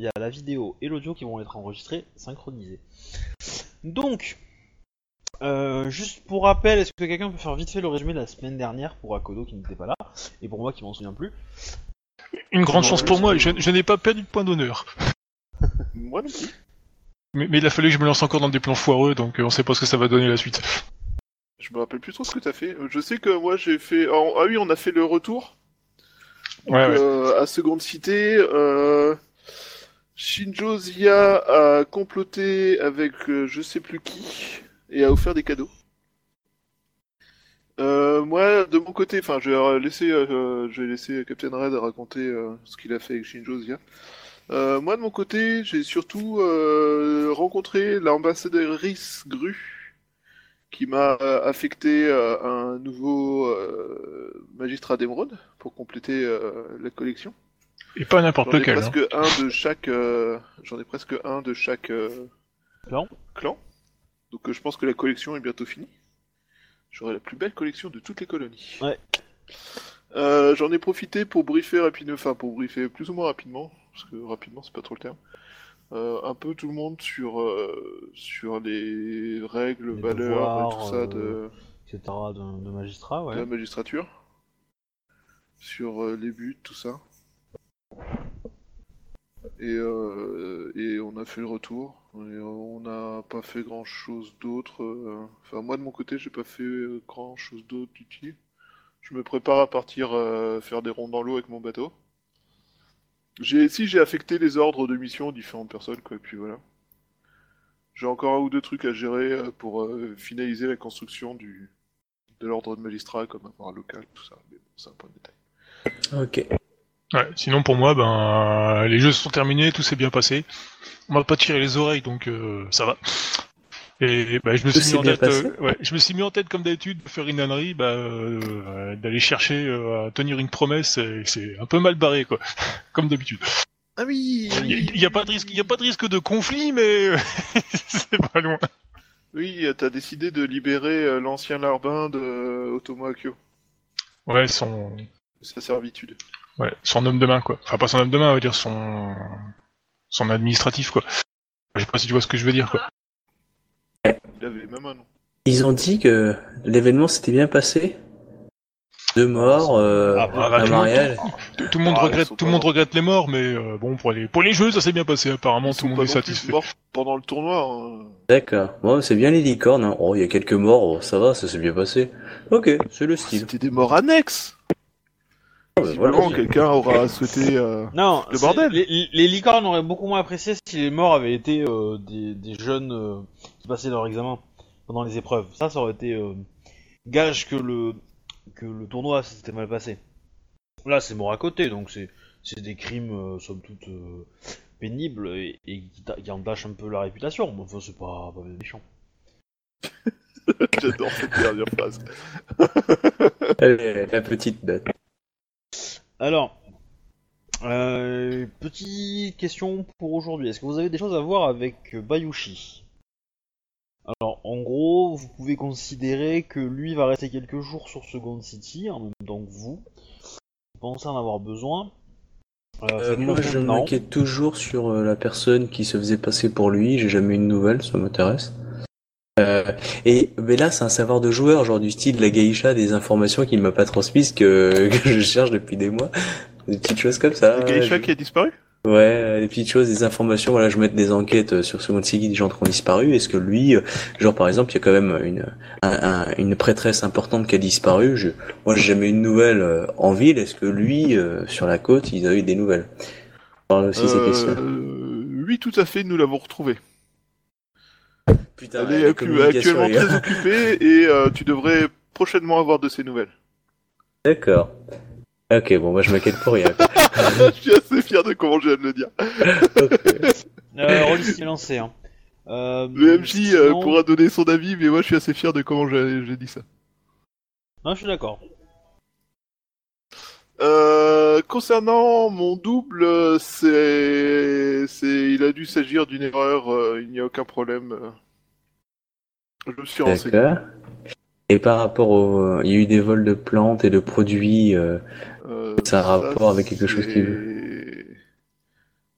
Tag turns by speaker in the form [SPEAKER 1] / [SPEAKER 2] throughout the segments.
[SPEAKER 1] il y a la vidéo et l'audio qui vont être enregistrés, synchronisés. Donc, euh, juste pour rappel, est-ce que quelqu'un peut faire vite fait le résumé de la semaine dernière pour Akodo qui n'était pas là, et pour moi qui m'en souviens plus?
[SPEAKER 2] Une grande chance pour moi, je, je n'ai pas perdu de point d'honneur.
[SPEAKER 3] Moi non plus.
[SPEAKER 2] Mais, mais il a fallu que je me lance encore dans des plans foireux, donc euh, on sait pas ce que ça va donner la suite.
[SPEAKER 3] Je me rappelle plus trop ce que t'as fait. Je sais que moi j'ai fait. ah ah oui, on a fait le retour. Donc,
[SPEAKER 2] Ouais, ouais.
[SPEAKER 3] euh, à Seconde Cité, euh... Shinjo Zia a comploté avec euh, je sais plus qui et a offert des cadeaux. Euh, moi, de mon côté, enfin, je vais laisser, euh, laisser Captain Red raconter ce qu'il a fait avec Shinjo Zia. Moi, de mon côté, j'ai surtout rencontré l'ambassadrice Gru, qui m'a affecté un nouveau magistrat d'émeraude pour compléter la collection.
[SPEAKER 2] Et pas n'importe
[SPEAKER 3] J'en ai
[SPEAKER 2] lequel. hein.
[SPEAKER 3] presque un de chaque. euh, J'en ai presque un de chaque euh,
[SPEAKER 1] Clan
[SPEAKER 3] clan. Donc euh, je pense que la collection est bientôt finie. J'aurai la plus belle collection de toutes les colonies.
[SPEAKER 1] Ouais.
[SPEAKER 3] Euh, J'en ai profité pour briefer rapidement, enfin pour briefer plus ou moins rapidement, parce que rapidement c'est pas trop le terme. Euh, un peu tout le monde sur euh, sur les règles,
[SPEAKER 1] Les
[SPEAKER 3] valeurs
[SPEAKER 1] devoirs,
[SPEAKER 3] tout ça
[SPEAKER 1] euh,
[SPEAKER 3] de,
[SPEAKER 1] etc. de, de magistrat,
[SPEAKER 3] de
[SPEAKER 1] ouais.
[SPEAKER 3] la magistrature, sur euh, les buts, tout ça. Et, euh, et on a fait le retour. Et on n'a pas fait grand chose d'autre. euh, Enfin, moi de mon côté, j'ai pas fait euh, grand chose d'autre d'utile. Je me prépare à partir euh, faire des ronds dans l'eau avec mon bateau. Si j'ai affecté les ordres de mission aux différentes personnes, quoi, et puis voilà. J'ai encore un ou deux trucs à gérer euh, pour euh, finaliser la construction du, de l'ordre de magistrat, comme un local, tout ça. Mais bon, c'est un point de détail.
[SPEAKER 4] Ok.
[SPEAKER 2] Ouais, sinon pour moi, ben les jeux sont terminés, tout s'est bien passé. On m'a pas tiré les oreilles, donc euh, ça va. Et bah, je me
[SPEAKER 4] Tout
[SPEAKER 2] suis mis en tête, euh, ouais, je me suis mis en tête comme d'habitude de faire une ânerie, bah, euh, d'aller chercher euh, à tenir une promesse. et C'est un peu mal barré, quoi, comme d'habitude.
[SPEAKER 3] Ah oui
[SPEAKER 2] Il y, a pas de risque, il y a pas de risque de conflit, mais c'est pas loin.
[SPEAKER 3] Oui, t'as décidé de libérer euh, l'ancien larbin de Otomo Akio,
[SPEAKER 2] Ouais, son,
[SPEAKER 3] sa servitude.
[SPEAKER 2] Ouais, son homme de main, quoi. Enfin, pas son homme de main, on va dire son, son administratif, quoi. Je sais pas si tu vois ce que je veux dire, quoi.
[SPEAKER 3] Il avait même un nom.
[SPEAKER 4] Ils ont dit que l'événement s'était bien passé. Deux morts, euh,
[SPEAKER 1] Ah, bah,
[SPEAKER 2] bah,
[SPEAKER 4] un
[SPEAKER 2] tout-
[SPEAKER 4] mariage.
[SPEAKER 2] Tout, tout le monde
[SPEAKER 3] Ah,
[SPEAKER 2] regrette, tout le monde
[SPEAKER 3] morts.
[SPEAKER 2] regrette les morts, mais euh, bon pour les pour les jeux ça s'est bien passé apparemment
[SPEAKER 3] Ils
[SPEAKER 2] tout le
[SPEAKER 3] pas
[SPEAKER 2] monde est satisfait.
[SPEAKER 3] morts pendant le tournoi. hein.
[SPEAKER 4] D'accord. Bon, c'est bien les licornes. Hein. Oh, il y a quelques morts. oh, ça va, ça s'est bien passé. Ok, c'est le style.
[SPEAKER 3] C'était des morts annexes.
[SPEAKER 4] Ah, voilà.
[SPEAKER 3] Visiblement, quelqu'un aura souhaité. euh,
[SPEAKER 1] Non,
[SPEAKER 3] Le bordel.
[SPEAKER 1] Les, les licornes auraient beaucoup moins apprécié si les morts avaient été euh, des, des jeunes euh, qui passaient leur examen pendant les épreuves. Ça, ça aurait été euh, gage que le que le tournoi s'était mal passé. Là, c'est mort à côté, donc c'est c'est des crimes euh, somme toute euh, pénibles et, et qui, qui entachent un peu la réputation. Mais enfin, c'est pas, pas méchant.
[SPEAKER 3] J'adore cette dernière phrase.
[SPEAKER 4] La petite date.
[SPEAKER 1] Alors, euh, petite question pour aujourd'hui. Est-ce que vous avez des choses à voir avec euh, Bayushi? Alors, en gros, vous pouvez considérer que lui va rester quelques jours sur Second City, en même temps que vous. Vous pensez en avoir besoin. Euh,
[SPEAKER 4] Euh, moi, je m'inquiète toujours sur euh, la personne qui se faisait passer pour lui. J'ai jamais eu de nouvelles, ça m'intéresse. Euh, et mais là, c'est un savoir de joueur, genre du style la geisha, des informations qu'il m'a pas transmises que, que je cherche depuis des mois. Des petites choses comme ça.
[SPEAKER 3] Le geisha
[SPEAKER 4] Je-
[SPEAKER 3] qui a disparu?
[SPEAKER 4] Ouais, des petites choses, des informations. Voilà, je mets des enquêtes euh, sur Second City, des gens qui ont disparu. Est-ce que lui, euh, genre par exemple, il y a quand même une un- un- une prêtresse importante qui a disparu? Je, moi, j'ai jamais eu de nouvelles en ville. Est-ce que lui, euh, sur la côte, il a eu des nouvelles? Aussi ces questions.
[SPEAKER 3] Oui, tout à fait, nous l'avons retrouvé.
[SPEAKER 4] Putain,
[SPEAKER 3] Elle est actu- actuellement très occupée et euh, tu devrais prochainement avoir de ses nouvelles.
[SPEAKER 4] D'accord. Ok, bon, moi je m'inquiète pour rien.
[SPEAKER 3] je suis assez fier de comment je viens de le dire.
[SPEAKER 1] Euh, Rollis est lancé. Hein. Euh,
[SPEAKER 3] Le MJ euh,
[SPEAKER 1] sinon-
[SPEAKER 3] pourra donner son avis, mais moi je suis assez fier de comment j'ai j'ai dit ça.
[SPEAKER 1] Non, je suis d'accord.
[SPEAKER 3] Euh, concernant mon double, c'est, c'est, il a dû s'agir d'une erreur. euh, il n'y a aucun problème. Je me suis renseigné.
[SPEAKER 4] Et par rapport au, il y a eu des vols de plantes et de produits. euh, Ça a rapport avec quelque chose qui-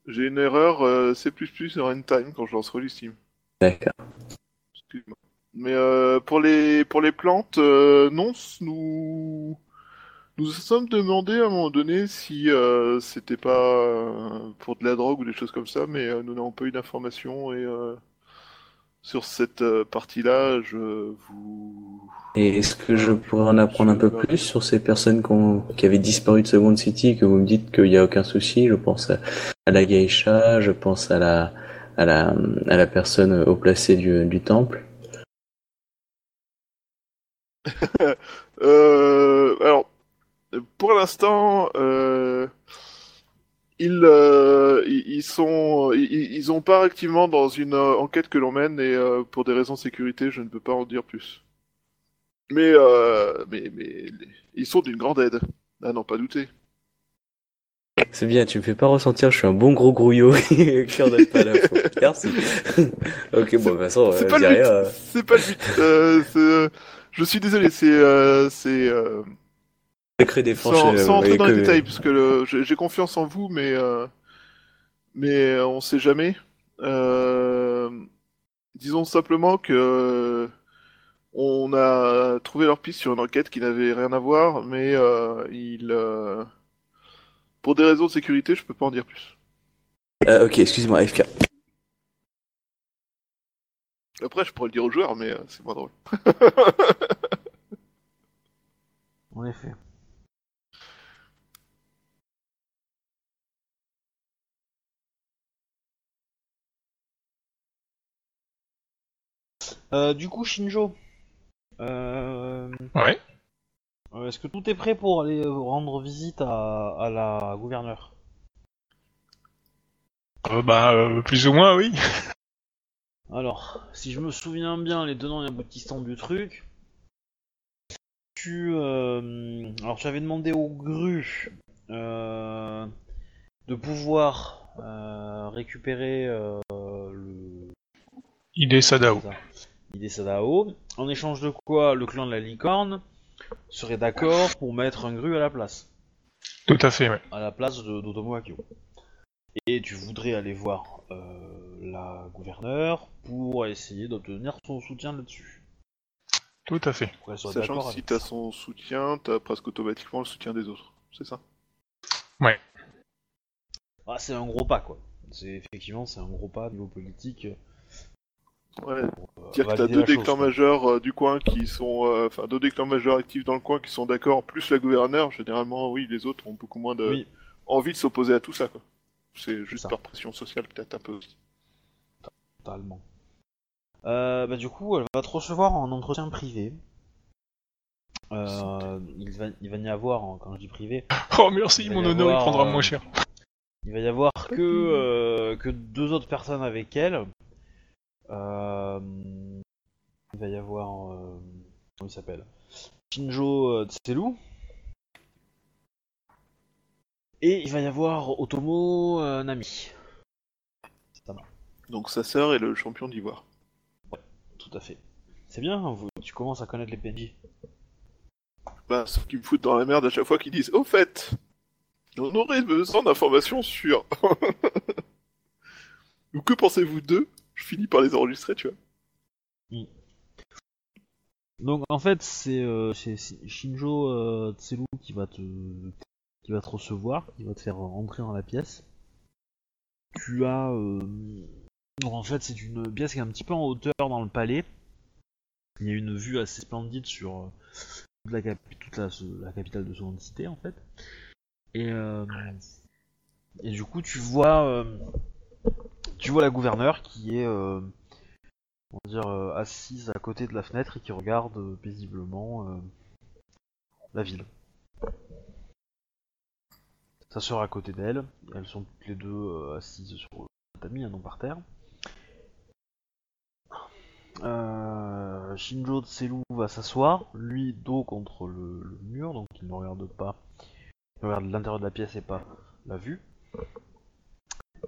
[SPEAKER 3] J'ai une erreur C++ en runtime quand je lance Steam.
[SPEAKER 4] D'accord.
[SPEAKER 3] Excuse-moi. Mais pour les pour les plantes, non, nous nous nous sommes demandé à un moment donné si euh, c'était pas euh, pour de la drogue ou des choses comme ça, mais euh, nous n'avons pas eu d'informations et sur cette partie-là, je vous
[SPEAKER 4] Et est-ce que je pourrais en apprendre un peu plus sur ces personnes qui, avaient disparu de Second City, que vous me dites qu'il n'y a aucun souci Je pense à, à la geisha, je pense à la, à la, à la personne au placé du, du temple?
[SPEAKER 3] Euh, alors, pour l'instant, euh, ils, euh, ils sont, ils, ils ont pas activement dans une euh, enquête que l'on mène et euh, pour des raisons de sécurité, je ne peux pas en dire plus. Mais, euh, mais, mais ils sont d'une grande aide. Ah non, pas douter.
[SPEAKER 4] C'est bien, tu me fais pas ressentir, je suis un bon gros grouillot qui en donne pas la faute. Merci. ok, bon, de toute façon,
[SPEAKER 3] C'est
[SPEAKER 4] euh,
[SPEAKER 3] pas le but.
[SPEAKER 4] euh.
[SPEAKER 3] C'est pas le but. Je suis désolé. C'est, euh, c'est. Euh,
[SPEAKER 4] défense.
[SPEAKER 3] Sans,
[SPEAKER 4] euh,
[SPEAKER 3] sans entrer dans les détails, parce que le- j'ai j'ai confiance en vous, mais euh, mais on sait jamais. Euh, disons simplement que on a trouvé leur piste sur une enquête qui n'avait rien à voir, mais euh, il, euh, pour des raisons de sécurité, je peux pas en dire plus.
[SPEAKER 4] Euh, ok, excuse-moi, FK.
[SPEAKER 3] Après, je pourrais le dire aux joueurs, mais euh, c'est moins drôle.
[SPEAKER 1] En effet. Euh, du coup, Shinjo, euh,
[SPEAKER 2] Ouais.
[SPEAKER 1] euh, est-ce que tout est prêt pour aller rendre visite à, à la gouverneure?
[SPEAKER 2] Euh, bah, euh, plus ou moins, oui.
[SPEAKER 1] Alors, si je me souviens bien, les tenants et aboutissants du truc, tu, alors tu avais demandé au Gru euh, de pouvoir récupérer le
[SPEAKER 2] Il est Sadao.
[SPEAKER 1] L'idée Sadao, en échange de quoi le clan de la licorne serait d'accord pour mettre un Gru à la place,
[SPEAKER 2] Tout à fait, ouais.
[SPEAKER 1] à la place de d'Otomo Akio. Et tu voudrais aller voir euh, la gouverneure pour essayer d'obtenir son soutien là-dessus.
[SPEAKER 2] Tout à fait.
[SPEAKER 1] Pour qu'elle soit
[SPEAKER 3] Sachant
[SPEAKER 1] d'accord
[SPEAKER 3] que si
[SPEAKER 1] avec
[SPEAKER 3] t'as
[SPEAKER 1] ça.
[SPEAKER 3] son soutien, t'as presque automatiquement le soutien des autres. C'est ça?
[SPEAKER 1] Ah, c'est un gros pas quoi. C'est effectivement c'est un gros pas au niveau politique.
[SPEAKER 3] Ouais.
[SPEAKER 1] euh,
[SPEAKER 3] Dire que t'as deux
[SPEAKER 1] la
[SPEAKER 3] des
[SPEAKER 1] chose,
[SPEAKER 3] clans
[SPEAKER 1] quoi.
[SPEAKER 3] majeurs euh, du coin qui sont, euh, enfin deux des clans majeurs actifs dans le coin qui sont d'accord, plus la gouverneure. Généralement, oui, les autres ont beaucoup moins de
[SPEAKER 1] Oui,
[SPEAKER 3] envie de s'opposer à tout ça, quoi. C'est juste
[SPEAKER 1] ça.
[SPEAKER 3] par pression sociale peut-être un peu. aussi.
[SPEAKER 1] totalement. Euh, bah du coup, elle va te recevoir en entretien privé. Euh, il, va, il va y avoir, en- quand je dis privé,
[SPEAKER 2] Oh, merci, mon honneur, il prendra
[SPEAKER 1] euh,
[SPEAKER 2] moins cher.
[SPEAKER 1] il va y avoir que, euh, que deux autres personnes avec elle. Euh, il va y avoir, euh, comment il s'appelle? Shinjo euh, Tselu. Et il va y avoir Otomo Nami.
[SPEAKER 3] Donc sa sœur est le champion d'ivoire.
[SPEAKER 1] Tout à fait. C'est bien, vous- tu commences à connaître les PNJ.
[SPEAKER 3] Bah, sauf qu'ils me foutent dans la merde à chaque fois qu'ils disent Au fait, on aurait besoin d'informations sur. Ou que pensez-vous d'eux? Je finis par les enregistrer, tu vois.
[SPEAKER 1] Donc en fait c'est euh, Shinjo euh, Tselu qui va te qui va te recevoir, qui va te faire rentrer dans la pièce. Tu as euh, donc en fait c'est une pièce qui est un petit peu en hauteur dans le palais. Il y a une vue assez splendide sur euh, toute la, capitale de son cité en fait. Et et du coup tu vois tu vois la gouverneure qui est euh, euh, assise à côté de la fenêtre et qui regarde euh, paisiblement la ville. Sa sœur à côté d'elle, elles sont toutes les deux assises sur le tatami, non par terre. Shinjo Tselu va s'asseoir, lui dos contre le, le mur, donc il ne regarde pas. Il regarde l'intérieur de la pièce et pas la vue.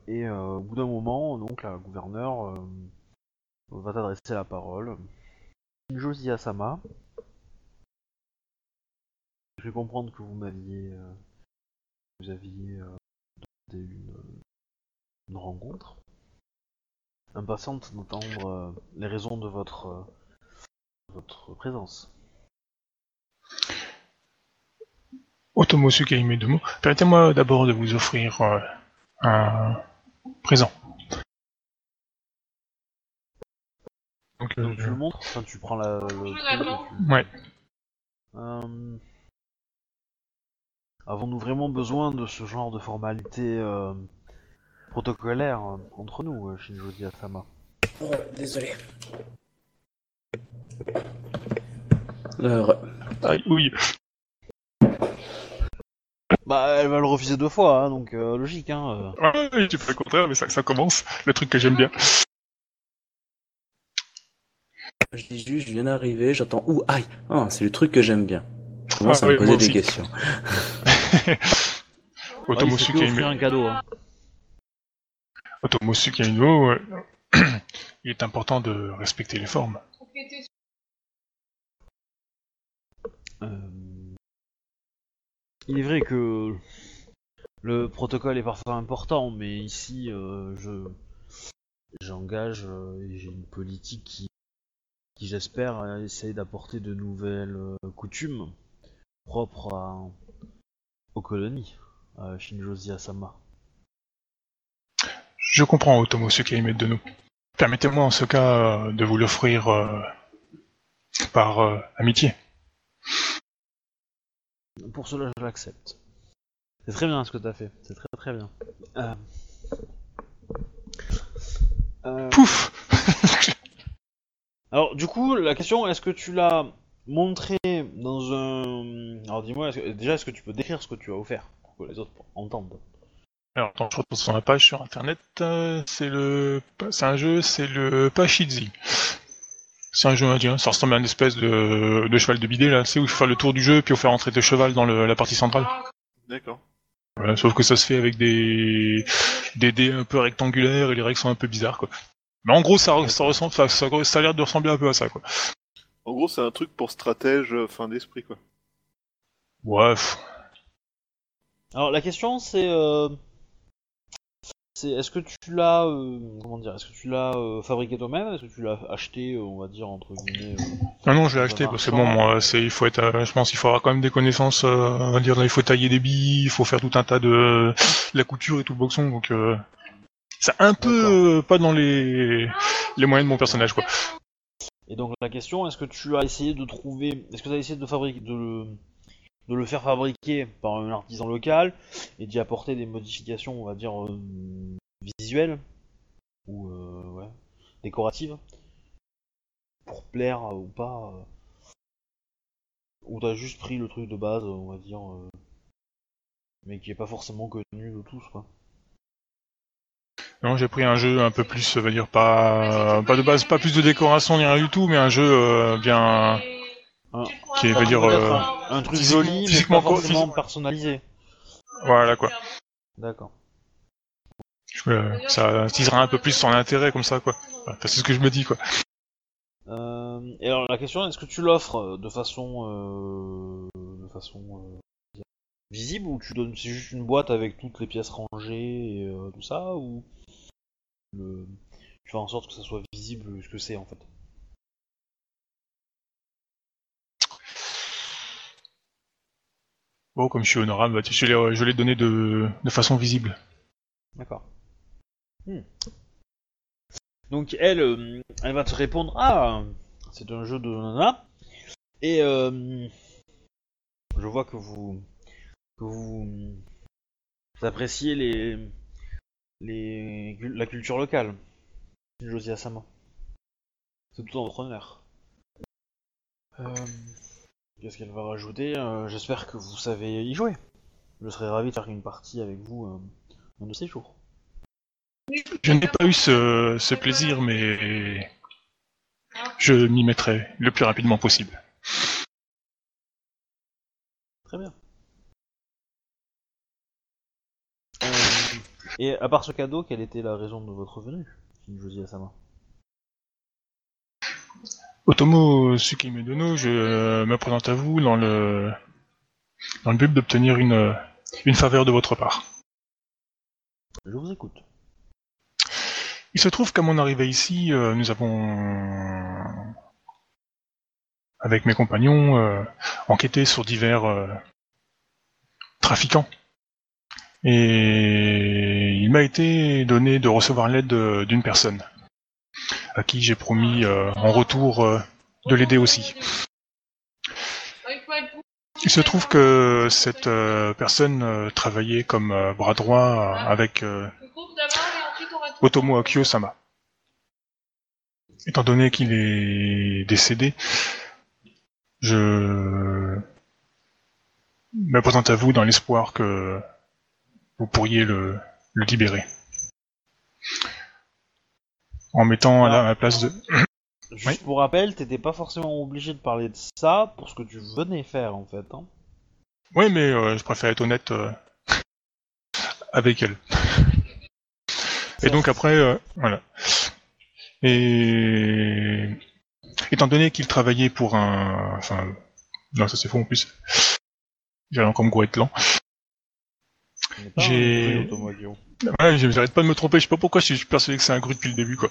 [SPEAKER 1] Et euh, au bout d'un moment, donc la gouverneure euh, va t'adresser la parole. Josie Asama. Je vais comprendre que vous m'aviez. euh, vous aviez demandé une, rencontre. Impatiente d'entendre les raisons de votre, votre présence.
[SPEAKER 2] Otomo permettez-moi d'abord de vous offrir présent. Donc, euh,
[SPEAKER 1] Donc tu le montres, enfin tu prends la, le tu-
[SPEAKER 2] ouais.
[SPEAKER 1] Euh, Avons-nous vraiment besoin de ce genre de formalité euh, protocolaire euh, entre nous, euh, Shinjo Asama
[SPEAKER 4] désolé. Euh,
[SPEAKER 2] Aïe, oui.
[SPEAKER 1] Bah, elle va le refuser deux fois, hein, donc euh, logique, hein. euh.
[SPEAKER 2] Ah, oui, tu fais le contraire, mais ça, ça commence. Le truc que j'aime bien.
[SPEAKER 4] je dis juste, je viens d'arriver, j'entends ouh aïe, ah, c'est le truc que j'aime bien. Je commence
[SPEAKER 2] Ah
[SPEAKER 4] à me poser des
[SPEAKER 2] aussi.
[SPEAKER 4] questions.
[SPEAKER 1] Ouais,
[SPEAKER 2] Otomo
[SPEAKER 1] il un cadeau, hein.
[SPEAKER 2] Otomo Sukaino, euh, il est important de respecter les formes.
[SPEAKER 1] Euh, Il est vrai que le protocole est parfois important, mais ici, euh, je j'engage euh, et j'ai une politique qui, qui j'espère, essaye d'apporter de nouvelles euh, coutumes propres aux colonies, à Shinjozi Asama.
[SPEAKER 2] Je comprends Otomo Sukaime de nous. Permettez-moi en ce cas de vous l'offrir euh, par amitié.
[SPEAKER 1] Pour cela, je l'accepte. C'est très bien ce que t'as fait, c'est très très bien. Euh... Euh,
[SPEAKER 2] Pouf
[SPEAKER 1] Alors, du coup, la question, est-ce que tu l'as montré dans un. Alors, dis-moi, est-ce que- déjà, est-ce que tu peux décrire ce que tu as offert pour que les autres entendent?
[SPEAKER 2] Alors, attends, je retourne sur la page sur internet. euh, c'est le, c'est un jeu, c'est le Pachidzi. C'est un jeu indien. Ça ressemble à une espèce de, de cheval de bidet là. C'est où il faut faire le tour du jeu puis on fait rentrer tes chevals dans le- la partie centrale.
[SPEAKER 3] D'accord.
[SPEAKER 2] Voilà, sauf que ça se fait avec des, des dés un peu rectangulaires et les règles sont un peu bizarres quoi. Mais en gros, ça, re- ça ressemble, ça, ça, ça a l'air de ressembler un peu à ça quoi.
[SPEAKER 3] En gros, c'est un truc pour stratège euh, fin d'esprit, quoi.
[SPEAKER 2] Ouais, pff,
[SPEAKER 1] Alors, la question, c'est. euh, C'est est-ce que tu l'as. euh, Comment dire Est-ce que tu l'as euh, fabriqué toi-même Est-ce que tu l'as acheté, euh, on va dire, entre guillemets
[SPEAKER 2] Ah non, je l'ai acheté parce que bon, moi, c'est, il faut être, je pense qu'il faudra quand même des connaissances, on va dire, il faut tailler des billes, il faut faire tout un tas de, la couture et tout le boxon, donc euh, c'est un peu pas dans les, les moyens de mon personnage, quoi.
[SPEAKER 1] Et donc la question, est-ce que tu as essayé de trouver, est-ce que tu as essayé de fabriquer, de le, de le faire fabriquer par un artisan local et d'y apporter des modifications, on va dire euh, visuelles ou euh, ouais, décoratives pour plaire ou pas, euh, ou t'as juste pris le truc de base, on va dire, euh, mais qui est pas forcément connu de tous quoi.
[SPEAKER 2] Non, j'ai pris un jeu un peu plus, on va dire, pas, pas de base, pas plus de décoration ni rien du tout, mais un jeu euh, bien,
[SPEAKER 1] Un-
[SPEAKER 2] qui va dire, euh,
[SPEAKER 1] un, un truc
[SPEAKER 2] physiquement-
[SPEAKER 1] joli, mais
[SPEAKER 2] physiquement
[SPEAKER 1] pas
[SPEAKER 2] co-
[SPEAKER 1] forcément personnalisé.
[SPEAKER 2] voilà quoi.
[SPEAKER 1] D'accord.
[SPEAKER 2] Euh, ça attisera un peu plus son intérêt comme ça, quoi. Enfin, c'est ce que je me dis, quoi.
[SPEAKER 1] Euh, et alors la question, est-ce que tu l'offres euh, de façon, euh, de façon euh, visible ou tu donnes c'est juste une boîte avec toutes les pièces rangées et euh, tout ça ou le, tu fais en sorte que ça soit visible ce que c'est en fait?
[SPEAKER 2] Bon, comme je suis honorable, bah, je l'ai, je l'ai donné de, de façon visible.
[SPEAKER 1] D'accord. Hmm. Donc elle, euh, elle va te répondre ah c'est un jeu de nana et euh, je vois que vous que vous, vous appréciez les les la culture locale. Josie Asama. C'est tout en votre honneur. Euh, Qu'est-ce qu'elle va rajouter Euh, J'espère que vous savez y jouer. Je serais ravi de faire une partie avec vous euh, un de ces jours.
[SPEAKER 2] Je n'ai pas eu ce, ce plaisir, mais je m'y mettrai le plus rapidement possible.
[SPEAKER 1] Très bien. Euh, et à part ce cadeau, quelle était la raison de votre venue, Josie Asama
[SPEAKER 2] Otomo Tsukimedono, je me présente à vous dans le dans le but d'obtenir une une faveur de votre part.
[SPEAKER 1] Je vous écoute.
[SPEAKER 2] Il se trouve qu'à mon arrivée ici, euh, nous avons, avec mes compagnons, euh, enquêté sur divers euh, trafiquants. Et il m'a été donné de recevoir l'aide de- d'une personne, à qui j'ai promis euh, en retour euh, de l'aider aussi. Il se trouve que cette euh, personne travaillait comme bras droit avec Otomo Akio-sama. Étant donné qu'il est décédé, je me présente à vous dans l'espoir que vous pourriez le, le libérer. En mettant à la, à la place de...
[SPEAKER 1] Juste
[SPEAKER 2] Oui.
[SPEAKER 1] pour rappel, t'étais pas forcément obligé de parler de ça pour ce que tu venais faire en fait. Hein.
[SPEAKER 2] Oui, mais euh, je préfère être honnête euh, avec elle. Et donc après, euh, voilà. Et étant donné qu'il travaillait pour un, enfin, non, ça c'est faux en plus. J'allais encore me de lent.
[SPEAKER 1] Pas
[SPEAKER 2] J'ai-. Ouais, j'arrête pas de me tromper. Je sais pas pourquoi. Je suis persuadé que c'est un gru depuis le début, quoi.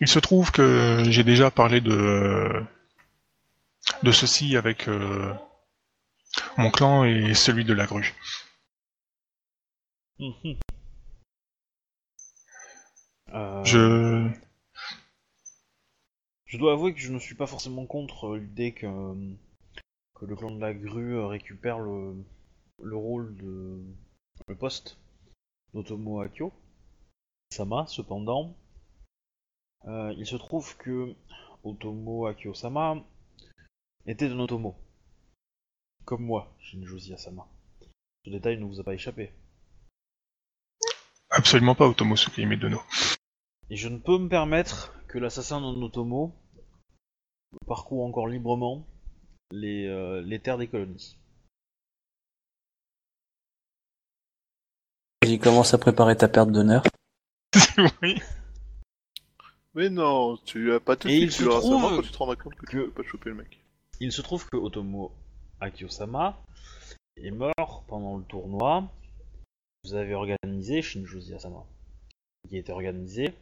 [SPEAKER 2] Il se trouve que j'ai déjà parlé de de ceci avec euh, mon clan et celui de la grue.
[SPEAKER 1] Euh,
[SPEAKER 2] Je
[SPEAKER 1] je dois avouer que je ne suis pas forcément contre l'idée que, que le clan de la grue récupère le, le rôle de le poste d'Otomo Akio. Sama, cependant, euh, il se trouve que Otomo Akio-sama était de Otomo. Comme moi, Shinjozi Asama. Ce détail ne vous a pas échappé.
[SPEAKER 2] absolument pas Otomosuke Medono.
[SPEAKER 1] Et je ne peux me permettre que l'assassin de Notomo parcourt encore librement les, euh, les terres des colonies.
[SPEAKER 4] Vas-y, commence à préparer ta perte d'honneur.
[SPEAKER 2] oui.
[SPEAKER 3] Mais non, tu as pas tout de
[SPEAKER 1] Et
[SPEAKER 3] suite,
[SPEAKER 1] il
[SPEAKER 3] tu
[SPEAKER 1] se
[SPEAKER 3] l'auras seulement
[SPEAKER 1] trouve
[SPEAKER 3] quand tu te rendras compte que, tu
[SPEAKER 1] que-
[SPEAKER 3] peux pas choper le mec.
[SPEAKER 1] Il se trouve que Otomo Akiyosama est mort pendant le tournoi que vous avez organisé Shinjozi Asama. Qui a été organisé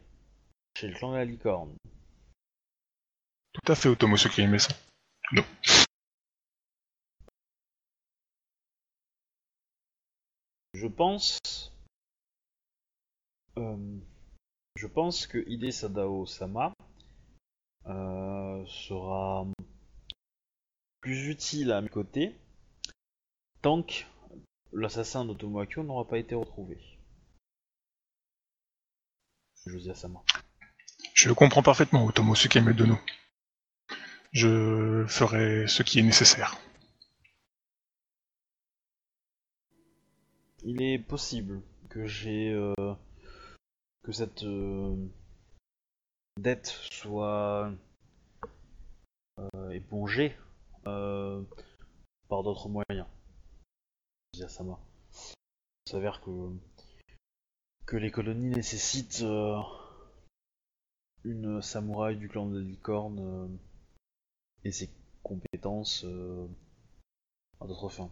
[SPEAKER 1] chez le clan de la licorne.
[SPEAKER 2] Tout à fait Otomosuke Mesan.
[SPEAKER 1] Je pense. euh, je pense que Hide Sadao Sama euh, sera plus utile à mes côtés tant que l'assassin d'Otomo Akio n'aura pas été retrouvé.
[SPEAKER 2] Je comprends parfaitement Otomosuke Medono. Je ferai ce qui est nécessaire.
[SPEAKER 1] Il est possible que j'ai euh, que cette euh, dette soit euh, épongée par d'autres moyens. Il s'avère que que les colonies nécessitent une samouraï du clan de la licorne et ses compétences à d'autres fins.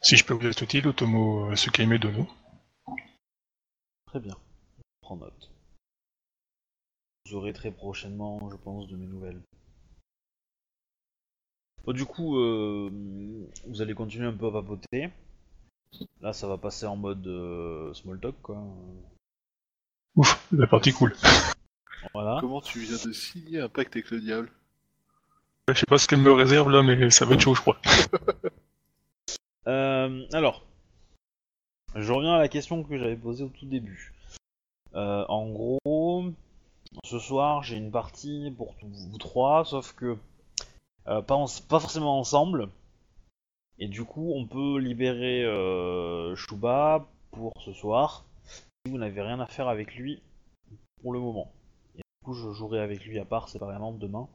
[SPEAKER 2] Si je peux vous être utile, Otomosuke Medono.
[SPEAKER 1] Très bien, je prends note. Vous aurez très prochainement, je pense, de mes nouvelles. Bon, du coup, euh, vous allez continuer un peu à papoter. Là, ça va passer en mode euh, small talk, quoi.
[SPEAKER 2] Ouf, la partie cool.
[SPEAKER 1] Voilà.
[SPEAKER 3] Comment tu viens de signer un pacte avec le diable?
[SPEAKER 2] Je sais pas ce qu'elle me réserve là, mais ça va être chaud, je crois.
[SPEAKER 1] Euh, alors, je reviens à la question que j'avais posée au tout début. Euh, en gros, ce soir, j'ai une partie pour tous vous trois, sauf que euh, pas, pas forcément ensemble. Et du coup, on peut libérer euh, Shuba pour ce soir, si vous n'avez rien à faire avec lui pour le moment. Et du coup, je jouerai avec lui à part séparément demain,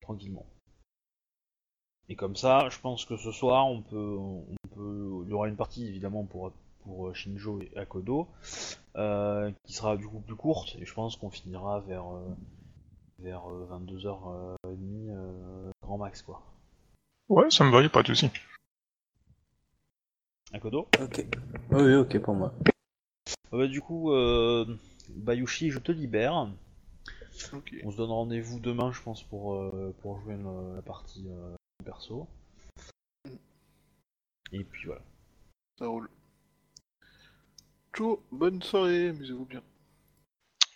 [SPEAKER 1] tranquillement. Et comme ça, je pense que ce soir, on peut, on peut, il y aura une partie évidemment pour pour Shinjo et Akodo, euh, qui sera du coup plus courte, et je pense qu'on finira vers euh, vers 22h30 grand max quoi.
[SPEAKER 2] Ouais, ça me va, y a pas de souci.
[SPEAKER 1] Akodo?
[SPEAKER 4] Ok. Oui, ok pour moi.
[SPEAKER 1] Ah bah, Du coup, euh, Bayushi, je te libère. On se donne rendez-vous demain, je pense, pour, euh, pour jouer la partie euh, perso. Et puis voilà.
[SPEAKER 3] ça roule. Ciao, bonne soirée, amusez-vous bien.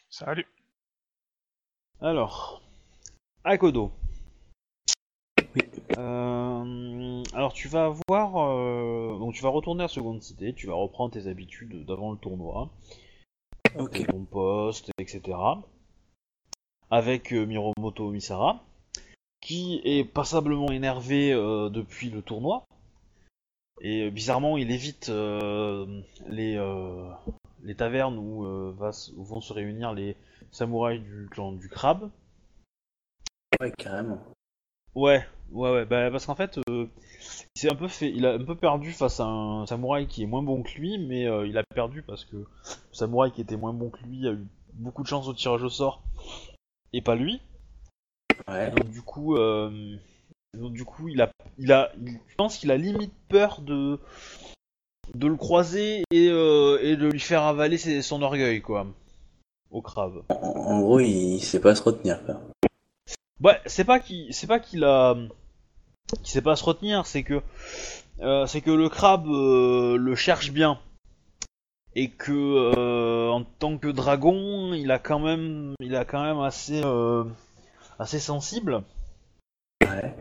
[SPEAKER 2] Salut.
[SPEAKER 1] Alors, Akodo.
[SPEAKER 4] Oui.
[SPEAKER 1] Euh, alors tu vas avoir, euh, donc tu vas retourner à Seconde Cité, tu vas reprendre tes habitudes d'avant le tournoi,
[SPEAKER 4] Ok.
[SPEAKER 1] ton poste, etc. Avec euh, Miromoto Misara, qui est passablement énervé euh, depuis le tournoi. Et euh, bizarrement, il évite euh, les, les tavernes où, va s- où vont se réunir les samouraïs du clan du crabe.
[SPEAKER 4] Ouais, carrément.
[SPEAKER 1] Ouais, ouais, ouais, bah, parce qu'en fait, euh, il s'est un peu fait, il a un peu perdu face à un samouraï qui est moins bon que lui, mais euh, il a perdu parce que le samouraï qui était moins bon que lui a eu beaucoup de chance au tirage au sort et pas lui.
[SPEAKER 4] Ouais.
[SPEAKER 1] Donc du coup, euh, donc, du coup, il a, il a, il- je pense qu'il a limite peur de de le croiser et, euh, et de lui faire avaler ses- son orgueil, quoi, au crabe.
[SPEAKER 4] En, en gros, il, il sait pas se retenir, quoi.
[SPEAKER 1] Ouais, c'est pas qu'il, c'est pas qu'il a, qu'il sait pas se retenir, c'est que, euh, c'est que le crabe le cherche bien et que euh, en tant que dragon, il a quand même, il a quand même assez, euh, assez sensible.
[SPEAKER 4] Ouais.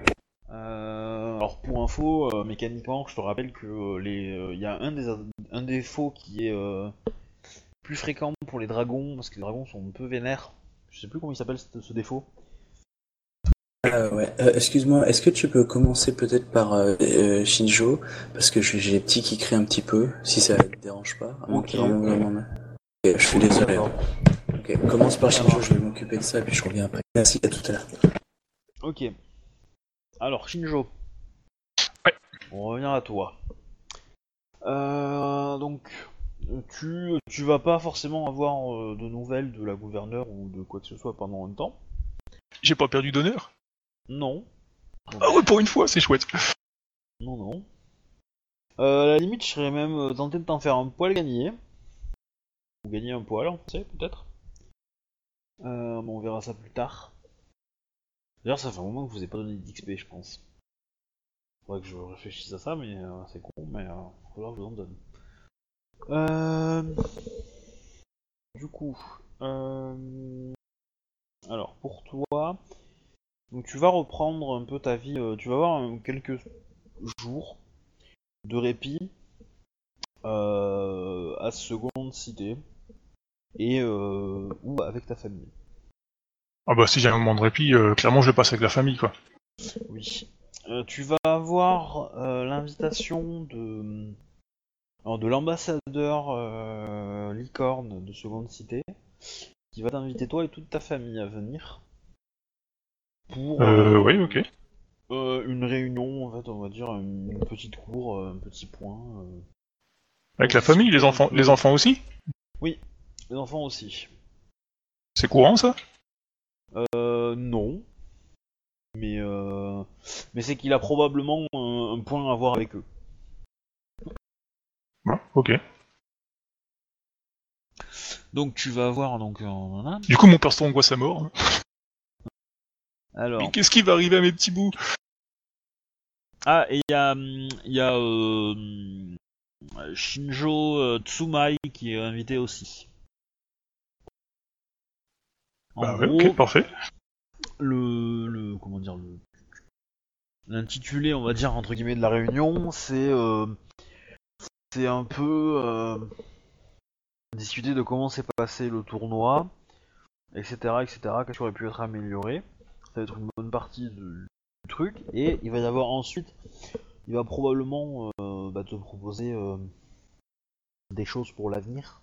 [SPEAKER 1] Euh, alors pour info, euh, mécaniquement, je te rappelle que euh, les, euh, il y a un des, un défaut qui est euh, plus fréquent pour les dragons parce que les dragons sont un peu vénères. Je sais plus comment il s'appelle ce, ce défaut.
[SPEAKER 4] Ah ouais. Euh, Excuse-moi, est-ce que tu peux commencer peut-être par euh, euh, Shinjo? Parce que j'ai les petits qui crient un petit peu, si ça te dérange pas. vraiment je suis désolé. Ok, commence par Shinjo, je vais m'occuper de ça et puis je reviens après. Merci, à tout à l'heure.
[SPEAKER 1] Ok. Alors, Shinjo.
[SPEAKER 2] Ouais.
[SPEAKER 1] On revient à toi. Euh, donc, tu, tu vas pas forcément avoir euh, de nouvelles de la gouverneure ou de quoi que ce soit pendant un temps.
[SPEAKER 2] J'ai pas perdu d'honneur?
[SPEAKER 1] Non.
[SPEAKER 2] Ah ouais, pour une fois, c'est chouette.
[SPEAKER 1] Non, non. Euh, à la limite, je serais même euh, tenté de t'en faire un poil gagner. Ou gagner un poil, on sait, peut-être. Euh, on verra ça plus tard. D'ailleurs, ça fait un moment que je vous ai pas donné d'XP, je pense. Faudrait que je réfléchisse à ça, mais euh, c'est con, mais euh, faudra que je vous en donne. Euh... Du coup, alors pour toi, donc tu vas reprendre un peu ta vie, tu vas avoir quelques jours de répit à seconde cité et euh, ou avec ta famille.
[SPEAKER 2] Ah bah si j'ai un moment de répit, clairement je le passe avec la famille quoi.
[SPEAKER 1] Oui. Euh, tu vas avoir euh, l'invitation de alors, de l'ambassadeur euh, licorne de seconde cité qui va t'inviter toi et toute ta famille à venir pour
[SPEAKER 2] Euh, oui, ok.
[SPEAKER 1] euh, une réunion en fait on va dire une petite cour, un petit point.
[SPEAKER 2] Avec la famille, les enfants, les enfants aussi?
[SPEAKER 1] Les enfants aussi.
[SPEAKER 2] C'est courant ça?
[SPEAKER 1] Euh, non. Mais, euh, mais c'est qu'il a probablement un, un point à voir avec eux.
[SPEAKER 2] Ouais, ok.
[SPEAKER 1] Donc tu vas avoir donc un- un-
[SPEAKER 2] Du coup mon perso angoisse à mort.
[SPEAKER 1] Alors
[SPEAKER 2] Mais qu'est-ce qui va arriver à mes petits bouts?
[SPEAKER 1] Ah et il y a il y a euh, Shinjo euh, Tsumai qui est invité aussi. En
[SPEAKER 2] Bah ouais,
[SPEAKER 1] gros,
[SPEAKER 2] ok, parfait.
[SPEAKER 1] le, le comment dire le l'intitulé on va dire entre guillemets de la réunion c'est euh, c'est un peu euh, discuter de comment s'est passé le tournoi etc etc qu'est-ce qui aurait pu être amélioré ça va être une bonne partie du truc et il va y avoir ensuite il va probablement euh, bah, te proposer des choses pour l'avenir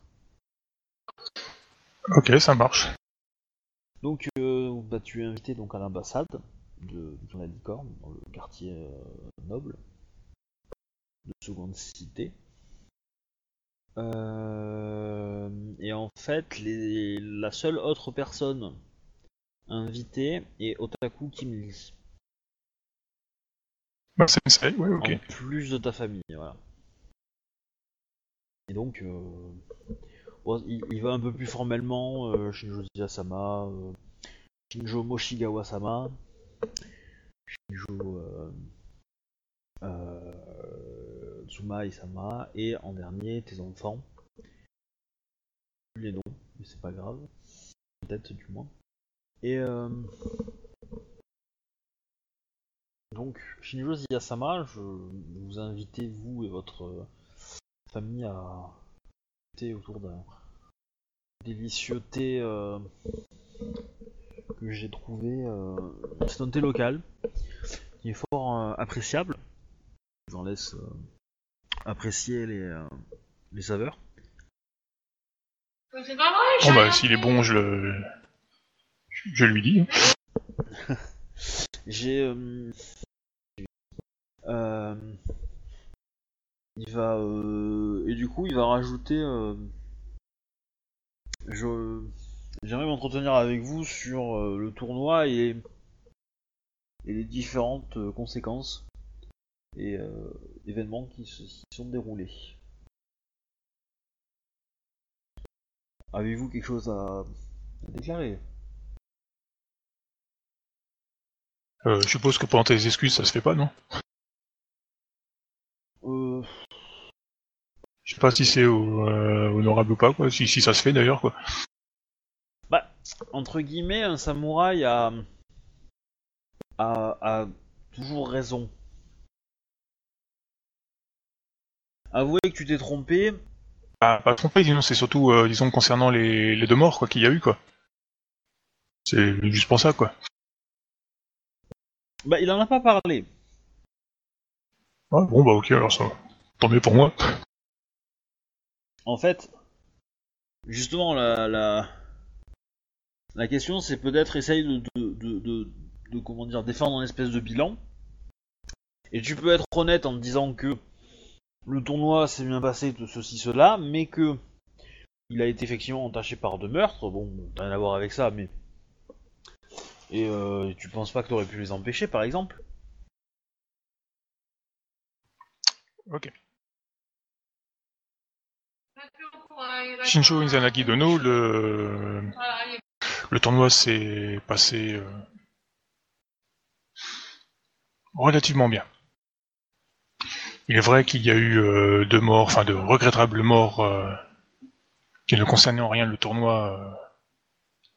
[SPEAKER 2] Ok, ça marche.
[SPEAKER 1] Donc, euh, bah, tu es invité donc à l'ambassade de, de la licorne, dans le quartier euh, noble de seconde cité. Euh, et en fait, les, la seule autre personne invitée est Otaku Kimli,
[SPEAKER 2] Bah sensei, ouais, ok.
[SPEAKER 1] en plus de ta famille. Voilà. Et donc, euh, il, va un peu plus formellement, euh, Shinjo Ziyasama, euh, Shinjo Moshigawa-sama, Shinjo euh, euh, Tsumae-sama, et en dernier, tes enfants. Les noms, mais c'est pas grave. Peut-être du moins. Et donc, Shinjo Ziyasama, je vous invite, vous et votre famille, à thé autour d'un délicieux thé euh, que j'ai trouvé. euh, c'est un thé local qui est fort euh, appréciable. Je vous en laisse euh, apprécier les, euh, les saveurs.
[SPEAKER 5] C'est pas vrai, j'ai
[SPEAKER 2] Bon bah s'il est bon, je le, je lui dis.
[SPEAKER 1] J'ai. euh, euh, il va. euh, et du coup, il va rajouter. euh, je. J'aimerais m'entretenir avec vous sur euh, le tournoi et, et les différentes conséquences et euh, événements qui se sont déroulés. Avez-vous quelque chose à, à déclarer?
[SPEAKER 2] Euh, je suppose que pendant tes excuses, ça se fait pas, non?
[SPEAKER 1] Euh,
[SPEAKER 2] Je sais pas si c'est euh, honorable ou pas, quoi. Si, si ça se fait d'ailleurs, quoi.
[SPEAKER 1] Bah, entre guillemets, un samouraï a, a, a toujours raison. Avouez que tu t'es trompé.
[SPEAKER 2] Ah, pas trompé, disons, c'est surtout, euh, disons, concernant les, les deux morts, quoi, qu'il y a eu, quoi. C'est juste pour ça, quoi.
[SPEAKER 1] Bah, il en a pas parlé.
[SPEAKER 2] Ouais, bon, bah ok, alors ça. Tant mieux pour moi.
[SPEAKER 1] En fait, justement, la, la, la question, c'est peut-être essayer de, de, de, comment dire, défendre un espèce de bilan. Et tu peux être honnête en disant que le tournoi s'est bien passé de ceci, cela, mais que il a été effectivement entaché par deux meurtres. Bon, rien à voir avec ça, mais. Et euh, tu penses pas que t'aurais pu les empêcher, par exemple?
[SPEAKER 2] Ok. Shinjo Izanagi Dono, le, le tournoi s'est passé euh, relativement bien. Il est vrai qu'il y a eu euh, deux morts, enfin de regrettables morts euh, qui ne concernaient en rien le tournoi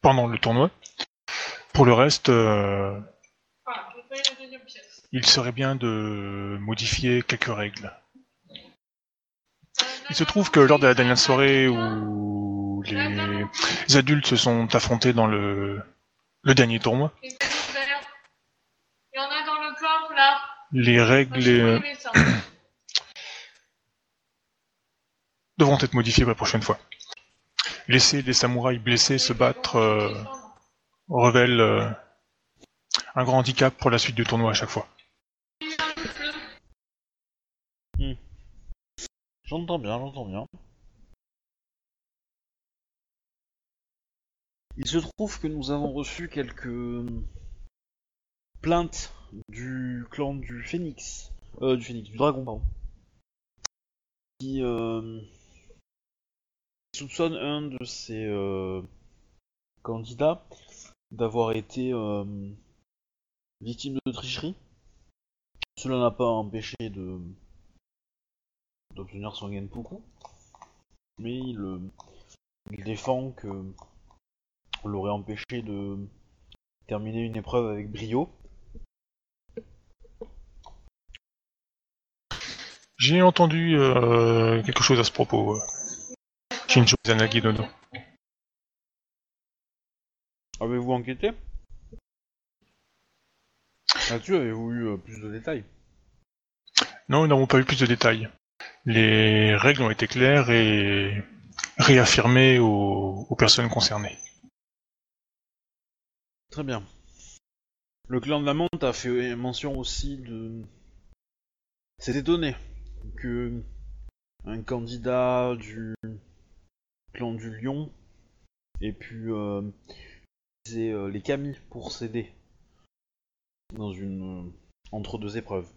[SPEAKER 2] pendant le tournoi. Pour le reste, euh,
[SPEAKER 5] Voilà, je vais payer la deuxième pièce.
[SPEAKER 2] Il serait bien de modifier quelques règles. Il se trouve que lors de la dernière soirée où les adultes se sont affrontés dans le, dernier tournoi, les règles devront être modifiées la prochaine fois. Laisser les samouraïs blessés se battre euh, révèle euh, un grand handicap pour la suite du tournoi à chaque fois.
[SPEAKER 1] J'entends bien, j'entends bien. Il se trouve que nous avons reçu quelques plaintes du clan du Phénix, euh, du Phénix, du Dragon, pardon, qui euh, soupçonne un de ses euh, candidats d'avoir été euh, victime de tricherie. Cela n'a pas empêché de d'obtenir son Genpuku, mais il, euh, il défend que on l'aurait empêché de terminer une épreuve avec brio.
[SPEAKER 2] J'ai entendu euh, quelque chose à ce propos. euh. Shinjo Izanagi Dono.
[SPEAKER 1] Avez-vous enquêté? Là-dessus, avez-vous eu euh, plus de détails?
[SPEAKER 2] Non, nous n'avons pas eu plus de détails. Les règles ont été claires et réaffirmées aux, personnes concernées.
[SPEAKER 1] Très bien. Le clan de la Menthe a fait mention aussi de... C'est étonné que un candidat du clan du Lion ait pu euh, utiliser euh, les camis pour s'aider dans une euh, entre deux épreuves.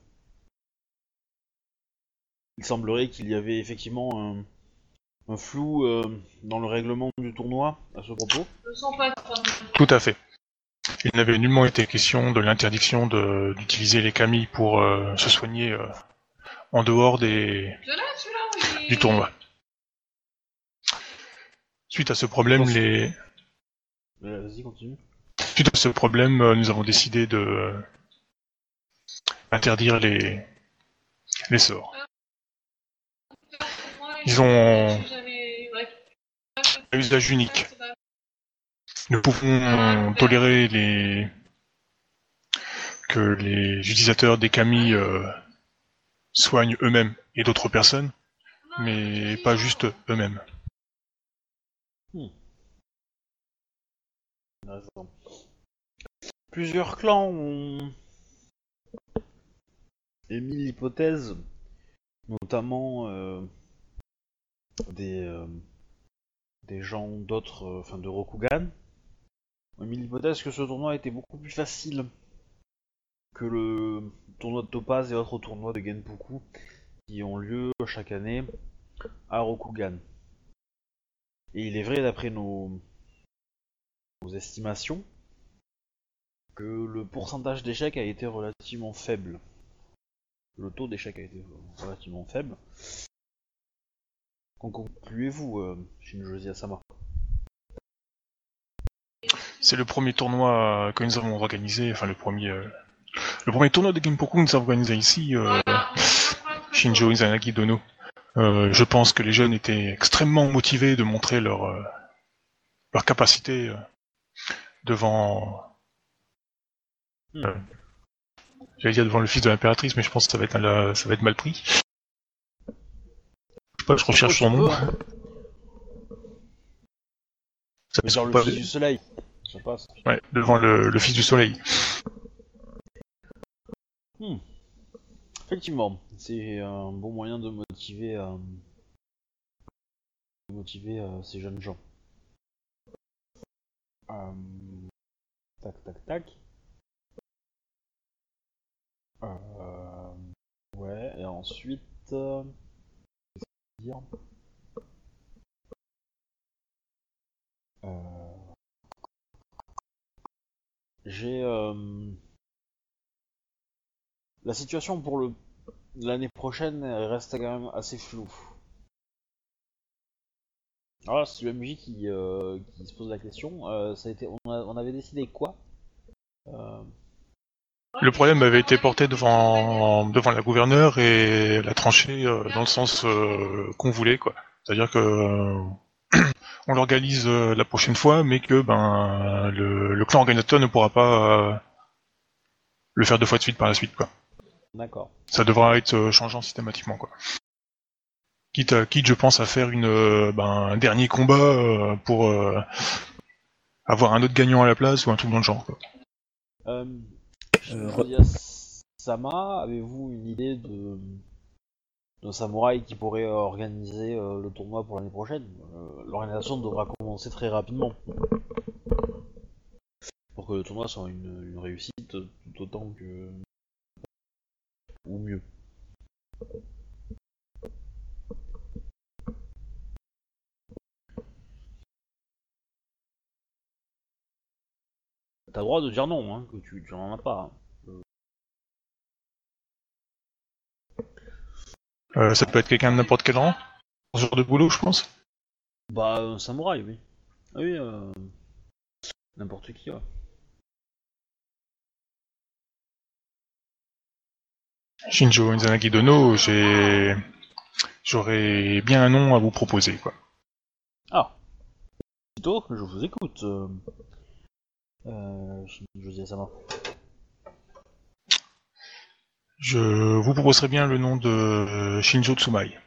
[SPEAKER 1] Il semblerait qu'il y avait effectivement un, un flou euh, dans le règlement du tournoi à ce propos
[SPEAKER 5] Je me sens pas ça.
[SPEAKER 2] Tout à fait. Il n'avait nullement été question de l'interdiction de- d'utiliser les camis pour euh, se soigner euh, en dehors des,
[SPEAKER 5] Celui-là, celui-là, oui.
[SPEAKER 2] du tournoi. Suite à ce problème, les,
[SPEAKER 1] Euh, Vas-y, continue.
[SPEAKER 2] suite à ce problème, euh, nous avons décidé de euh, interdire les, les sorts. Ils ont à usage unique. Nous pouvons tolérer les que les utilisateurs des camis euh, soignent eux-mêmes et d'autres personnes, mais pas juste eux-mêmes.
[SPEAKER 1] Intéressant. Plusieurs clans ont émis l'hypothèse, notamment euh, des, euh, des gens d'autres, euh, enfin de Rokugan, émis l'hypothèse que ce tournoi était beaucoup plus facile que le tournoi de Topaz et autres tournois de Genpuku qui ont lieu chaque année à Rokugan. Et il est vrai, d'après nos, estimations, que le pourcentage d'échec a été relativement faible. Le taux d'échec a été relativement faible. Concluez-vous, euh, Shinjoji Asama?
[SPEAKER 2] C'est le premier tournoi que nous avons organisé, enfin le premier, euh, le premier tournoi de Genpoku que nous avons organisé ici, euh, Shinjo Izanagi Dono. Euh, je pense que les jeunes étaient extrêmement motivés de montrer leur euh, capacité euh, devant. Euh, J'allais dire devant le fils de l'impératrice, mais je pense que ça ça va être mal pris. Je sais pas, je recherche son nom. Ça
[SPEAKER 1] genre le
[SPEAKER 2] pas-
[SPEAKER 1] fils du soleil. Ça passe.
[SPEAKER 2] Ouais, devant le, le fils du soleil.
[SPEAKER 1] Effectivement, c'est un bon moyen de motiver, euh, de motiver euh, ces jeunes gens. Euh, tac, tac, tac. Euh, ouais, et ensuite. euh, qu'est-ce que je veux Euh, J'ai. euh, La situation pour le l'année prochaine reste quand même assez floue. Alors c'est le MJ qui, euh, qui se pose la question. Ça a été, on, avait décidé quoi?
[SPEAKER 2] Le problème avait été porté devant devant la gouverneure et elle a tranché euh, dans le sens euh, qu'on voulait quoi. C'est-à-dire que on l'organise euh, la prochaine fois, mais que ben le, le clan organisateur ne pourra pas le faire deux fois de suite par la suite quoi.
[SPEAKER 1] D'accord.
[SPEAKER 2] Ça devra être changeant systématiquement quoi. Quitte, à- quitte je pense à faire une ben, un dernier combat pour euh, avoir un autre gagnant à la place ou un truc dans le genre. Quoi.
[SPEAKER 1] Euh,
[SPEAKER 4] Euh,
[SPEAKER 1] Sama, avez-vous une idée de samouraï qui pourrait organiser euh, le tournoi pour l'année prochaine? Euh, L'organisation devra commencer très rapidement. Pour que le tournoi soit une réussite tout autant que. ou mieux. T'as le droit de dire non, hein, que tu, tu n'en as pas. hein.
[SPEAKER 2] Euh, ça peut être quelqu'un de n'importe quel rang, ce genre de boulot je pense?
[SPEAKER 1] Bah, un samouraï, oui. Ah oui, euh... n'importe qui, ouais.
[SPEAKER 2] Shinjo Izanagi Dono, j'ai j'aurais bien un nom à vous proposer quoi.
[SPEAKER 1] Ah Tito, je vous écoute. Euh... Euh... José Sama.
[SPEAKER 2] Je vous proposerai bien le nom de Shinjo Tsumai.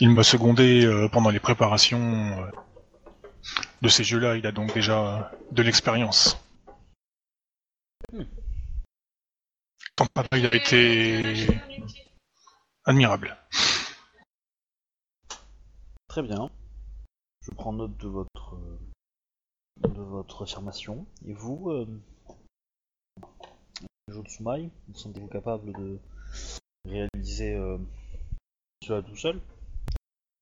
[SPEAKER 2] Il m'a secondé euh, pendant les préparations euh, de ces jeux-là, il a donc déjà de l'expérience.
[SPEAKER 1] Hmm.
[SPEAKER 2] Ton papa, il a été admirable.
[SPEAKER 1] Très bien. Je prends note de votre euh, de votre affirmation. Et vous, euh... Jotsumai, vous sentez-vous capable de réaliser euh, cela tout seul?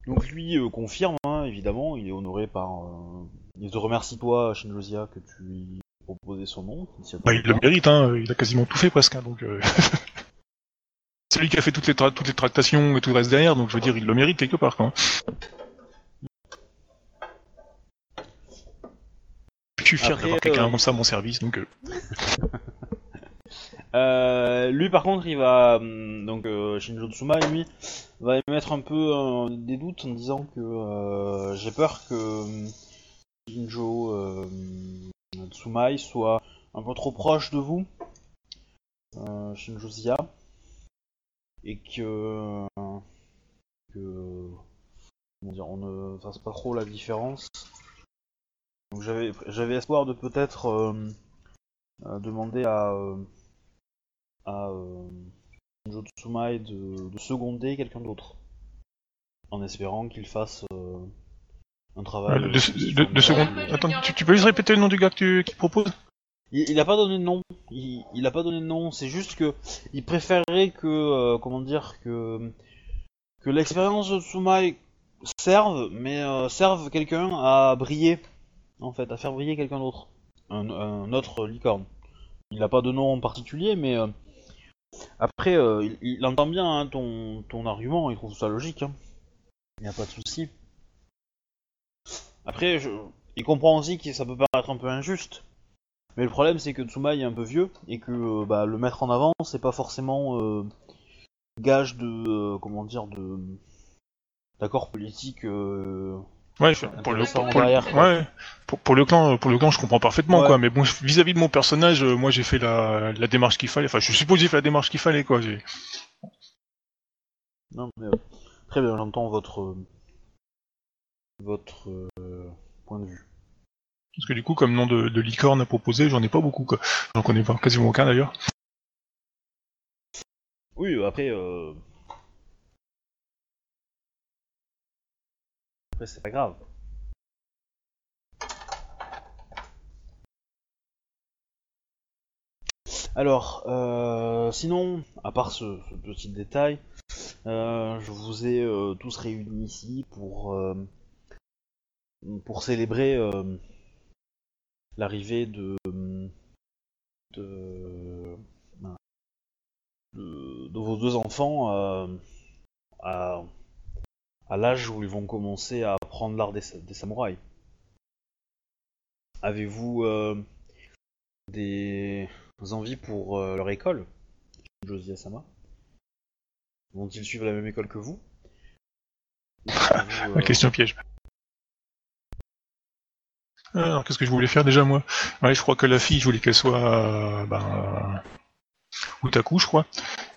[SPEAKER 1] Donc lui euh, confirme, hein, évidemment, il est honoré par... euh, il te remercie toi, Shinjozia, que tu lui proposé son nom. s'y
[SPEAKER 2] Bah, il le mérite, hein. Il a quasiment tout fait presque, hein, donc. euh, C'est lui qui a fait toutes les, toutes les tractations et tout le reste derrière, donc je veux dire, il le mérite quelque part, quoi. Suis fier
[SPEAKER 1] Après,
[SPEAKER 2] d'avoir quelqu'un
[SPEAKER 1] euh,
[SPEAKER 2] comme ça à mon service, donc. euh,
[SPEAKER 1] Euh, lui par contre il va hum, donc euh, Shinjo Tsuma lui va émettre un peu des doutes en disant que j'ai peur que hum, Shinjo Tsumai soit un peu trop proche de vous Shinjo Zia et que que on ne fasse pas trop la différence donc j'avais j'avais espoir de peut-être euh, euh, demander à euh, à euh, Shinjo Tsumae de, de seconder quelqu'un d'autre. En espérant qu'il fasse euh, un travail.
[SPEAKER 2] de,
[SPEAKER 1] euh,
[SPEAKER 2] de,
[SPEAKER 1] sur
[SPEAKER 2] de-
[SPEAKER 1] une
[SPEAKER 2] de secondes.
[SPEAKER 1] base-
[SPEAKER 2] Attends, tu, tu peux juste répéter le nom du gars que tu, qui propose?
[SPEAKER 1] Il, il a pas donné de nom. Il, il a pas donné de nom. C'est juste que il préférerait que euh, comment dire que que l'expérience de Tsumae serve, mais euh, serve quelqu'un à briller en fait, à faire briller quelqu'un d'autre, un, autre licorne. Il n'a pas de nom en particulier, mais euh, après, euh, il, entend bien hein, ton, argument, il trouve ça logique. hein. Il n'y a pas de souci. Après, il comprend aussi que ça peut paraître un peu injuste. Mais le problème, c'est que Tsuma est un peu vieux et que euh, bah, le mettre en avant, c'est pas forcément gage de comment dire de d'accord politique. Euh,
[SPEAKER 2] Ouais, pour le, pour, pour
[SPEAKER 1] derrière,
[SPEAKER 2] ouais, pour, pour le clan, pour le clan, je comprends parfaitement,
[SPEAKER 1] Ouais.
[SPEAKER 2] quoi. Mais bon, vis-à-vis de mon personnage, euh, moi, j'ai fait la, la démarche qu'il fallait. Enfin, je suppose j'ai fait la démarche qu'il fallait, quoi.
[SPEAKER 1] Non, mais, euh, très bien, j'entends votre euh, votre euh, point de vue.
[SPEAKER 2] Parce que du coup, comme nom de, de licorne à proposer, j'en ai pas beaucoup, quoi. J'en connais pas quasiment aucun d'ailleurs.
[SPEAKER 1] Oui, après, c'est pas grave. Alors, euh, sinon, à part ce, petit détail, euh, je vous ai euh, tous réunis ici pour pour célébrer l'arrivée de vos deux enfants à, à l'âge où ils vont commencer à apprendre l'art des, sa- des samouraïs. Avez-vous euh, des envies pour euh, leur école, Josie Asama? Vont-ils suivre la même école que vous? Ou avez-vous,
[SPEAKER 2] La
[SPEAKER 1] euh,
[SPEAKER 2] question piège. Euh, Alors, qu'est-ce que je voulais faire déjà, moi? Ouais, je crois que la fille, je voulais qu'elle soit, euh, ben, euh, otaku, je crois.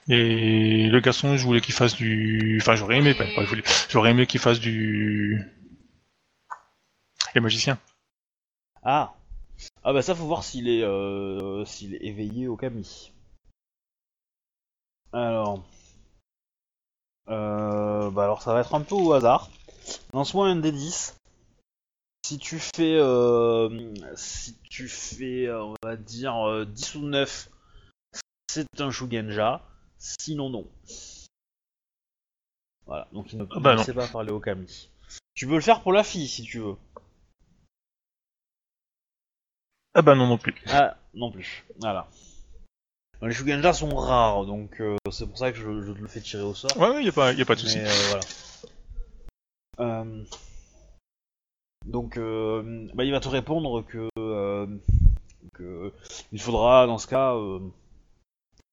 [SPEAKER 2] Et le garçon, je voulais qu'il fasse du... Enfin, j'aurais aimé, pas, j'aurais aimé qu'il fasse du... Les magiciens.
[SPEAKER 1] Ah Ah bah ça faut voir s'il est euh, s'il est éveillé au kami. Alors euh, bah alors ça va être un peu au hasard. Lance-moi un D10. Si tu fais euh, si tu fais euh, on va dire euh, 10 ou 9 c'est un Shugenja, sinon non. Voilà, donc il ne,
[SPEAKER 2] bah
[SPEAKER 1] sait pas parler au kami. Tu peux le faire pour la fille si tu veux.
[SPEAKER 2] Ah bah non, non plus.
[SPEAKER 1] Ah, non plus. Voilà. Les Shugenja sont rares, donc euh, c'est pour ça que je, je le fais tirer au sort.
[SPEAKER 2] Ouais, ouais, y a pas, y a pas de souci.
[SPEAKER 1] Euh, voilà. Euh, donc, euh, bah, il va te répondre que, que il faudra, dans ce cas,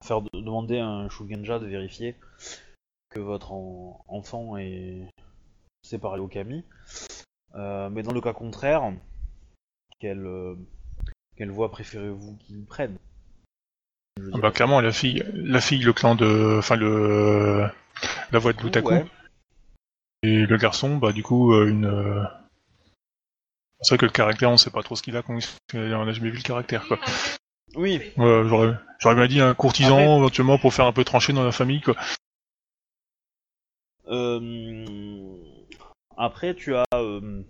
[SPEAKER 1] faire de- demander à un Shugenja de vérifier que votre en- enfant est séparé au kami. Euh, mais dans le cas contraire, quelle, euh, quelle voie préférez-vous qu'il prenne?
[SPEAKER 2] Ah bah clairement, la fille, la fille, le clan de... Enfin, le... La voix de.
[SPEAKER 1] Ouais.
[SPEAKER 2] Et le garçon, bah du coup, euh, une... C'est vrai que le caractère, on sait pas trop ce qu'il a, quand il- on a jamais vu le caractère, quoi.
[SPEAKER 1] Oui,
[SPEAKER 2] j'aurais, j'aurais bien dit un courtisan,
[SPEAKER 1] Après-
[SPEAKER 2] éventuellement, pour faire un peu trancher dans la famille, quoi.
[SPEAKER 1] Euh, Après, tu as, euh,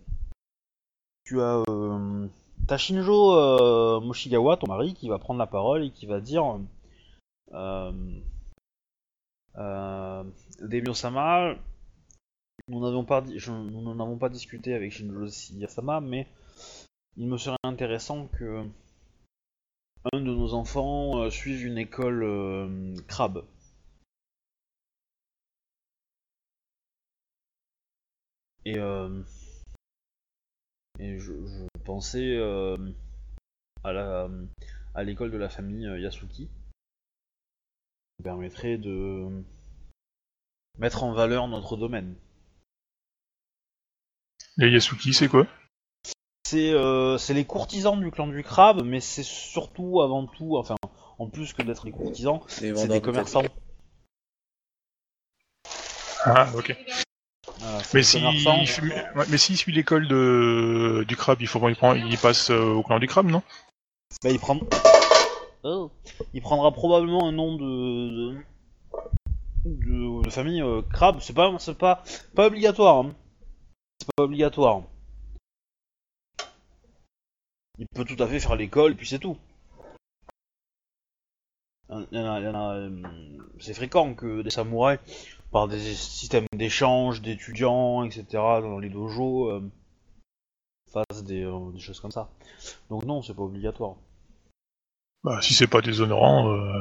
[SPEAKER 1] tu as euh, t'as Shinjo euh, Moshigawa, ton mari, qui va prendre la parole et qui va dire, euh, euh, Daimyo-sama, nous n'avons pas, di- je- nous n'en avons pas discuté avec Shinjo Yasama, mais il me serait intéressant que un de nos enfants euh, suive une école euh, crabe. Et, euh, et je, pensais à l'école de la famille Yasuki. qui permettrait de mettre en valeur notre domaine.
[SPEAKER 2] Les Yasuki, c'est quoi?
[SPEAKER 1] C'est euh, c'est les courtisans du clan du crabe, mais c'est surtout, avant tout, enfin, en plus que d'être les courtisans, c'est des
[SPEAKER 4] de
[SPEAKER 1] commerçants.
[SPEAKER 2] Ah, ok.
[SPEAKER 1] Voilà,
[SPEAKER 2] Mais
[SPEAKER 1] des
[SPEAKER 2] si, ouais, s'il suit l'école de du crabe, il faut il, prend, il passe euh, au clan du crabe, non?
[SPEAKER 1] Bah, il prend... Oh. Il prendra probablement un nom de... de... de, de famille euh, crabe, c'est pas, c'est pas, pas obligatoire. hein. C'est pas obligatoire. Il peut tout à fait faire l'école, et puis c'est tout. Euh, c'est fréquent que des samouraïs, par des systèmes d'échange d'étudiants, etc., dans les dojos, euh, fassent des, euh, des choses comme ça. Donc non, c'est pas obligatoire.
[SPEAKER 2] Bah, si c'est pas déshonorant, euh,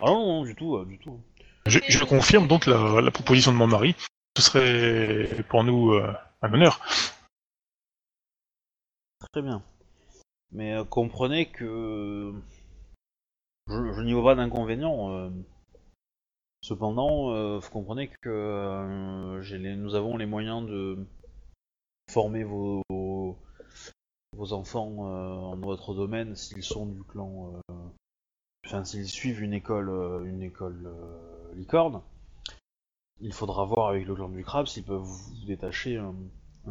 [SPEAKER 1] Ah non, non, du tout, du tout.
[SPEAKER 2] je, je confirme donc la, la proposition de mon mari. Ce serait pour nous un honneur.
[SPEAKER 1] Très bien. Mais euh, comprenez que je, n'y vois pas d'inconvénient. euh. Cependant, euh, vous comprenez que nous avons les moyens de former vos, enfants dans votre domaine s'ils sont du clan, enfin s'ils suivent une école, une école licorne. Il faudra voir avec le clan du crabe s'ils peuvent vous détacher un,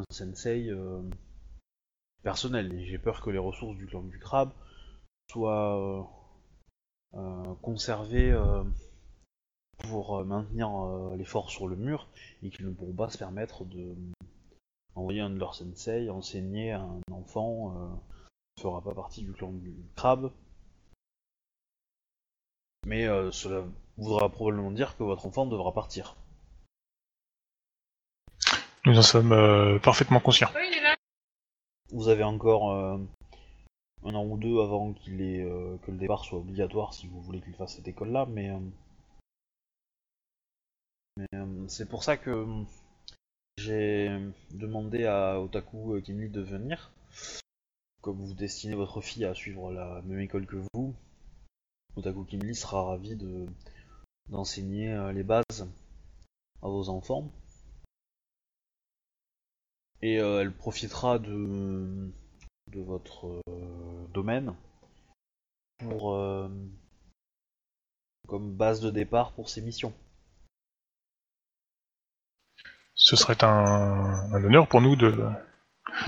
[SPEAKER 1] sensei personnel. Et j'ai peur que les ressources du clan du crabe soient euh, euh, conservées euh, pour maintenir euh, les forces sur le mur et qu'ils ne pourront pas se permettre de envoyer un de leurs sensei enseigner à un enfant euh, qui ne fera pas partie du clan du crabe. Mais euh, cela voudra probablement dire que votre enfant devra partir.
[SPEAKER 2] Nous en sommes euh, parfaitement conscients.
[SPEAKER 5] Oui, il est là.
[SPEAKER 1] Vous avez encore euh, un an ou deux avant qu'il ait, euh, que le départ soit obligatoire si vous voulez qu'il fasse cette école-là, mais, euh, c'est pour ça que j'ai demandé à Otaku Kimi de venir. Comme vous destinez votre fille à suivre la même école que vous, Otaku Kimi sera ravi de d'enseigner les bases à vos enfants. Et euh, elle profitera de, de votre euh, domaine pour euh, comme base de départ pour ses missions.
[SPEAKER 2] Ce serait un, un honneur pour nous de,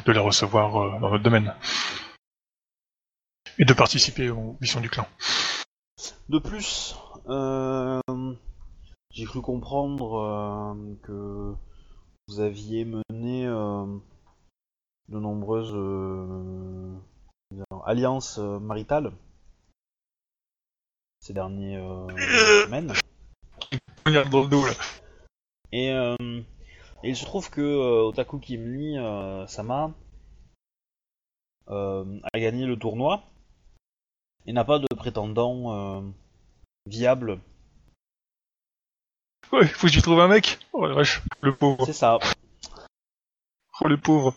[SPEAKER 2] de la recevoir dans notre domaine. Et de participer aux missions du clan.
[SPEAKER 1] De plus, euh, j'ai cru comprendre euh, que vous aviez mené euh, de nombreuses euh, alliances euh, maritales ces dernières semaines. Et, euh, et il se trouve que euh, Otaku Kimli euh, Sama a gagné le tournoi et n'a pas de prétendant viable.
[SPEAKER 2] Ouais, faut que j'y trouve un mec. Oh la vache, le pauvre.
[SPEAKER 1] C'est ça.
[SPEAKER 2] Oh le pauvre.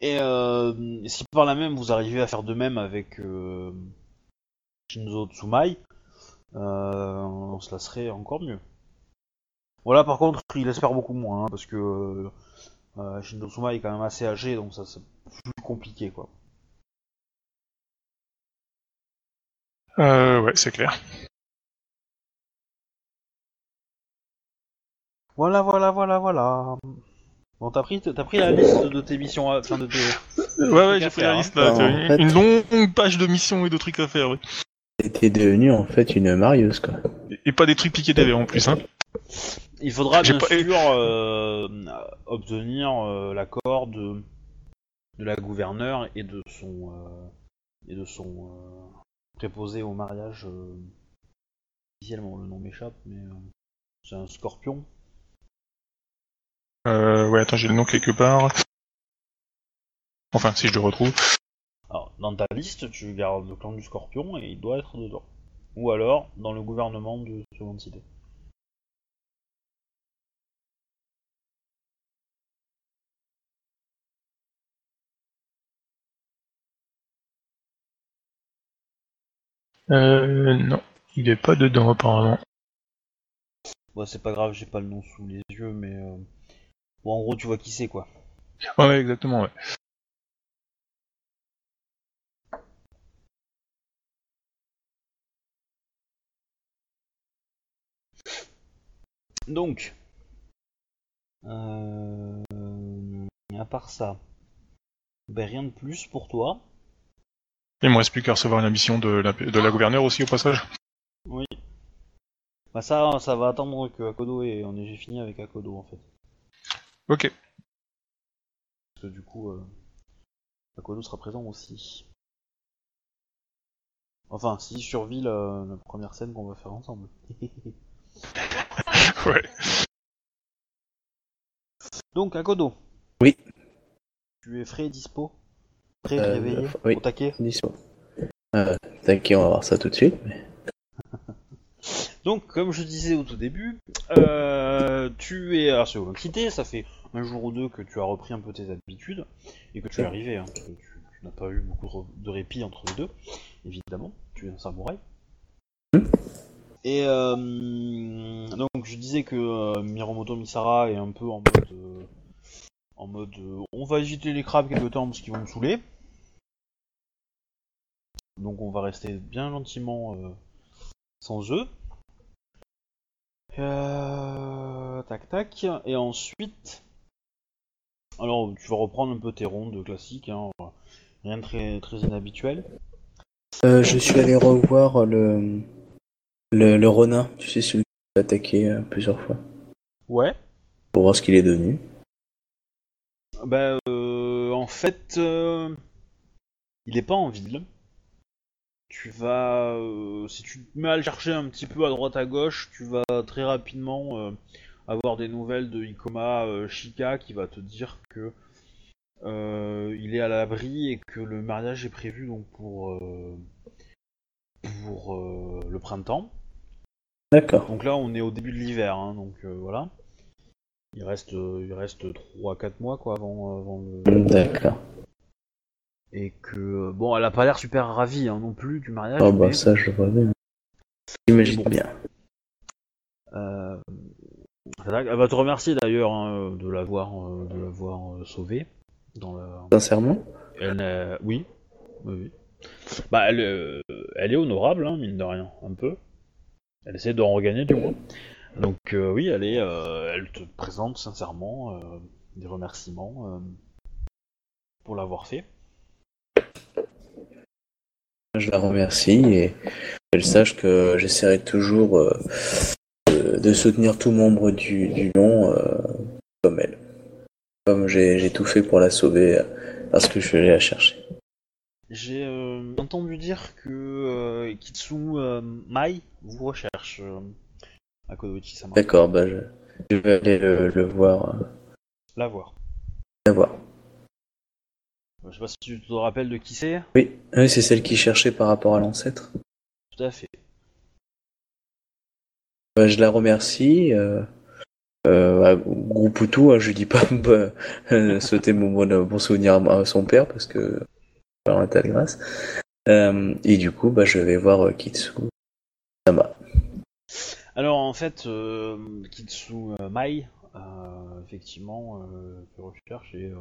[SPEAKER 1] Et euh, si par là même vous arrivez à faire de même avec euh, Shinzo Tsumai, euh, cela serait encore mieux. Voilà, par contre, il espère beaucoup moins, hein, parce que euh, Shinzo Tsumai est quand même assez âgé, donc ça c'est plus compliqué, quoi.
[SPEAKER 2] Euh, ouais, c'est clair.
[SPEAKER 1] Voilà, voilà, voilà, voilà. Bon, t'as pris, t'as pris la liste de tes missions, à- enfin de tes...
[SPEAKER 2] Ouais, ouais, j'ai pris la
[SPEAKER 1] hein.
[SPEAKER 2] liste là.
[SPEAKER 4] Bah, en
[SPEAKER 2] une,
[SPEAKER 4] fait-
[SPEAKER 2] une longue page de missions et de trucs à faire, ouais.
[SPEAKER 4] T'es devenu en fait une marieuse quoi.
[SPEAKER 2] Et, et pas des trucs piqués des verres en plus, hein.
[SPEAKER 1] Il faudra
[SPEAKER 2] J'ai
[SPEAKER 1] bien
[SPEAKER 2] pas-
[SPEAKER 1] sûr euh, obtenir euh, l'accord de, de la gouverneure et de son euh, et de son euh, préposé au mariage. Euh, officiellement, le nom m'échappe, mais euh, c'est un scorpion.
[SPEAKER 2] Euh, ouais, attends, j'ai le nom quelque part. Enfin, si je le retrouve.
[SPEAKER 1] Alors, dans ta liste, tu gardes le clan du Scorpion et il doit être dedans. Ou alors, dans le gouvernement de Seconde Cité.
[SPEAKER 2] Euh, non, il est pas dedans apparemment.
[SPEAKER 1] Bon, c'est pas grave, j'ai pas le nom sous les yeux, mais... euh, Bon, en gros, tu vois qui c'est, quoi.
[SPEAKER 2] Ouais, ouais, exactement, ouais.
[SPEAKER 1] Donc... Euh... À part ça... Ben, rien de plus pour toi.
[SPEAKER 2] Il me reste plus qu'à recevoir une mission de la, de la gouverneure aussi au passage.
[SPEAKER 1] Oui. Bah ça, ça va attendre que Akodo et on ait fini avec Akodo en fait.
[SPEAKER 2] Ok.
[SPEAKER 1] Parce que du coup, euh, Akodo sera présent aussi. Enfin, s'il survit la, la première scène qu'on va faire ensemble.
[SPEAKER 2] Ouais.
[SPEAKER 1] Donc Akodo.
[SPEAKER 4] Oui.
[SPEAKER 1] Tu es frais et dispo Prêt,
[SPEAKER 4] Euh,
[SPEAKER 1] réveillé,
[SPEAKER 4] oui.
[SPEAKER 1] au taquet
[SPEAKER 4] Dis-moi. Euh, T'inquiète, on va voir ça tout de suite. mais-
[SPEAKER 1] Donc, comme je disais au tout début, euh, tu es à Second Cité, ça fait un jour ou deux que tu as repris un peu tes habitudes et que tu es arrivé, hein, parce que tu, tu n'as pas eu beaucoup de répit entre les deux, évidemment, tu es un samouraï. Et euh, donc, je disais que euh, Miromoto Misara est un peu en mode, euh, en mode, on va éviter les crabes quelque temps parce qu'ils vont me saouler. Donc, on va rester bien gentiment sans eux. Euh, tac tac. Et ensuite, alors tu vas reprendre un peu tes rondes classiques, hein, rien de très très inhabituel.
[SPEAKER 4] Euh, je suis allé revoir le, le, le Ronin, tu sais, celui qui a attaqué euh, plusieurs fois,
[SPEAKER 1] Ouais.
[SPEAKER 4] pour voir ce qu'il est devenu.
[SPEAKER 1] Bah euh, en fait, euh, il est pas en ville. Tu vas, euh, si tu te mets à le chercher un petit peu à droite à gauche, tu vas très rapidement euh, avoir des nouvelles de Ikoma euh, Shika qui va te dire que il est à l'abri et que le mariage est prévu donc pour pour le printemps.
[SPEAKER 4] D'accord.
[SPEAKER 1] Donc là, on est au début de l'hiver, hein, donc voilà. Il reste, il reste 3-4 mois quoi avant, avant le,
[SPEAKER 4] D'accord.
[SPEAKER 1] Et que bon, elle a pas l'air super ravie hein, non plus du mariage.
[SPEAKER 4] Oh bah
[SPEAKER 1] mais,
[SPEAKER 4] ça, je vois bien. J'imagine
[SPEAKER 1] Bon.
[SPEAKER 4] bien.
[SPEAKER 1] euh, elle va te remercier d'ailleurs hein, de l'avoir, euh, de l'avoir euh, sauvé dans la.
[SPEAKER 4] Sincèrement
[SPEAKER 1] Elle, oui, oui. Bah, elle, euh, elle est honorable, hein, mine de rien, un peu. Elle essaie d'en regagner du moins. Donc euh, oui, elle est, euh, elle te présente sincèrement euh, des remerciements euh, pour l'avoir fait.
[SPEAKER 4] Je la remercie et qu'elle sache que j'essaierai toujours euh, de, de soutenir tout membre du, du euh, comme elle. Comme j'ai tout fait pour la sauver euh, parce que je l'ai la chercher.
[SPEAKER 1] J'ai euh, entendu dire que Kitsu Mai vous recherche à Kodoichi-sama.
[SPEAKER 4] D'accord, bah je, je vais aller le, le voir.
[SPEAKER 1] La voir.
[SPEAKER 4] la voir.
[SPEAKER 1] Je sais pas si tu te rappelles de qui c'est.
[SPEAKER 4] Oui, oui c'est celle qui cherchait par rapport à l'ancêtre.
[SPEAKER 1] Tout à fait.
[SPEAKER 4] Bah, je la remercie. Euh, euh, hein, je lui dis pas bah, euh, souhaiter mon bon, souvenir à, son père parce que par un tas de grâce. Euh, et du coup, bah, je vais voir euh, Kitsu Sama.
[SPEAKER 1] Alors en fait, Kitsu Mai, effectivement, fait recherche et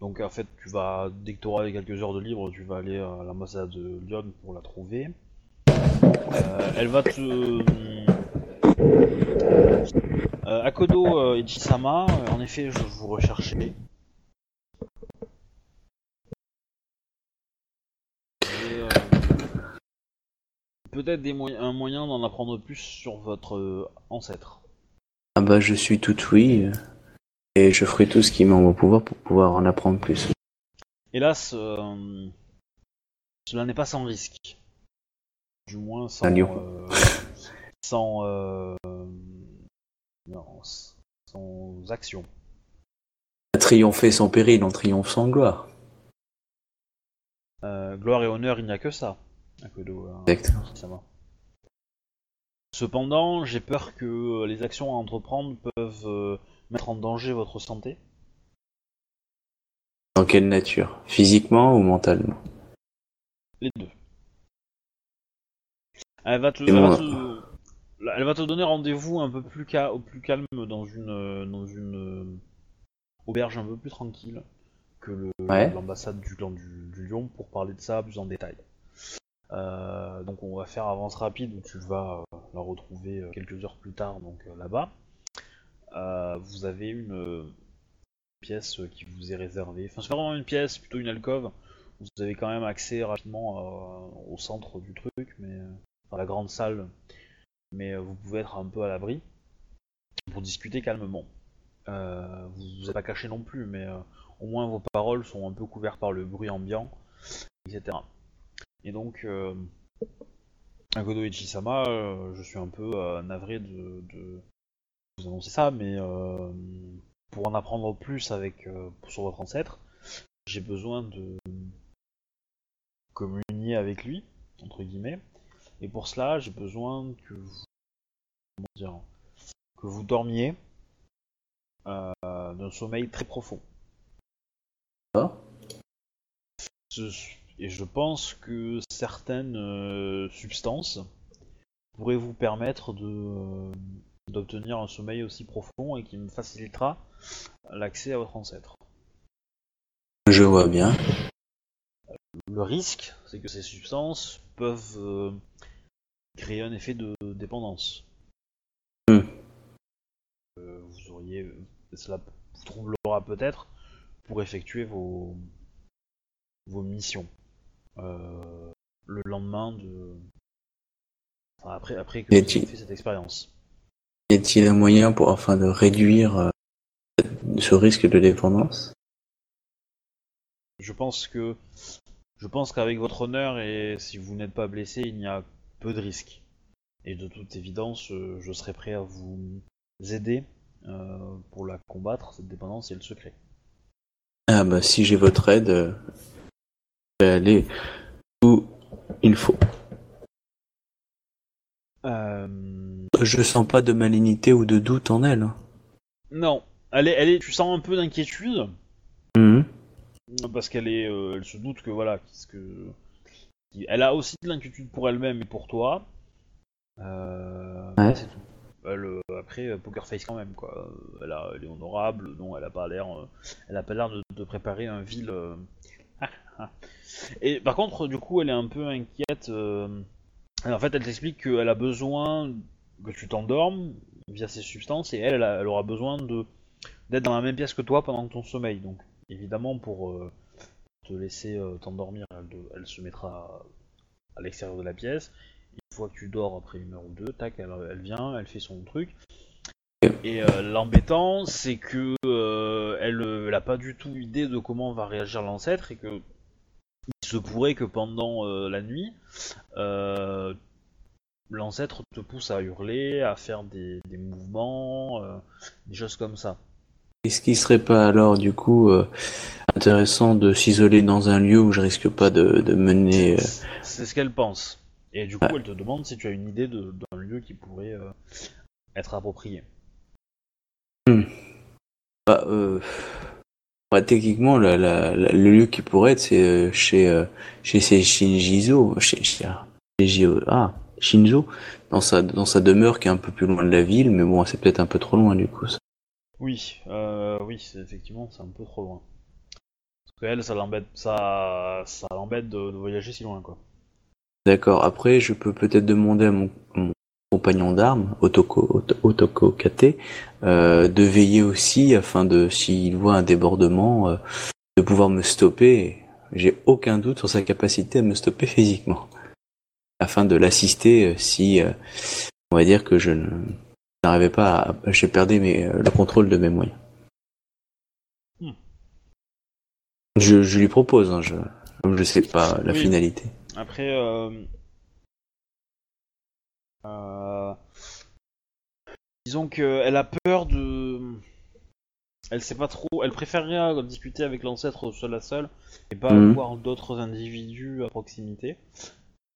[SPEAKER 1] donc en fait, tu vas dès que tu auras quelques heures de libre, tu vas aller à l'ambassade de Lyon pour la trouver. Euh, elle va te euh, Akodo euh, et Chisama, euh, en effet, je vous recherchais. Peut-être un moyen d'en apprendre plus sur votre ancêtre.
[SPEAKER 4] Ah bah, je suis tout oui. Et je ferai tout ce qui est en mon pouvoir pour pouvoir en apprendre plus.
[SPEAKER 1] Hélas, euh, cela n'est pas sans risque. Du moins sans, euh, sans, euh, non, sans action.
[SPEAKER 4] Triompher sans péril, on triomphe sans gloire.
[SPEAKER 1] Euh, gloire et honneur, il n'y a que ça.
[SPEAKER 4] Exactement.
[SPEAKER 1] Sama. Cependant, j'ai peur que les actions à entreprendre peuvent mettre en danger votre santé.
[SPEAKER 4] Dans quelle nature? Physiquement ou mentalement?
[SPEAKER 1] Les deux. Elle va te,
[SPEAKER 4] Et
[SPEAKER 1] elle va
[SPEAKER 4] moi-
[SPEAKER 1] te- elle va te donner rendez-vous un peu plus, plus calme dans une, euh, dans une auberge un peu plus tranquille que
[SPEAKER 4] Ouais.
[SPEAKER 1] l'ambassade du clan du, du Lion pour parler de ça plus en détail. Euh, donc on va faire avance rapide où tu vas euh, la retrouver quelques heures plus tard donc là-bas. Euh, vous avez une euh, pièce qui vous est réservée. Enfin c'est vraiment une pièce, plutôt une alcôve. Vous avez quand même accès rapidement euh, au centre du truc, mais la grande salle. Mais vous pouvez être un peu à l'abri pour discuter calmement. Euh, vous vous êtes pas caché non plus, mais au moins vos paroles sont un peu couvertes par le bruit ambiant, etc. Et donc, euh, Agodo Ichisama, je suis un peu navré de vous annoncer ça, mais euh, pour en apprendre plus avec euh, sur votre ancêtre, j'ai besoin de communier avec lui, entre guillemets, et pour cela, j'ai besoin que vous, comment dire, que vous dormiez euh, d'un sommeil très profond.
[SPEAKER 4] Ah.
[SPEAKER 1] Et je pense que certaines euh, substances pourraient vous permettre de d'obtenir un sommeil aussi profond et qui me facilitera l'accès à votre ancêtre.
[SPEAKER 4] Je vois bien.
[SPEAKER 1] Le risque, c'est que ces substances peuvent euh, créer un effet de dépendance.
[SPEAKER 4] Hmm.
[SPEAKER 1] Euh, vous auriez, euh, cela vous troublera peut-être pour effectuer vos vos missions euh, le lendemain de enfin, après après que vous ayez fait cette expérience.
[SPEAKER 4] Y a-t-il un moyen pour afin de réduire euh, ce risque de dépendance?
[SPEAKER 1] Je pense que je pense qu'avec votre honneur et si vous n'êtes pas blessé, il y a peu de risques. Et de toute évidence, euh, je serai prêt à vous aider euh, pour la combattre, cette dépendance et le secret.
[SPEAKER 4] Ah bah si j'ai votre aide, euh, je vais aller où il faut.
[SPEAKER 1] Euh,
[SPEAKER 4] Je sens pas de malignité ou de doute en elle.
[SPEAKER 1] Non, elle est, elle est, tu sens un peu d'inquiétude
[SPEAKER 4] Mhm.
[SPEAKER 1] parce qu'elle est, euh, elle se doute que voilà, qu'est-ce que, elle a aussi de l'inquiétude pour elle-même et pour toi. Euh,
[SPEAKER 4] Ouais.
[SPEAKER 1] c'est tout. Elle, euh, après, euh, poker face quand même quoi. Elle, a, elle est honorable, non, elle a pas l'air, elle a pas l'air de, de préparer un vil. euh, Et par contre, du coup, elle est un peu inquiète. En fait, elle t'explique qu'elle a besoin que tu t'endormes via ces substances et elle, elle, aura besoin de d'être dans la même pièce que toi pendant ton sommeil. Donc, évidemment, pour euh, te laisser euh, t'endormir, elle, se mettra à l'extérieur de la pièce. Une fois que tu dors après une heure ou deux, tac, elle, vient, elle fait son truc. Et euh, l'embêtant, c'est que elle, euh, elle a pas du tout idée de comment va réagir l'ancêtre et que il se pourrait que pendant la nuit, l'ancêtre te pousse à hurler, à faire des, des mouvements, euh, des choses comme ça.
[SPEAKER 4] Est-ce qu'il serait pas alors du coup euh, intéressant de s'isoler dans un lieu où je risque pas de, de mener euh,
[SPEAKER 1] C'est ce qu'elle pense. Et du coup, elle te demande si tu as une idée d'un lieu qui pourrait être approprié.
[SPEAKER 4] bah, euh, bah, techniquement la- la- la- le lieu qui pourrait être c'est chez chez ces Shinjizo chez, chez, chez Jio- ah Shinzo dans sa dans sa demeure qui est un peu plus loin de la ville mais bon c'est peut-être un peu trop loin du coup ça.
[SPEAKER 1] Oui, euh, oui, c'est effectivement, c'est un peu trop loin. Parce qu'elle, ça l'embête, ça, ça l'embête de, de voyager si loin, quoi.
[SPEAKER 4] D'accord. Après, je peux peut-être demander à mon, mon compagnon d'armes, Otoko, Ot- Otoko Kate, euh, de veiller aussi afin de, s'il voit un débordement, euh, de pouvoir me stopper. J'ai aucun doute sur sa capacité à me stopper physiquement. Afin de l'assister euh, si, euh, on va dire que je n'arrivais pas à, je perdais mes, euh, le contrôle de mes moyens.
[SPEAKER 1] Hmm.
[SPEAKER 4] Je, je lui propose, hein, je, comme je sais pas la
[SPEAKER 1] Oui.
[SPEAKER 4] finalité.
[SPEAKER 1] Après, euh, euh, disons qu'elle a peur de. Elle sait pas trop. Elle préférerait discuter avec l'ancêtre seul à seul et pas
[SPEAKER 4] Mhm.
[SPEAKER 1] voir d'autres individus à proximité.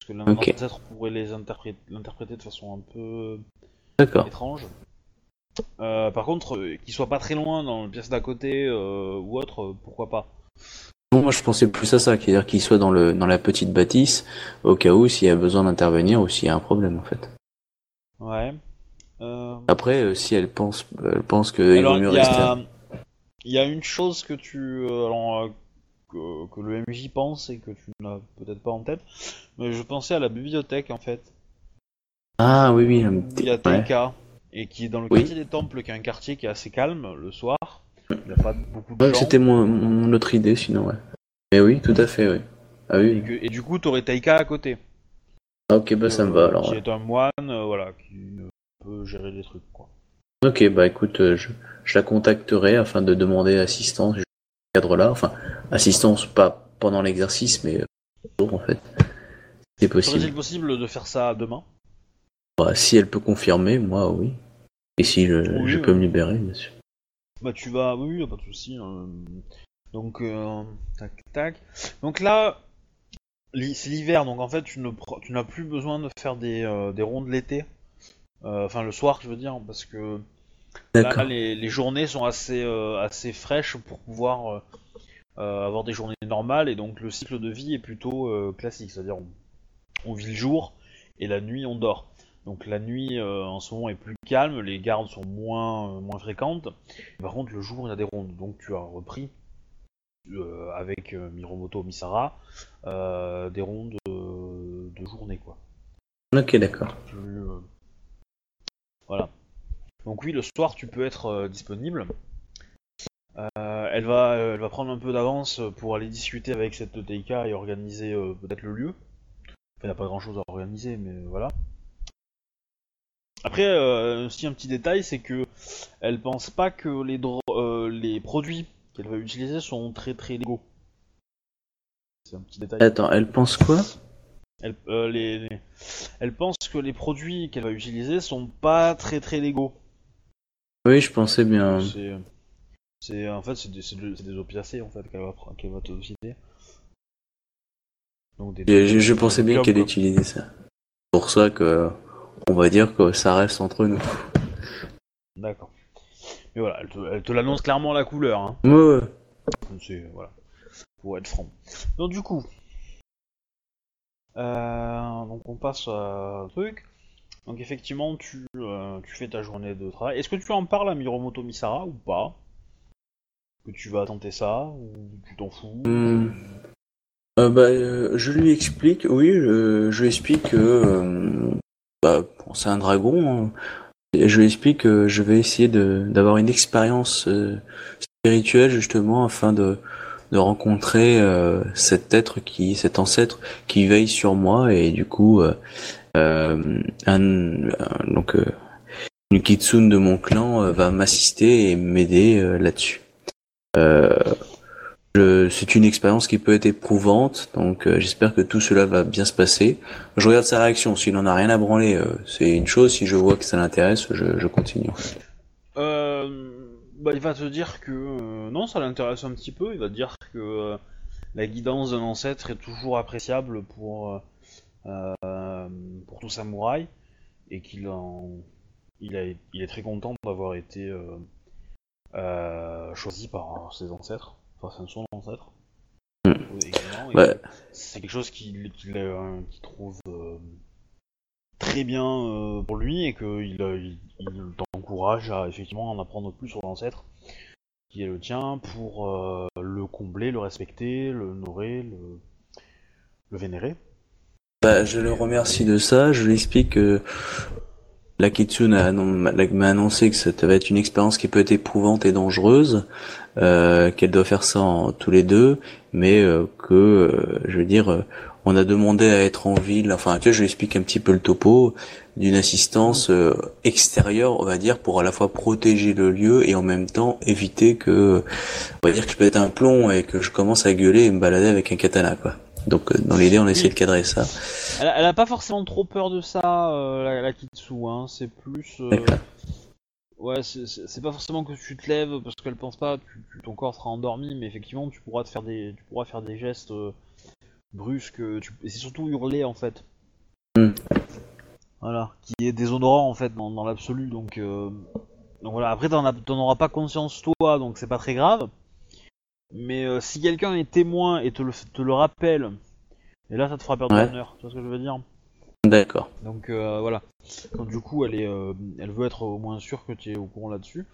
[SPEAKER 1] Parce que
[SPEAKER 4] Ok.
[SPEAKER 1] l'ancêtre pourrait les interpré- l'interpréter de façon un peu étrange. Euh, par contre, euh, qu'il soit pas très loin dans la pièce d'à côté euh, ou autre, euh, pourquoi pas.
[SPEAKER 4] Bon, moi, je pensais plus à ça, c'est-à-dire qu'il soit dans le dans la petite bâtisse, au cas où s'il y a besoin d'intervenir ou s'il y a un problème, en fait.
[SPEAKER 1] Ouais.
[SPEAKER 4] Après, si elle pense, elle pense qu'il vaut mieux rester.
[SPEAKER 1] a, il y a une chose que tu, alors, que, que le MJ pense et que tu n'as peut-être pas en tête, mais je pensais à la bibliothèque en fait.
[SPEAKER 4] Ah oui, oui.
[SPEAKER 1] Il y a
[SPEAKER 4] ouais.
[SPEAKER 1] TK et qui est dans le
[SPEAKER 4] Oui.
[SPEAKER 1] quartier des Temples, qui est un quartier qui est assez calme le soir. Il n'y a pas beaucoup de
[SPEAKER 4] Ouais,
[SPEAKER 1] gens.
[SPEAKER 4] C'était mon, mon autre idée, sinon, ouais. Mais oui, tout à fait, oui. Ah
[SPEAKER 1] Et,
[SPEAKER 4] oui.
[SPEAKER 1] que- et du coup, t'aurais Taika à côté.
[SPEAKER 4] Ah, ok, bah ça me va
[SPEAKER 1] Euh,
[SPEAKER 4] alors.
[SPEAKER 1] Qui
[SPEAKER 4] ouais.
[SPEAKER 1] est un moine, euh, voilà, qui euh, peut gérer des trucs quoi.
[SPEAKER 4] Ok, bah écoute, je, je la contacterai afin de demander assistance cadre-là. Enfin, assistance pas pendant l'exercice, mais euh, en fait. C'est
[SPEAKER 1] Serait-il
[SPEAKER 4] possible.
[SPEAKER 1] possible de faire ça demain?
[SPEAKER 4] Bah, si elle peut confirmer, moi, oui. Et si je,
[SPEAKER 1] Oui,
[SPEAKER 4] je
[SPEAKER 1] oui.
[SPEAKER 4] peux me libérer, bien sûr.
[SPEAKER 1] Bah tu vas, oui, pas de souci. hein. Donc euh, tac tac. Donc là, c'est l'hiver, donc en fait tu n'as plus besoin de faire des, euh, des rondes l'été. Euh, Enfin le soir, je veux dire, parce que là les, les journées sont assez assez fraîches pour pouvoir avoir des journées normales et donc le cycle de vie est plutôt euh, classique, c'est-à-dire on, on vit le jour et la nuit on dort. Donc la nuit euh, en ce moment est plus calme, les gardes sont moins, euh, moins fréquentes. Par contre le jour il y a des rondes, donc tu as repris euh, avec euh, Miromoto Misara euh, des rondes euh, de journée quoi.
[SPEAKER 4] Ok, d'accord.
[SPEAKER 1] Euh, Voilà. Donc oui le soir tu peux être euh, disponible. Euh, elle, va, euh, elle va prendre un peu d'avance pour aller discuter avec cette TK et organiser euh, peut-être le lieu. Enfin, il n'y a pas grand chose à organiser, mais voilà. Après, euh, aussi un petit détail, c'est que elle pense pas que les, dro- les produits qu'elle va utiliser sont très très légaux. C'est un petit détail.
[SPEAKER 4] Attends, elle pense quoi?
[SPEAKER 1] Elle, les, les- elle pense que les produits qu'elle va utiliser sont pas très très légaux.
[SPEAKER 4] Oui, je pensais bien.
[SPEAKER 1] C'est, c'est en fait c'est des, de- opiacés en fait qu'elle va qu'elle va te citer. Donc des
[SPEAKER 4] Je, je- je pensais bien qu'elle utilisait ça. C'est pour ça que on va dire que ça reste entre nous.
[SPEAKER 1] D'accord. Mais voilà, elle te, elle te l'annonce clairement la couleur. Hein.
[SPEAKER 4] Ouais, ouais.
[SPEAKER 1] C'est voilà, pour être franc. Donc du coup, euh, donc on passe à un truc. Donc effectivement, tu, euh, tu fais ta journée de travail. Est-ce que tu en parles à Miromoto Misara ou pas? Que tu vas tenter ça ou tu t'en fous
[SPEAKER 4] Hmm. Euh, bah, euh, je lui explique, oui, je, je lui explique que euh, bah, bon, c'est un dragon. hein. Et je lui explique que je vais essayer de d'avoir une expérience spirituelle justement afin de de rencontrer cet être qui, cet ancêtre qui veille sur moi et du coup un, donc une kitsune de mon clan va m'assister et m'aider là-dessus. Euh, c'est une expérience qui peut être éprouvante, donc euh, j'espère que tout cela va bien se passer. Je regarde sa réaction, s'il en a rien à branler, euh, c'est une chose, si je vois que ça l'intéresse, je, continue.
[SPEAKER 1] Bah, il va te dire que non, ça l'intéresse un petit peu. Il va te dire que la guidance d'un ancêtre est toujours appréciable pour pour tout samouraï et qu'il est très content d'avoir été choisi par ses ancêtres, enfin c'est son ancêtre.
[SPEAKER 4] Hmm. Ouais.
[SPEAKER 1] que C'est quelque chose qu'il euh, trouve euh, très bien euh, pour lui et qu'il euh, il, il t'encourage à effectivement en apprendre plus sur l'ancêtre qui est le tien pour euh, le combler, le respecter, le honorer, le, le vénérer.
[SPEAKER 4] Bah, je le remercie de ça, je lui explique que la Kitsune m'a annoncé que ça va être une expérience qui peut être éprouvante et dangereuse, euh, qu'elle doit faire ça en, tous les deux, mais euh, que, euh, je veux dire, euh, on a demandé à être en ville, enfin, tu vois, je lui explique un petit peu le topo d'une assistance extérieure, on va dire, pour à la fois protéger le lieu et en même temps éviter que, on va dire que je pète un plomb et que je commence à gueuler et me balader avec un katana, quoi. Donc, euh, dans l'idée, on essaie de cadrer ça.
[SPEAKER 1] Elle, a- elle a pas forcément trop peur de ça, euh, la, la Kitsu, hein. c'est plus... euh, ouais, c'est- pas forcément que tu te lèves parce qu'elle pense pas, tu, tu- ton corps sera endormi, mais effectivement, tu pourras te faire des, tu pourras faire des gestes euh, brusques. Tu, et c'est surtout hurler en fait.
[SPEAKER 4] Hmm.
[SPEAKER 1] Voilà, qui est déshonorant en fait dans, dans l'absolu. Donc, donc voilà. Après, t'en auras pas conscience toi, donc c'est pas très grave. Mais euh, si quelqu'un est témoin et te le, te le rappelle, et là, ça te fera perdre
[SPEAKER 4] Ouais.
[SPEAKER 1] l'honneur. Tu vois ce que je veux dire?
[SPEAKER 4] D'accord.
[SPEAKER 1] donc euh, voilà. Donc du coup, elle est, euh, elle veut être au moins sûre que tu es au courant là-dessus.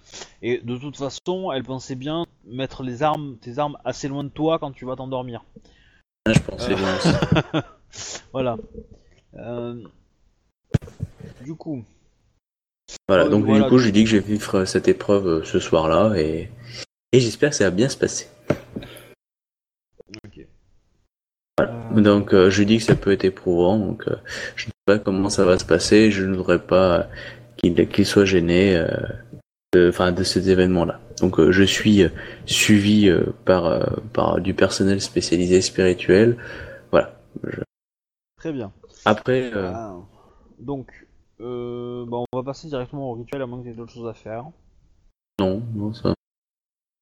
[SPEAKER 1] Et de toute façon, elle pensait bien mettre les armes, tes armes assez loin de toi quand tu vas t'endormir.
[SPEAKER 4] Je pensais
[SPEAKER 1] Euh.
[SPEAKER 4] bien aussi.
[SPEAKER 1] Voilà. Euh, Du coup,
[SPEAKER 4] Voilà, donc
[SPEAKER 1] voilà,
[SPEAKER 4] du coup, je lui dis que je vais vivre cette épreuve euh, ce soir-là et, et j'espère que ça va bien se passer.
[SPEAKER 1] Ok.
[SPEAKER 4] Voilà. Donc euh, je dis que ça peut être éprouvant, donc euh, je ne sais pas comment ça va se passer, je ne voudrais pas qu'il soit gêné euh, de, de ces événements-là. Donc je suis suivi par, par du personnel spécialisé spirituel. Voilà.
[SPEAKER 1] Très bien.
[SPEAKER 4] Après,
[SPEAKER 1] Ah. Donc, euh, bon, on va passer directement au rituel à moins que tu aies d'autres choses à faire.
[SPEAKER 4] non, non, ça.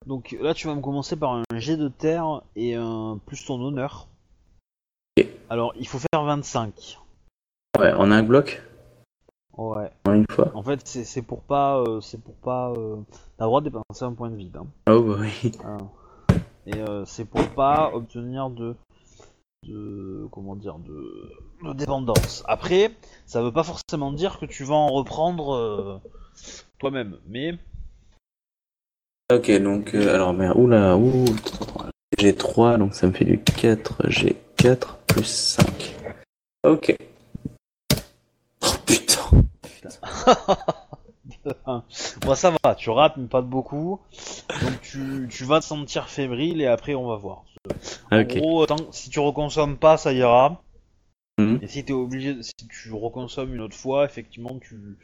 [SPEAKER 1] Donc là, tu vas me commencer par un jet de terre et un plus ton honneur. Alors, il faut faire 25.
[SPEAKER 4] Ouais, en un bloc,
[SPEAKER 1] Ouais.
[SPEAKER 4] en une fois.
[SPEAKER 1] En fait, c'est pour pas, euh, c'est pour pas. Euh... T'as le droit de dépenser un point de vide. Hein.
[SPEAKER 4] Oh bah oui.
[SPEAKER 1] Ah. Et euh, c'est pour pas obtenir de, de, comment dire, de, de dépendance. Après, ça veut pas forcément dire que tu vas en reprendre euh, toi-même, mais
[SPEAKER 4] Ok, donc, euh, alors, merde, oula, ouh, j'ai 3, donc ça me fait du 4, j'ai 4 plus 5. Ok. Oh putain.
[SPEAKER 1] bon, ça va. Tu rates, mais pas de beaucoup. Donc tu, tu vas te sentir fébrile et après on va voir. En
[SPEAKER 4] Ok.
[SPEAKER 1] gros, tant, si tu reconsommes pas, ça ira.
[SPEAKER 4] Mhm.
[SPEAKER 1] Et si t'es obligé, si tu reconsommes une autre fois, effectivement, tu,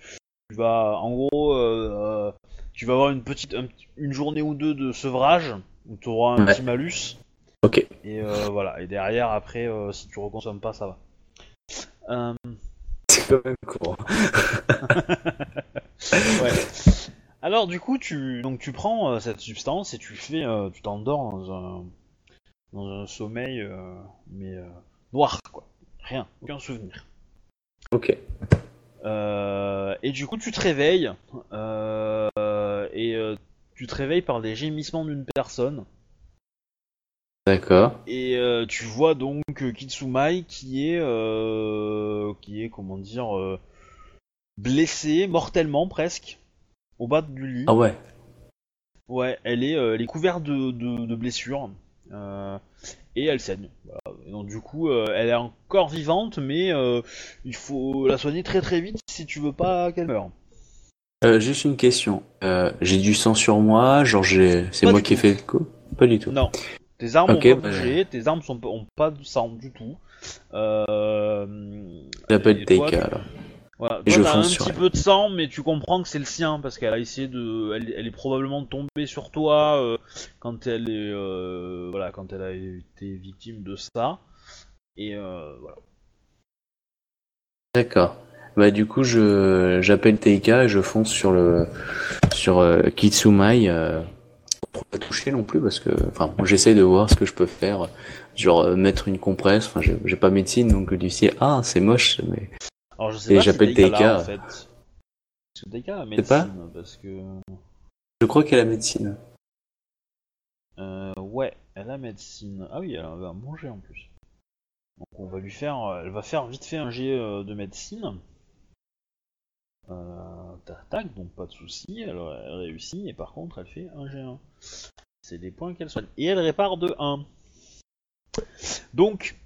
[SPEAKER 1] tu vas, en gros, euh, euh, tu vas avoir une petite, un petit- une journée ou deux de sevrage où tu auras un
[SPEAKER 4] Ouais.
[SPEAKER 1] petit malus.
[SPEAKER 4] Ok.
[SPEAKER 1] Et euh, voilà. Et derrière, après, euh, si tu reconsommes pas, ça va.
[SPEAKER 4] C'est quand même court.
[SPEAKER 1] ouais. Alors du coup, tu donc tu prends cette substance et tu fais, tu t'endors dans un dans un sommeil mais noir quoi, rien, aucun souvenir.
[SPEAKER 4] Ok.
[SPEAKER 1] Euh, et du coup, tu te réveilles euh, et euh, tu te réveilles par des gémissements d'une personne
[SPEAKER 4] D'accord.
[SPEAKER 1] et euh, tu vois donc Kitsumai qui est euh, qui est comment dire euh, blessée mortellement presque au bas du lit.
[SPEAKER 4] Ah ouais.
[SPEAKER 1] Ouais, elle est, elle est couverte de, de, de blessures et elle saigne. Voilà. Et donc du coup, euh, elle est encore vivante, mais euh, il faut la soigner très très vite si tu veux pas qu'elle meure.
[SPEAKER 4] Euh, juste une question. J'ai du sang sur moi, genre j'ai, c'est
[SPEAKER 1] Pas
[SPEAKER 4] moi qui ai fait le coup Pas du tout.
[SPEAKER 1] Non, tes armes
[SPEAKER 4] Ok,
[SPEAKER 1] ont pas
[SPEAKER 4] bah-
[SPEAKER 1] bougé, tes armes sont, ont pas de sang du tout.
[SPEAKER 4] J'appelle TK alors.
[SPEAKER 1] Voilà, toi t'as un petit
[SPEAKER 4] elle.
[SPEAKER 1] peu de sang, mais tu comprends que c'est le sien parce qu'elle a essayé de, elle, elle est probablement tombée sur toi euh, quand elle est, euh, voilà, quand elle a été victime de ça. Et euh, voilà.
[SPEAKER 4] D'accord. Bah du coup je j'appelle TK et je fonce sur le sur euh, Kitsumai euh, pour pas toucher non plus parce que enfin j'essaie de voir ce que je peux faire genre mettre une compresse enfin j'ai pas médecine donc dis ah c'est moche mais
[SPEAKER 1] Alors je sais
[SPEAKER 4] Et
[SPEAKER 1] pas
[SPEAKER 4] j'appelle
[SPEAKER 1] si
[SPEAKER 4] TK.
[SPEAKER 1] en fait. Est-ce que Taika a
[SPEAKER 4] sais pas.
[SPEAKER 1] médecine Parce que
[SPEAKER 4] je crois qu'elle a médecine.
[SPEAKER 1] euh, ouais, elle a médecine. Ah oui, elle bon jet en plus. Donc on va lui faire, euh, elle va faire vite fait un jet euh, de médecine. Euh, tac, tac, donc pas de souci, elle, elle réussit et par contre elle fait un G1. C'est des points qu'elle soigne. Et elle répare de 1. Donc,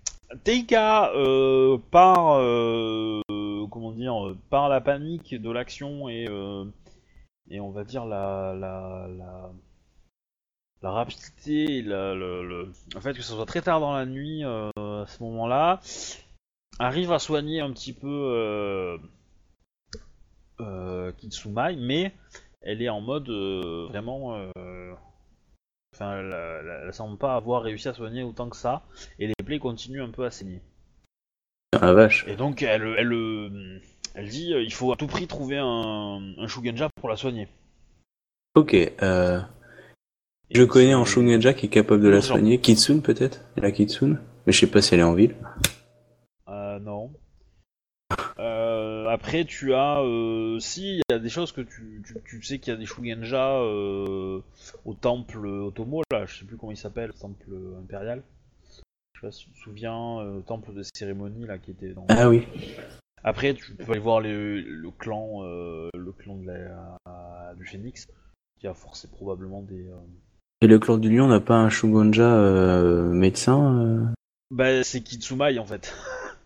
[SPEAKER 1] Teika, euh, par, euh, comment dire, euh, par la panique de l'action et, euh, on va dire la, rapidité le, fait que ce soit très tard dans la nuit euh, à ce moment-là, arrive à soigner un petit peu Kitsumai, mais elle est en mode vraiment. Enfin, elle, elle, elle semble pas avoir réussi à soigner autant que ça, et les plaies continuent un peu à saigner.
[SPEAKER 4] Ah vache.
[SPEAKER 1] Et donc, elle, elle, euh, elle dit euh, il faut à tout prix trouver un, un Shugenja pour la soigner.
[SPEAKER 4] Ok, euh, je connais en
[SPEAKER 1] c'est-
[SPEAKER 4] Shungenja qui est capable de la
[SPEAKER 1] Bonjour.
[SPEAKER 4] soigner. Kitsune peut-être? La Kitsune? Mais je sais pas si elle est en ville.
[SPEAKER 1] Euh, non. Euh, après, tu as. Euh, si, il y a des choses que tu, tu, tu sais qu'il y a des Shugenja euh, au temple Otomo, là, je sais plus comment il s'appelle, le temple impérial. Je sais pas si tu te souviens, euh, le temple de cérémonie, là, qui était dans.
[SPEAKER 4] Ah oui.
[SPEAKER 1] Après, tu peux aller voir les- le clan, euh, le clan de la, du Phénix, qui a forcé probablement des. euh,
[SPEAKER 4] Et le clan du lion n'a pas un Shugenja euh, médecin euh
[SPEAKER 1] Bah, c'est Kitsumai en fait.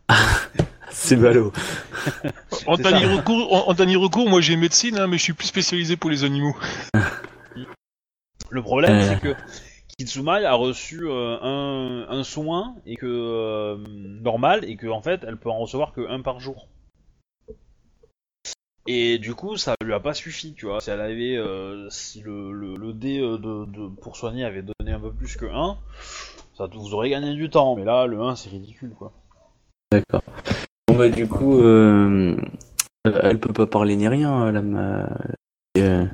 [SPEAKER 4] C'est ballot.
[SPEAKER 2] En dernier recours, en, en dernier recours, moi j'ai médecine, hein, mais je suis plus spécialisé pour les animaux.
[SPEAKER 1] Le problème,
[SPEAKER 4] Euh.
[SPEAKER 1] c'est que Kitsumai a reçu euh, un, un soin et que euh, normal et que en fait, elle peut en recevoir que un par jour. Et du coup, ça lui a pas suffi, tu vois. Si elle avait, euh, si le, le, le dé de, de- pour soigner avait donné un peu plus que 1, ça vous aurait gagné du temps. Mais là, le 1, c'est ridicule, quoi.
[SPEAKER 4] D'accord. Bon bah du coup, euh, elle peut pas parler ni rien, la ma... Euh.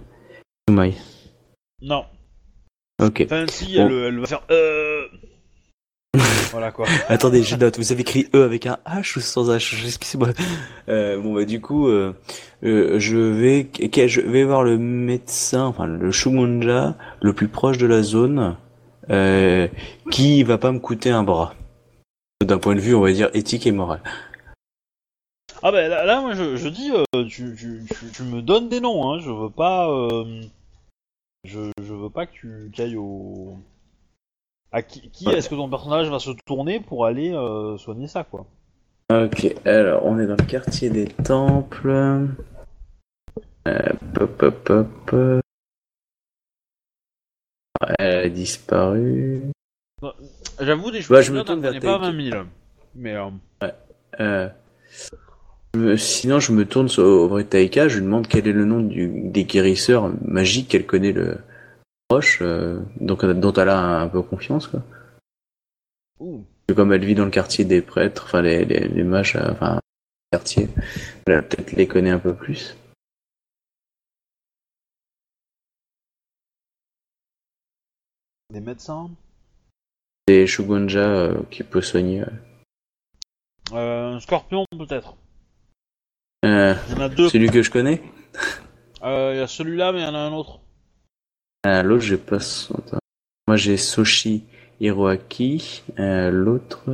[SPEAKER 1] Non.
[SPEAKER 4] Ok.
[SPEAKER 1] Enfin, si,
[SPEAKER 4] Bon.
[SPEAKER 1] elle, elle va faire. Euh... voilà quoi.
[SPEAKER 4] Attendez, je note. Vous avez écrit E avec un H ou sans H Excusez-moi. Euh, bon bah du coup, euh, euh, je vais, je vais voir le médecin, enfin le Shumonja le plus proche de la zone, euh, qui va pas me coûter un bras. D'un point de vue, on va dire éthique et moral.
[SPEAKER 1] Ah bah là, là, moi je, je dis, euh, tu, tu, tu, tu me donnes des noms, hein, je veux pas, euh, je, pas que tu ailles au, à qui, est-ce que ton personnage va se tourner pour aller euh, soigner ça quoi?
[SPEAKER 4] Ok, alors on est dans le quartier des temples. Euh, pop, pop, pop. Elle a disparu.
[SPEAKER 1] J'avoue des
[SPEAKER 4] Bah,
[SPEAKER 1] choses
[SPEAKER 4] je me tourne vers
[SPEAKER 1] pas
[SPEAKER 4] Taiki.
[SPEAKER 1] 20 000, mais euh,
[SPEAKER 4] Euh, sinon, je me tourne sur au Taika, je lui demande quel est le nom du, des guérisseurs magiques qu'elle connaît le proche, euh, donc dont elle a un, peu confiance. Quoi.
[SPEAKER 1] ouh,
[SPEAKER 4] Comme elle vit dans le quartier des prêtres, enfin les, les, les mages, euh, enfin quartier, elle peut-être les connaît un peu plus.
[SPEAKER 1] des médecins,
[SPEAKER 4] Des Shugonja euh, qui peut soigner. ouais.
[SPEAKER 1] euh, un scorpion peut-être.
[SPEAKER 4] Euh,
[SPEAKER 1] Il y en a deux.
[SPEAKER 4] celui que je connais.
[SPEAKER 1] Euh, Il y a celui-là, mais il y en a un autre.
[SPEAKER 4] Euh, L'autre, j'ai pas son. Moi, j'ai Soshi Hiroaki. Euh, L'autre.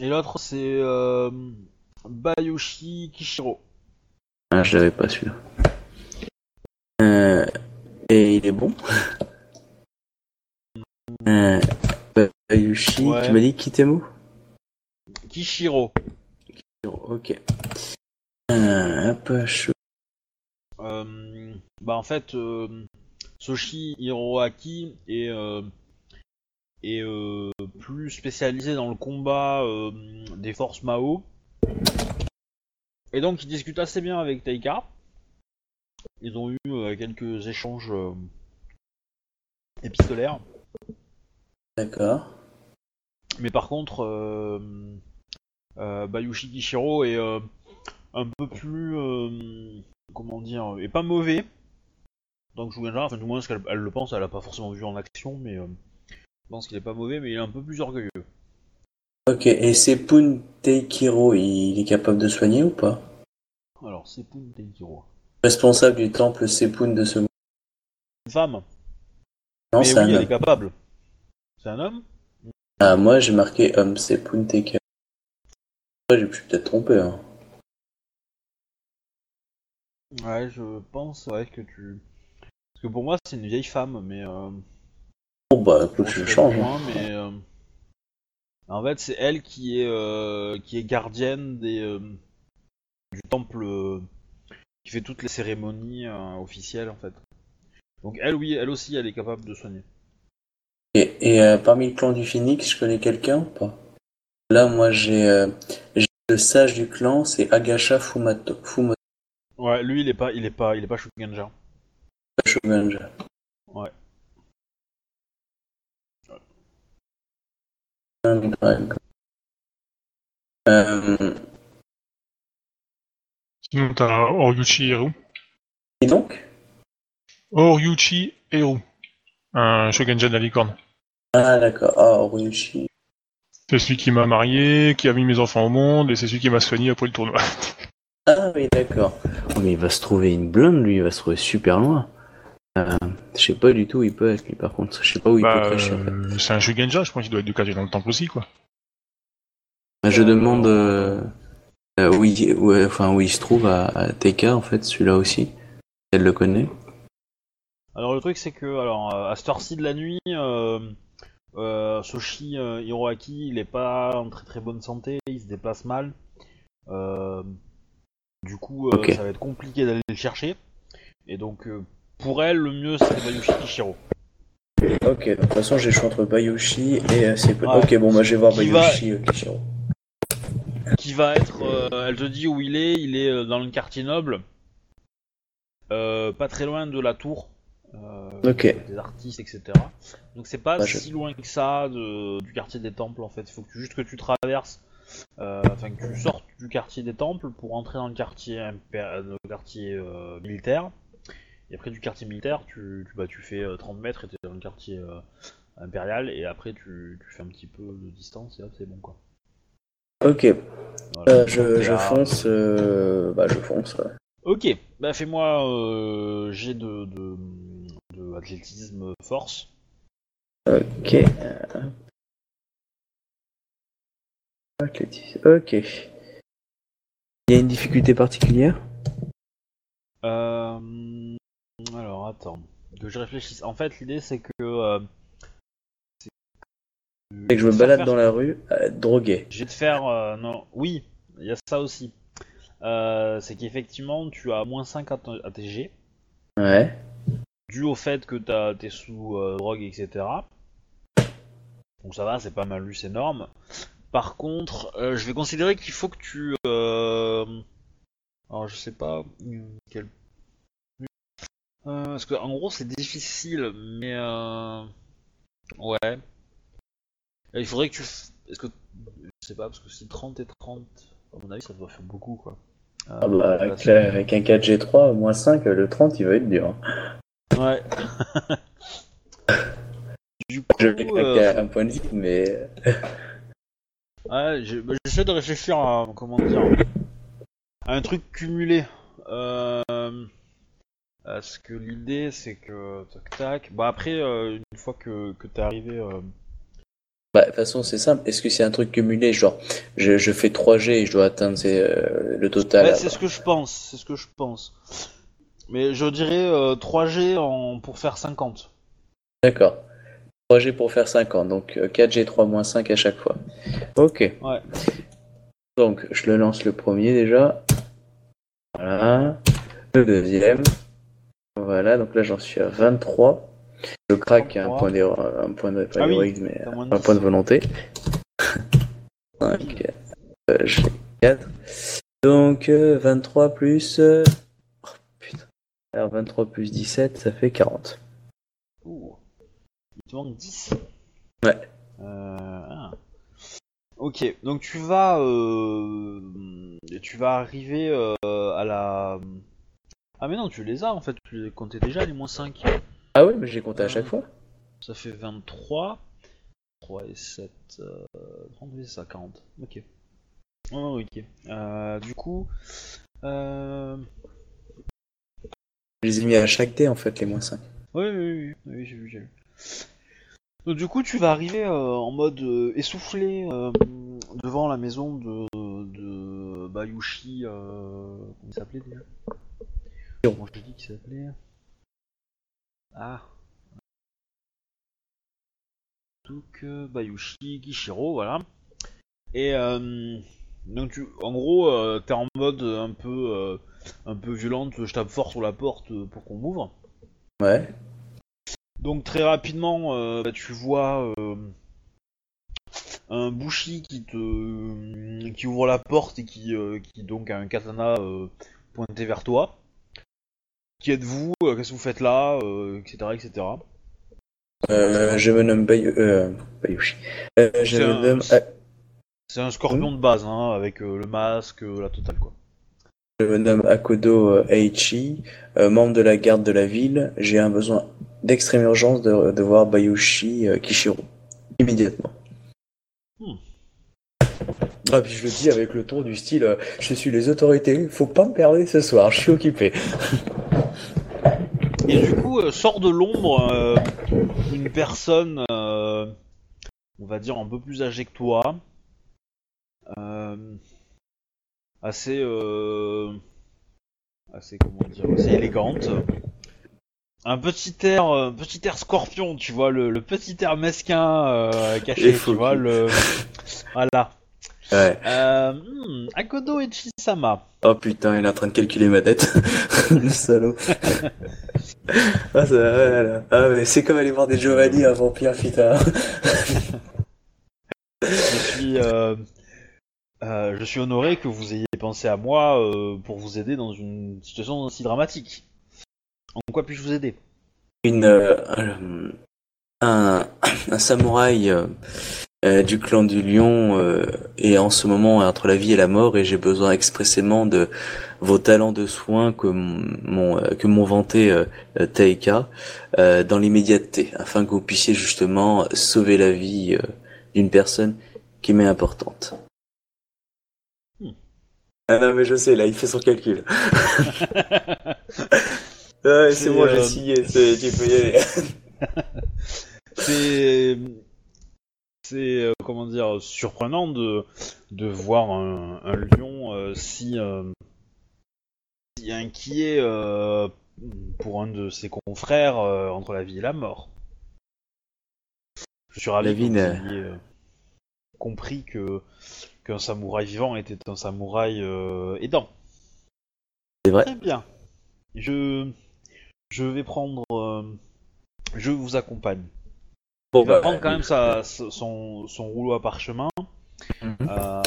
[SPEAKER 1] Et l'autre c'est euh, Bayushi Kishiro.
[SPEAKER 4] Ah, je l'avais pas celui-là. Euh, et il est bon. Euh, Bayushi,
[SPEAKER 1] Ouais.
[SPEAKER 4] tu m'as dit Kitemo
[SPEAKER 1] Kishiro.
[SPEAKER 4] Ok. Euh, hop, je-
[SPEAKER 1] bah en fait, Soshi Hiroaki est, euh, est euh, plus spécialisé dans le combat euh, des forces Mao. Et donc il discute assez bien avec Taika. Ils ont eu quelques échanges épistolaires.
[SPEAKER 4] D'accord.
[SPEAKER 1] Mais par contre, euh, euh, Bayushi Kishiro est euh, un peu plus, comment dire, est pas mauvais. Donc Shugenja, enfin du moins ce qu'elle elle le pense, elle a pas forcément vu en action, mais euh, je pense qu'il est pas mauvais, mais il est un peu plus orgueilleux.
[SPEAKER 4] Ok, et Sepun Teikiro, il est capable de soigner ou pas?
[SPEAKER 1] Alors c'est Pun Tenkiro.
[SPEAKER 4] Responsable du temple Sepun de ce
[SPEAKER 1] Une femme.
[SPEAKER 4] Non, c'est
[SPEAKER 1] oui,
[SPEAKER 4] un
[SPEAKER 1] elle est
[SPEAKER 4] homme.
[SPEAKER 1] capable. C'est un homme?
[SPEAKER 4] Ah, moi, j'ai marqué homme Sepun Teikiro. Ouais, j'ai pu peut-être trompé. Hein.
[SPEAKER 1] Ouais, je pense ouais que tu. Parce que pour moi c'est une vieille femme, mais. Euh...
[SPEAKER 4] Bon, bah, écoute, je change. hein.
[SPEAKER 1] mais euh, en fait, c'est elle qui est euh, qui est gardienne des euh, du temple qui fait toutes les cérémonies officielles en fait. Donc elle, oui, elle aussi, elle est capable de soigner.
[SPEAKER 4] Et, et parmi le clan du Phoenix, je connais quelqu'un ou pas? Là, moi, j'ai le sage du clan, c'est Agasha Fumato. Fumoto
[SPEAKER 1] Ouais, lui, il est pas, il est pas, il est pas.
[SPEAKER 4] Shogunja.
[SPEAKER 1] Ouais.
[SPEAKER 4] Euh,
[SPEAKER 2] Sinon, t'as Oryuchi Hiro.
[SPEAKER 4] et donc?
[SPEAKER 2] Oryuchi Eru. Un shogunja de la licorne.
[SPEAKER 4] Ah d'accord, ah Ryushi.
[SPEAKER 2] C'est celui qui m'a marié, qui a mis mes enfants au monde, et c'est celui qui m'a soigné après le tournoi.
[SPEAKER 4] Ah oui d'accord. Oh, mais il va se trouver une blinde lui, il va se trouver super loin. Euh, je sais pas du tout où il peut être lui par contre, je sais pas où il
[SPEAKER 2] Bah,
[SPEAKER 4] peut cracher en fait.
[SPEAKER 2] euh, c'est un shogunja, je pense qu'il doit être du quartier dans le temple aussi, quoi.
[SPEAKER 4] Je demande euh, euh, où, il, où- enfin, où il se trouve à, à TK en fait, celui-là aussi. Elle le connaît.
[SPEAKER 1] Alors le truc c'est que alors à cette heure-ci de la nuit, euh, euh, Soshi euh, Hiroaki il est pas en très très bonne santé, il se déplace mal. Euh, du coup euh, ça va être compliqué d'aller le chercher. Et donc euh, pour elle le mieux c'est Bayushi Kishiro.
[SPEAKER 4] Ok, de toute façon j'ai le choix entre Bayushi et euh,
[SPEAKER 1] Ouais.
[SPEAKER 4] Ok, bon bah je vais voir
[SPEAKER 1] Qui
[SPEAKER 4] Bayushi euh, Kishiro.
[SPEAKER 1] Qui va être, euh, elle te dit où il est, il est euh, dans le quartier noble, euh, pas très loin de la tour.
[SPEAKER 4] Ok.
[SPEAKER 1] des artistes, etc. Donc c'est pas
[SPEAKER 4] Bah, je-
[SPEAKER 1] si loin que ça de, du quartier des temples en fait. Il faut que juste que tu traverses, enfin que tu sortes du quartier des temples pour entrer dans le quartier, le quartier militaire. Et après du quartier militaire, tu, tu, bah, tu fais euh, 30 mètres et t'es dans le quartier euh, impérial. Et après tu, tu fais un petit peu de distance et hop c'est bon quoi.
[SPEAKER 4] Ok,
[SPEAKER 1] Voilà.
[SPEAKER 4] euh, je, fonce. euh, Bah je fonce. ouais.
[SPEAKER 1] Ok, bah fais-moi euh, jet de, de, de athlétisme force.
[SPEAKER 4] Ok. euh, athlétisme, Ok. Il y a une difficulté particulière?
[SPEAKER 1] Euh, alors attends, que je réfléchisse. En fait, l'idée c'est que. Euh, c'est
[SPEAKER 4] que je me balade dans la rue, euh, drogué.
[SPEAKER 1] Je vais te faire. euh, non, oui, il y a ça aussi. Euh, c'est qu'effectivement, tu as moins 5 à à tes G,
[SPEAKER 4] Ouais.
[SPEAKER 1] dû au fait que t'as- t'es sous drogue, etc. Donc ça va, c'est pas mal lu, c'est énorme. Par contre, je vais considérer qu'il faut que tu. Alors je sais pas. Quel... Euh, parce que en gros c'est difficile, mais euh... ouais. Il faudrait que tu. Est-ce que je sais pas parce que si 30 et 30, à mon avis ça doit faire beaucoup quoi. Euh,
[SPEAKER 4] Ah bah, avec, la- avec un 4G3, moins 5, le 30 il va être dur.
[SPEAKER 1] Ouais. du coup,
[SPEAKER 4] Je vais
[SPEAKER 1] euh,
[SPEAKER 4] claquer un point de vie, mais.
[SPEAKER 1] Ouais, bah, j'essaie de réfléchir à comment dire à un truc cumulé. Euh, parce que l'idée c'est que tac tac. Bah après euh, une fois que, que t'es arrivé. euh,
[SPEAKER 4] Bah, de toute façon, c'est simple. Est-ce que c'est un truc cumulé Genre, je, je fais 3G et je dois atteindre euh, le total.
[SPEAKER 1] ouais, c'est ce que je pense, c'est ce que je pense. Mais je dirais euh, 3G en pour faire 50.
[SPEAKER 4] D'accord. 3G pour faire 50, donc euh, 4G3 moins 5 à chaque fois. Ok.
[SPEAKER 1] Ouais.
[SPEAKER 4] Donc, je le lance le premier déjà. Voilà. Le deuxième. Voilà, donc là j'en suis à 23. Je craque un
[SPEAKER 1] 23.
[SPEAKER 4] point d'héro- un point de pas
[SPEAKER 1] Ah oui,
[SPEAKER 4] mais un
[SPEAKER 1] 10.
[SPEAKER 4] point de volonté. 5, euh, je fais 4. Donc euh, 23 plus. euh, Oh putain. Alors 23 plus 17, ça fait 40.
[SPEAKER 1] Ouh. Il te manque 10.
[SPEAKER 4] Ouais.
[SPEAKER 1] Euh, ah. Ok, donc tu vas, euh, tu vas arriver euh, à la. Ah mais non, tu les as en fait, tu les comptais déjà les moins 5.
[SPEAKER 4] Ah oui, mais j'ai compté à chaque fois.
[SPEAKER 1] Ça fait 23. 3 et 7. Euh, 30, oui, c'est ça, 40. Ok. Oh, ok. Euh, du coup. Euh...
[SPEAKER 4] Je les ai mis à chaque dé en fait, les moins 5.
[SPEAKER 1] Oui, oui, oui, oui, j'ai vu, j'ai vu. Donc, du coup, tu vas arriver euh, en mode euh, essoufflé euh, devant la maison de, de Bayushi. Euh, comment il s'appelait déjà? Comment je dis qu'il s'appelait Ah Donc, Bayushi Kishiro, voilà. Et euh, donc, tu, en gros, euh, t'es en mode un peu, euh, un peu violente, je tape fort sur la porte euh, pour qu'on m'ouvre.
[SPEAKER 4] Ouais.
[SPEAKER 1] Donc très rapidement, bah, tu vois euh, un Bushi qui te qui ouvre la porte et qui, qui donc a un katana pointé vers toi. Qui êtes-vous Euh, Qu'est-ce que vous faites là Etc. etc.
[SPEAKER 4] Euh, je me nomme Bayu... Euh, Bayushi. Je
[SPEAKER 1] C'est
[SPEAKER 4] me
[SPEAKER 1] un-
[SPEAKER 4] nomme... ah,
[SPEAKER 1] C'est un scorpion de base, hein, avec le masque, la totale quoi.
[SPEAKER 4] Je me nomme Akodo euh, membre de la garde de la ville. J'ai un besoin d'extrême urgence de, de voir Bayushi euh, Kishiro. Immédiatement.
[SPEAKER 1] Hmm.
[SPEAKER 4] Ah, puis je le dis avec le ton du style euh, Je suis les autorités, faut pas me perdre ce soir, je suis occupé.
[SPEAKER 1] Et du coup, euh, sort de l'ombre euh, une personne, euh, on va dire, un peu plus âgée que toi. Assez, assez, comment dire, assez élégante. Un petit air, euh, petit air scorpion, tu vois, le, le petit air mesquin caché, tu vois, le... Voilà.
[SPEAKER 4] Ouais.
[SPEAKER 1] Euh, hmm, Akodo Echisama.
[SPEAKER 4] Oh putain, il est en train de calculer ma dette. le salaud. ah, ça, ouais, là. ah, mais c'est comme aller voir des Giovanni un vampire, putain.
[SPEAKER 1] Je suis, euh, euh, je suis honoré que vous ayez pensé à moi euh, pour vous aider dans une situation aussi dramatique. En quoi puis-je vous aider?
[SPEAKER 4] Une, un, un samouraï du clan du lion est en ce moment entre la vie et la mort et j'ai besoin expressément de vos talents de soins que m'ont euh, que m'ont vanté euh, Taika euh, dans l'immédiateté afin que vous puissiez justement sauver la vie euh, d'une personne qui m'est importante.
[SPEAKER 1] Hmm.
[SPEAKER 4] Ah non mais je sais là il fait son calcul. Ouais,
[SPEAKER 1] C'est,
[SPEAKER 4] bon, j'ai
[SPEAKER 1] euh,
[SPEAKER 4] signé, c'est- tu peux y aller.
[SPEAKER 1] C'est, c'est euh, comment dire surprenant de de voir un, un lion euh, si euh, si inquiet euh, pour un de ses confrères euh, entre la vie et la mort. Je suis ravi
[SPEAKER 4] n'a-
[SPEAKER 1] ayez euh, compris que qu'un samouraï vivant était un samouraï aidant.
[SPEAKER 4] C'est vrai.
[SPEAKER 1] Très bien. Je je vais prendre je vous accompagne.
[SPEAKER 4] Bon,
[SPEAKER 1] Il va
[SPEAKER 4] bah,
[SPEAKER 1] prendre quand même sa, son, son rouleau à parchemin.
[SPEAKER 4] Mhm.
[SPEAKER 1] Euh,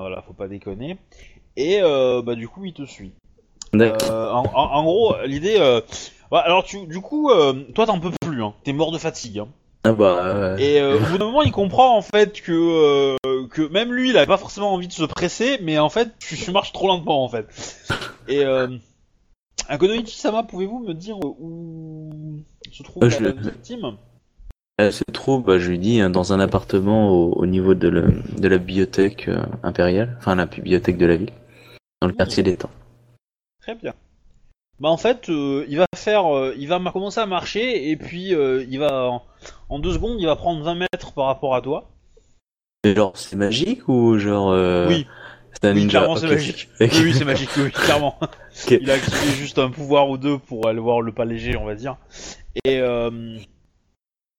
[SPEAKER 1] voilà, faut pas déconner. Et euh, bah du coup, il te suit. Euh, en, gros, l'idée. euh, ouais, alors tu, du coup, euh, toi t'en peux plus. Hein. T'es mort de fatigue. Hein.
[SPEAKER 4] Ah bah,
[SPEAKER 1] Et euh, au bout d'un moment, il comprend en fait que euh, que même lui, il avait pas forcément envie de se presser, mais en fait, tu, tu marches trop lentement en fait. Et euh, Akonoichi Sama, pouvez-vous me dire où se trouve
[SPEAKER 4] Euh,
[SPEAKER 1] la
[SPEAKER 4] je-
[SPEAKER 1] victime
[SPEAKER 4] Elle se trouve, bah, je lui dis, hein, dans un appartement au, au niveau de, le- de la bibliothèque euh, impériale, enfin la bibliothèque de la ville, dans le
[SPEAKER 1] Mmh.
[SPEAKER 4] quartier des temps.
[SPEAKER 1] Très bien. Bah en fait, euh, il va faire, euh, il va commencer à marcher et puis euh, il va en, en deux secondes, il va prendre 20 mètres par rapport à toi.
[SPEAKER 4] Et genre, c'est magique ou genre...
[SPEAKER 1] Oui.
[SPEAKER 4] C'est un
[SPEAKER 1] Oui,
[SPEAKER 4] ninja
[SPEAKER 1] clairement c'est magique. Oui, oui, c'est magique, oui, clairement. Il a activé juste un pouvoir ou deux pour aller voir le pas léger, on va dire. Et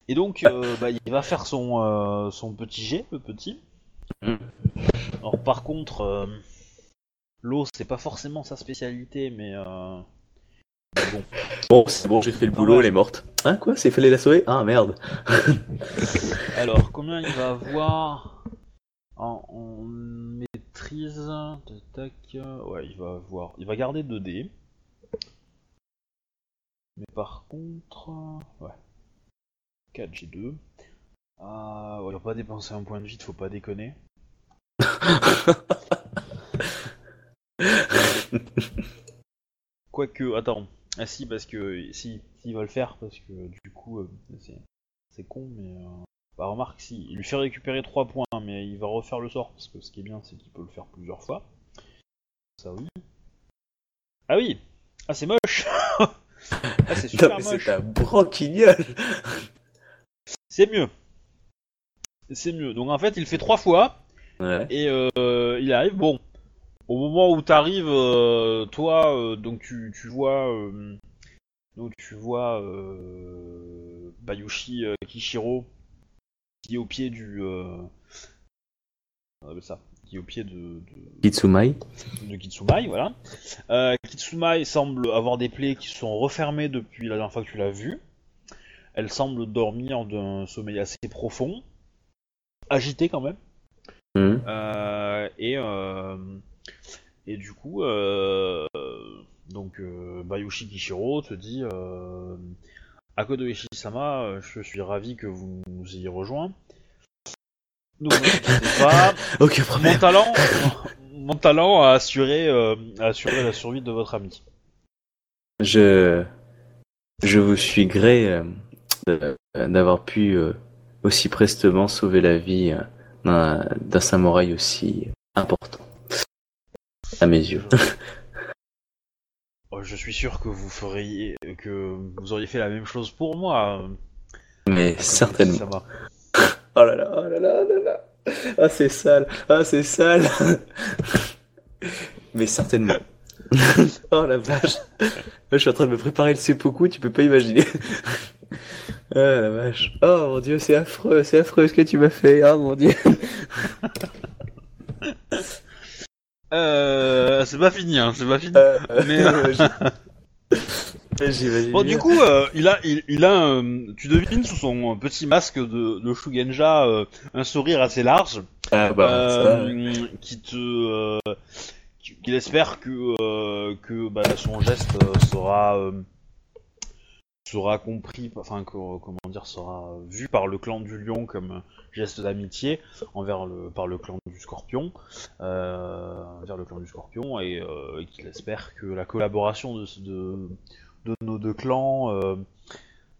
[SPEAKER 1] et donc, bah, il va faire son son petit jet, le petit.
[SPEAKER 4] Mm.
[SPEAKER 1] Alors par contre, l'eau c'est pas forcément sa spécialité, mais euh, bon.
[SPEAKER 4] Bon, c'est bon, j'ai fait le boulot,
[SPEAKER 1] ouais.
[SPEAKER 4] elle est morte. Hein, quoi C'est fallait la sauver Ah, merde.
[SPEAKER 1] Alors, combien il va avoir en, en maîtrise Tac, tac? Ouais, il va avoir. Il va garder 2 dés. Mais par contre. Ouais. 4 G2. Ah, ouais, il va pas dépenser un point de vide, faut pas déconner. Quoique, attends. Ah si, parce que. Si, s'il va le faire, parce que du coup, euh, c'est, c'est con, mais. euh, Bah remarque si, il lui fait récupérer 3 points, mais il va refaire le sort, parce que ce qui est bien c'est qu'il peut le faire plusieurs fois. Ça oui. Ah oui Ah c'est moche Ah c'est super
[SPEAKER 4] Non, mais
[SPEAKER 1] moche
[SPEAKER 4] c'est un branquignol
[SPEAKER 1] C'est mieux C'est mieux, donc en fait il fait 3 fois,
[SPEAKER 4] Ouais.
[SPEAKER 1] et euh, il arrive, bon, au moment où t'arrives, euh, toi, euh, donc tu, tu vois... euh, donc tu vois euh, Bayushi euh, Kishiro qui est au pied du... Euh, euh, ça, qui est au pied de, de,
[SPEAKER 4] Kitsumai
[SPEAKER 1] de Kitsumai, voilà. Euh, Kitsumai semble avoir des plaies qui sont refermées depuis la dernière fois que tu l'as vue. Elle semble dormir d'un sommeil assez profond, agité quand même. Euh, et, euh, et du coup, euh, donc euh, Bayushi Kishiro te dit euh, Akodo Ishi-sama, euh, je suis ravi que vous nous ayez rejoints. Ne pas, mon talent, mon talent à assurer, euh, à assurer la survie de votre ami.
[SPEAKER 4] Je, je vous suis gré d'avoir pu aussi prestement sauver la vie d'un samouraï aussi important à mes yeux.
[SPEAKER 1] Euh, Je suis sûr que vous feriez, que vous auriez fait la même chose pour moi.
[SPEAKER 4] Mais
[SPEAKER 1] Takumi
[SPEAKER 4] certainement. Oh là là, oh là là, oh là là. Ah c'est sale, ah c'est sale. Mais certainement. oh la vache. Là, je suis en train de me préparer le seppuku, tu peux pas imaginer. Ah la vache. Oh mon dieu, c'est affreux, c'est affreux ce que tu m'as fait. Oh mon dieu.
[SPEAKER 1] Euh, c'est pas fini, hein, c'est pas fini.
[SPEAKER 4] Euh,
[SPEAKER 1] Mais, euh,
[SPEAKER 4] J'imagine
[SPEAKER 1] Bon, du coup, euh, il a, il, il a, euh, tu devines sous son petit masque de, de Shugenja euh, un sourire assez large,
[SPEAKER 4] Ah bah,
[SPEAKER 1] euh, qui te, euh, qui- qu'il espère que, euh, que bah, son geste euh, sera, euh, sera compris, enfin, que- comment dire, sera vu par le clan du Lion comme geste d'amitié envers le, par le clan du Scorpion, euh, envers le clan du Scorpion, et euh, qu'il espère que la collaboration de, de, de nos deux clans, euh,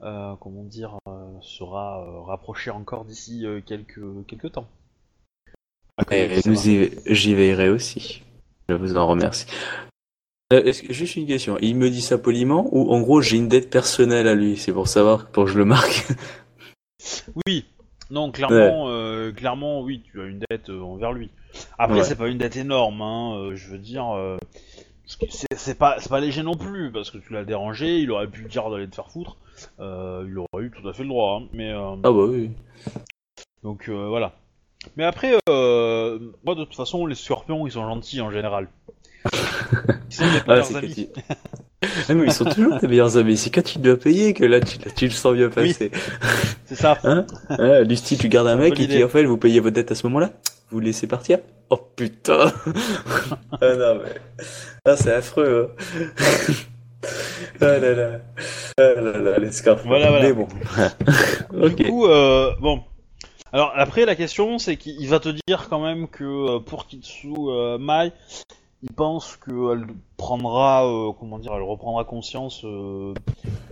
[SPEAKER 1] euh, comment dire, sera rapprochée encore d'ici quelques, quelques temps.
[SPEAKER 4] Et nous y- j'y veillerai aussi. Je vous en remercie. Euh, juste une question. Il me dit ça poliment ou en gros j'ai une dette personnelle à lui? C'est pour savoir, pour que je le marque.
[SPEAKER 1] Oui, non, clairement, euh, clairement, oui, tu as une dette euh, envers lui. Après,
[SPEAKER 4] Ouais.
[SPEAKER 1] c'est pas une dette énorme, hein, euh, je veux dire, c'est pas, pas léger non plus, parce que tu l'as dérangé, il aurait pu te dire d'aller te faire foutre, euh, il aurait eu tout à fait le droit, hein, mais euh,
[SPEAKER 4] Ah bah oui.
[SPEAKER 1] donc voilà. Mais après, euh, moi de toute façon, les scorpions, ils sont gentils en général. Ils sont
[SPEAKER 4] Ah,
[SPEAKER 1] meilleurs amis.
[SPEAKER 4] tu- Ah, mais ils sont toujours tes meilleurs amis. C'est quand tu dois payer que là tu, tu le sens bien
[SPEAKER 1] Oui.
[SPEAKER 4] passer.
[SPEAKER 1] C'est ça.
[SPEAKER 4] Hein du style, tu gardes un mec et qui
[SPEAKER 1] idée.
[SPEAKER 4] en fait vous payez votre dette à ce moment-là? Vous le laissez partir? Oh putain Ah non mais... Ah c'est affreux hein. Ah là là Ah là là, les scarfs.
[SPEAKER 1] Voilà, voilà.
[SPEAKER 4] Mais bon.
[SPEAKER 1] Du coup, euh, bon. Alors après, la question, c'est qu'il va te dire quand même que euh, pour Kitsu euh, Mai, il pense qu'elle prendra, euh, comment dire, elle reprendra conscience euh,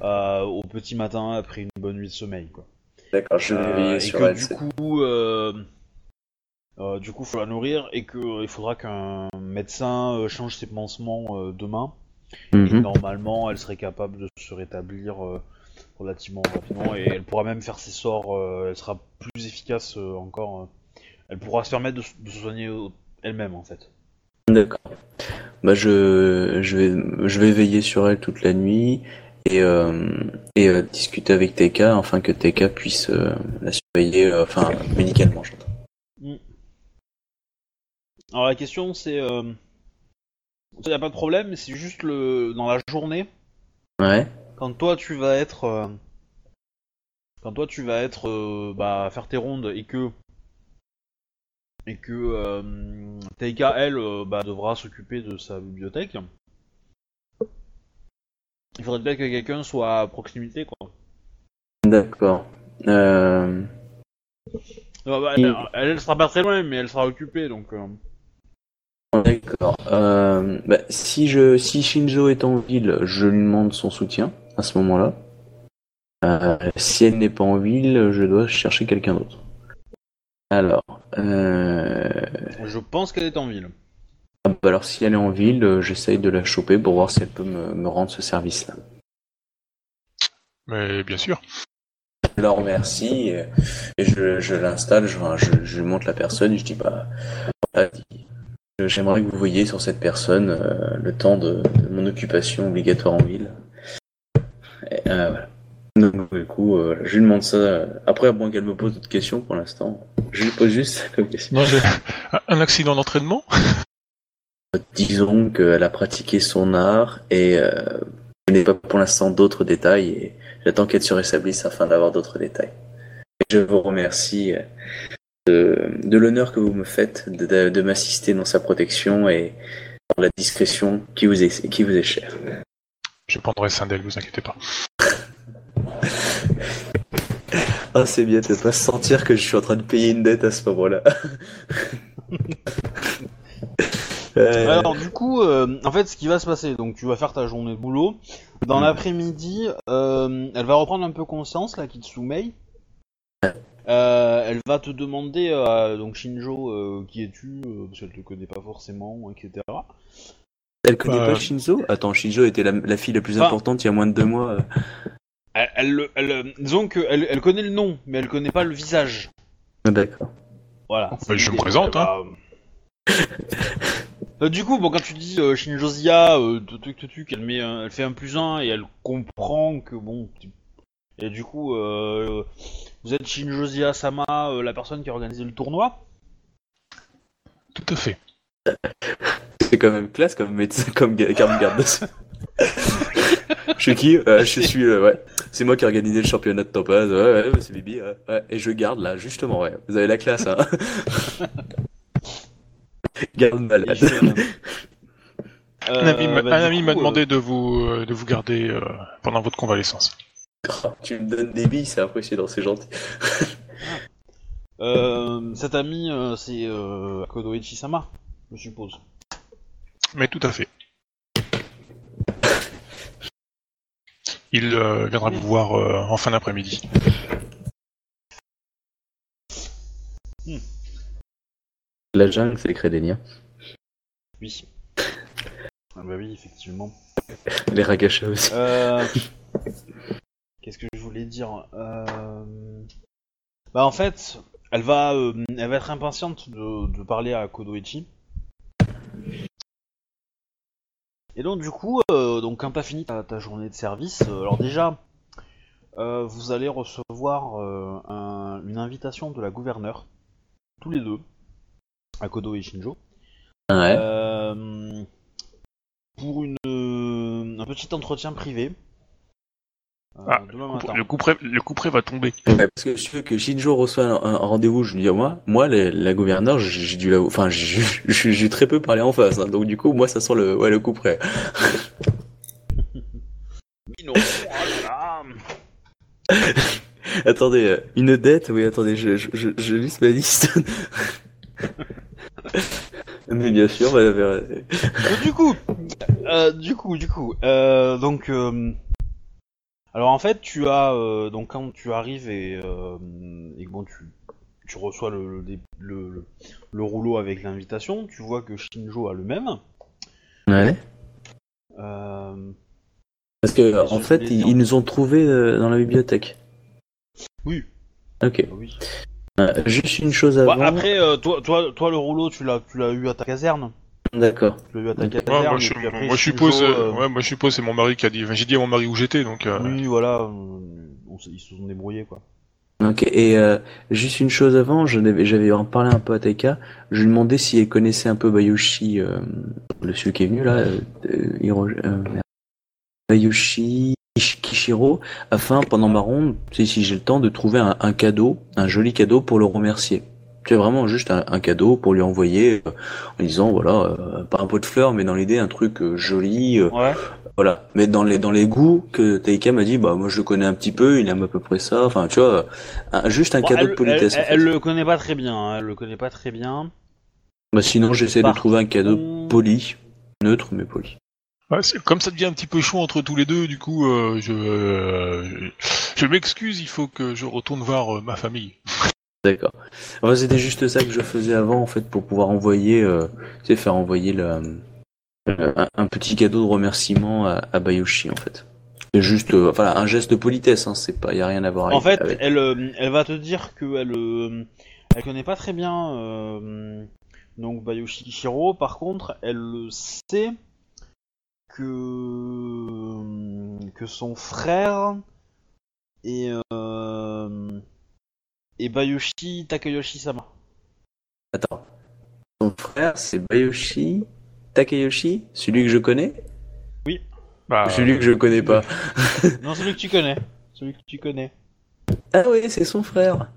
[SPEAKER 1] euh, au petit matin après une bonne nuit de sommeil, quoi.
[SPEAKER 4] D'accord, je vais
[SPEAKER 1] Euh,
[SPEAKER 4] veiller
[SPEAKER 1] et
[SPEAKER 4] sur
[SPEAKER 1] que
[SPEAKER 4] elle.
[SPEAKER 1] du coup, euh, euh, du coup, faut la nourrir et que euh, il faudra qu'un médecin euh, change ses pansements euh, demain. Et
[SPEAKER 4] Mhm.
[SPEAKER 1] normalement, elle serait capable de se rétablir euh, relativement rapidement et elle pourra même faire ses sorts. euh, elle sera plus efficace euh, encore. euh. elle pourra se permettre de, s- de se soigner elle-même en fait.
[SPEAKER 4] D'accord. Bah je, je vais je vais veiller sur elle toute la nuit et euh, et euh, discuter avec TK afin que TK puisse euh, la surveiller enfin médicalement j'entends.
[SPEAKER 1] Alors la question c'est, il n'y a pas de problème, mais c'est juste le dans la journée
[SPEAKER 4] Ouais.
[SPEAKER 1] quand toi tu vas être, quand toi tu vas être, euh, bah faire tes rondes et que et que euh, Teika elle euh, bah, devra s'occuper de sa bibliothèque. Il faudrait peut-être que quelqu'un soit à proximité quoi.
[SPEAKER 4] D'accord. Euh,
[SPEAKER 1] bah, elle, elle, sera pas très loin, mais elle sera occupée, donc. euh,
[SPEAKER 4] D'accord. Bah, si je si Shinzo est en ville, je lui demande son soutien à ce moment-là. Si elle n'est pas en ville, je dois chercher quelqu'un d'autre. Alors, euh,
[SPEAKER 1] Je pense qu'elle est en ville.
[SPEAKER 4] ah bah alors si elle est en ville, euh, j'essaye de la choper pour voir si elle peut me, me rendre ce service-là.
[SPEAKER 2] Mais bien sûr.
[SPEAKER 4] Je la remercie et, et je, je l'installe, je, je, je lui montre la personne et je dis bah j'aimerais que vous voyiez sur cette personne euh, le temps de, de mon occupation obligatoire en ville. Et, euh, voilà. Donc du coup, euh, je lui demande ça. Après, à moins qu'elle me pose d'autres questions pour l'instant, je lui pose juste comme question.
[SPEAKER 2] Non, un accident d'entraînement.
[SPEAKER 4] Disons qu'elle a pratiqué son art et euh, je n'ai pas pour l'instant d'autres détails et j'attends qu'elle se rétablisse afin d'avoir d'autres détails. Et je vous remercie euh, de, de l'honneur que vous me faites de, de- de m'assister dans sa protection et dans la discrétion qui vous est, qui vous est chère.
[SPEAKER 2] Je prendrai soin d'elle, vous inquiétez pas.
[SPEAKER 4] Ah c'est bien de pas sentir que je suis en train de payer une dette à ce moment-là. Euh,
[SPEAKER 1] Alors du coup, euh, en fait, ce qui va se passer, donc tu vas faire ta journée de boulot. Dans
[SPEAKER 4] Mm.
[SPEAKER 1] l'après-midi, euh, elle va reprendre un peu conscience, la Kitsumei. Euh, elle va te demander, euh, donc Shinjo, euh, qui es-tu, euh, parce qu'elle te connaît pas forcément, etc.
[SPEAKER 4] Elle connaît
[SPEAKER 2] Bah,
[SPEAKER 4] pas Shinzo? Attends, Shinzo était la, la fille la plus
[SPEAKER 1] Enfin-
[SPEAKER 4] importante il y a moins de deux mois. Euh.
[SPEAKER 1] Elle, elle, le- elle, euh, disons elle, elle connaît le nom, mais elle connaît pas le visage.
[SPEAKER 4] D'accord.
[SPEAKER 1] Voilà.
[SPEAKER 2] Bah, je me présente,
[SPEAKER 1] Elle va- Euh, du coup, bon, quand tu dis euh, Shinjo Zia, euh, tu- tu- tu- tu- qu'elle met, un- elle fait un plus un et elle comprend que bon, tu- et du coup, euh, vous êtes Shinjo Zia Sama, euh, la personne qui a organisé le tournoi?
[SPEAKER 2] Tout à fait.
[SPEAKER 4] C'est quand même classe comme médecin, comme ga- comme garde de sceaux. Je suis qui? Euh, Je suis, euh, ouais. C'est moi qui ai organisé le championnat de Topaz. Ouais, ouais, ouais, c'est Bibi. ouais, ouais. Et je garde là, justement, ouais. Vous avez la classe, hein. garde malade.
[SPEAKER 1] Euh,
[SPEAKER 2] Un ami,
[SPEAKER 1] bah, coup,
[SPEAKER 2] m'a
[SPEAKER 1] euh,
[SPEAKER 2] demandé de vous euh, de vous garder euh, pendant votre convalescence.
[SPEAKER 4] tu me donnes des billes, c'est impressionnant, c'est gentil.
[SPEAKER 1] euh, cet ami, euh, c'est euh, Kodoichi Sama, je suppose.
[SPEAKER 2] Mais tout à fait. Il euh, viendra vous voir euh, en fin d'après-midi.
[SPEAKER 4] La jungle, c'est les crédéniens.
[SPEAKER 1] Oui. Ah bah oui, effectivement.
[SPEAKER 4] Les ragachas aussi.
[SPEAKER 1] Euh... Qu'est-ce que je voulais dire euh... Bah en fait, elle va, euh, elle va être impatiente de, de parler à Kodoichi. Et donc du coup, euh, donc quand t'as fini ta, ta journée de service, euh, alors déjà, euh, vous allez recevoir un- une invitation de la gouverneure, tous les deux, à Kodo et Shinjo.
[SPEAKER 4] Ouais.
[SPEAKER 1] Euh, pour une, un petit entretien privé. Euh,
[SPEAKER 2] Ah,
[SPEAKER 1] matin.
[SPEAKER 2] Le coup près, le coup près va tomber.
[SPEAKER 4] Ouais, parce que je veux que Shinjo reçoit un, un rendez-vous, je lui dis, moi, moi, la, la gouverneure, j'ai dû la, enfin, j'ai très peu parlé en face, hein, donc du coup, moi, ça sent le, ouais, le coup près.
[SPEAKER 1] Oh.
[SPEAKER 4] Attendez, euh, une dette, oui, attendez, je, je, je, je liste ma liste. Mais bien sûr, bah, bah,
[SPEAKER 1] Donc, du coup, euh, du coup, du coup, euh, donc, euh, alors en fait, tu as, euh, donc quand tu arrives et, euh, et que bon, tu, tu reçois le, le, dé- le, le- le rouleau avec l'invitation, tu vois que Shinjo a le même.
[SPEAKER 4] ouais.
[SPEAKER 1] Euh,
[SPEAKER 4] Parce que, en fait, ils, nous ont trouvés euh, dans la bibliothèque.
[SPEAKER 1] oui,
[SPEAKER 4] Ok.
[SPEAKER 1] bah oui.
[SPEAKER 4] Euh, juste une chose
[SPEAKER 1] Bah,
[SPEAKER 4] avant.
[SPEAKER 1] après, euh, toi, toi, toi, le rouleau, tu l'as, tu l'as eu à ta caserne.
[SPEAKER 4] D'accord.
[SPEAKER 1] À
[SPEAKER 4] Ouais,
[SPEAKER 2] moi, je,
[SPEAKER 1] puis après,
[SPEAKER 2] moi, je
[SPEAKER 1] Shinjo,
[SPEAKER 2] suppose, euh, ouais, moi je suppose c'est mon mari qui a dit. Enfin, j'ai dit à mon mari où j'étais, donc. euh,
[SPEAKER 1] Oui, voilà, euh, ils se sont débrouillés quoi.
[SPEAKER 4] Ok, et euh, juste une chose avant, je n'avais- j'avais en parlé un peu à Taika, je lui demandais si elle connaissait un peu Bayoshi, euh, le celui qui est venu là, Hiro- euh. Bayoshi Kish- Kishiro, afin pendant ma ronde, si, si j'ai le temps, de trouver un, un cadeau, un joli cadeau pour le remercier. C'est vraiment juste un, un cadeau pour lui envoyer, euh, en disant voilà, euh, pas un pot de fleurs, mais dans l'idée un truc euh, joli, euh,
[SPEAKER 1] Ouais.
[SPEAKER 4] voilà. Mais dans les dans les goûts que Taika m'a dit, bah moi je le connais un petit peu, il aime à peu près ça. Enfin, tu vois, un- juste un
[SPEAKER 1] Bon,
[SPEAKER 4] cadeau
[SPEAKER 1] elle,
[SPEAKER 4] de politesse.
[SPEAKER 1] elle-
[SPEAKER 4] en fait.
[SPEAKER 1] elle le connaît pas très bien. hein, Elle le connaît pas très bien.
[SPEAKER 4] Bah sinon j'essaie de trouver un cadeau poli, neutre mais poli.
[SPEAKER 2] ouais, c'est- comme ça devient un petit peu chaud entre tous les deux, du coup, euh, je, euh, je, je m'excuse, il faut que je retourne voir euh, ma famille.
[SPEAKER 4] D'accord. Enfin, c'était juste ça que je faisais avant en fait pour pouvoir envoyer, euh, tu sais, faire envoyer le, euh, un, un petit cadeau de remerciement à, à Bayoshi en fait. C'est juste, euh, voilà, un geste de politesse. Hein, c'est pas, y a rien à voir.
[SPEAKER 1] En
[SPEAKER 4] avec-
[SPEAKER 1] fait,
[SPEAKER 4] avec-
[SPEAKER 1] elle, elle va te dire que elle, elle connaît pas très bien donc Bayoshi Kishiro. Par contre, elle le sait que que son frère et et Bayoshi Takayoshi Sama.
[SPEAKER 4] Attends. Son frère c'est Bayoshi Takayoshi, celui que je connais,
[SPEAKER 2] Bah,
[SPEAKER 4] celui que je connais pas.
[SPEAKER 1] Non, celui que tu connais. Celui que tu connais.
[SPEAKER 4] Ah oui, c'est son frère.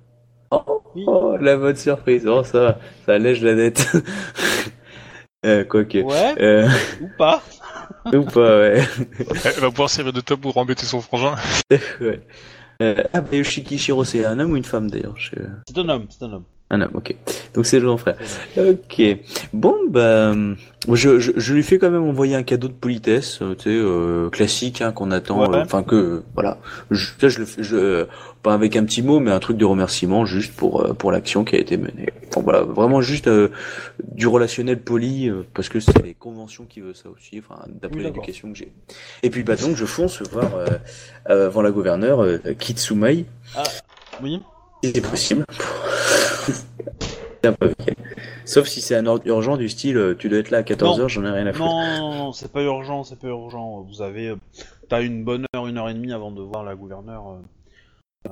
[SPEAKER 4] Oh,
[SPEAKER 1] Oui.
[SPEAKER 4] oh, la bonne surprise. Oh, ça, va, ça allège la dette. euh, quoique.
[SPEAKER 1] Ouais.
[SPEAKER 4] Euh,
[SPEAKER 1] Ou pas.
[SPEAKER 4] ou pas, ouais.
[SPEAKER 2] Elle va pouvoir servir de top pour embêter son frangin.
[SPEAKER 4] ouais. Euh, ah, Bayoshi Kishiro, c'est un homme ou une femme d'ailleurs.
[SPEAKER 1] C'est un homme. C'est un homme.
[SPEAKER 4] Un homme, ok. Donc c'est le grand frère. Ok. Bon, bah, je, je, je lui fais quand même envoyer un cadeau de politesse, euh, tu sais, euh, classique, hein, qu'on attend,
[SPEAKER 1] Ouais.
[SPEAKER 4] euh, enfin que, voilà. Je, je le fais, je, euh, pas avec un petit mot, mais un truc de remerciement, juste pour euh, pour l'action qui a été menée. Enfin voilà, vraiment juste euh, du relationnel poli, euh, parce que c'est les conventions qui veulent ça aussi, enfin d'après
[SPEAKER 1] Oui,
[SPEAKER 4] l'éducation que j'ai. Et puis bah donc je fonce voir euh, euh, avant la gouverneure euh, Kitsumai,
[SPEAKER 1] Oui.
[SPEAKER 4] C'est possible. Sauf si c'est un ordre urgent du style euh, tu dois être là à 14h, j'en ai rien à foutre.
[SPEAKER 1] Non, non, non, c'est pas urgent, c'est pas urgent. Vous avez, euh, t'as une bonne heure, une heure et demie avant de voir la gouverneure euh,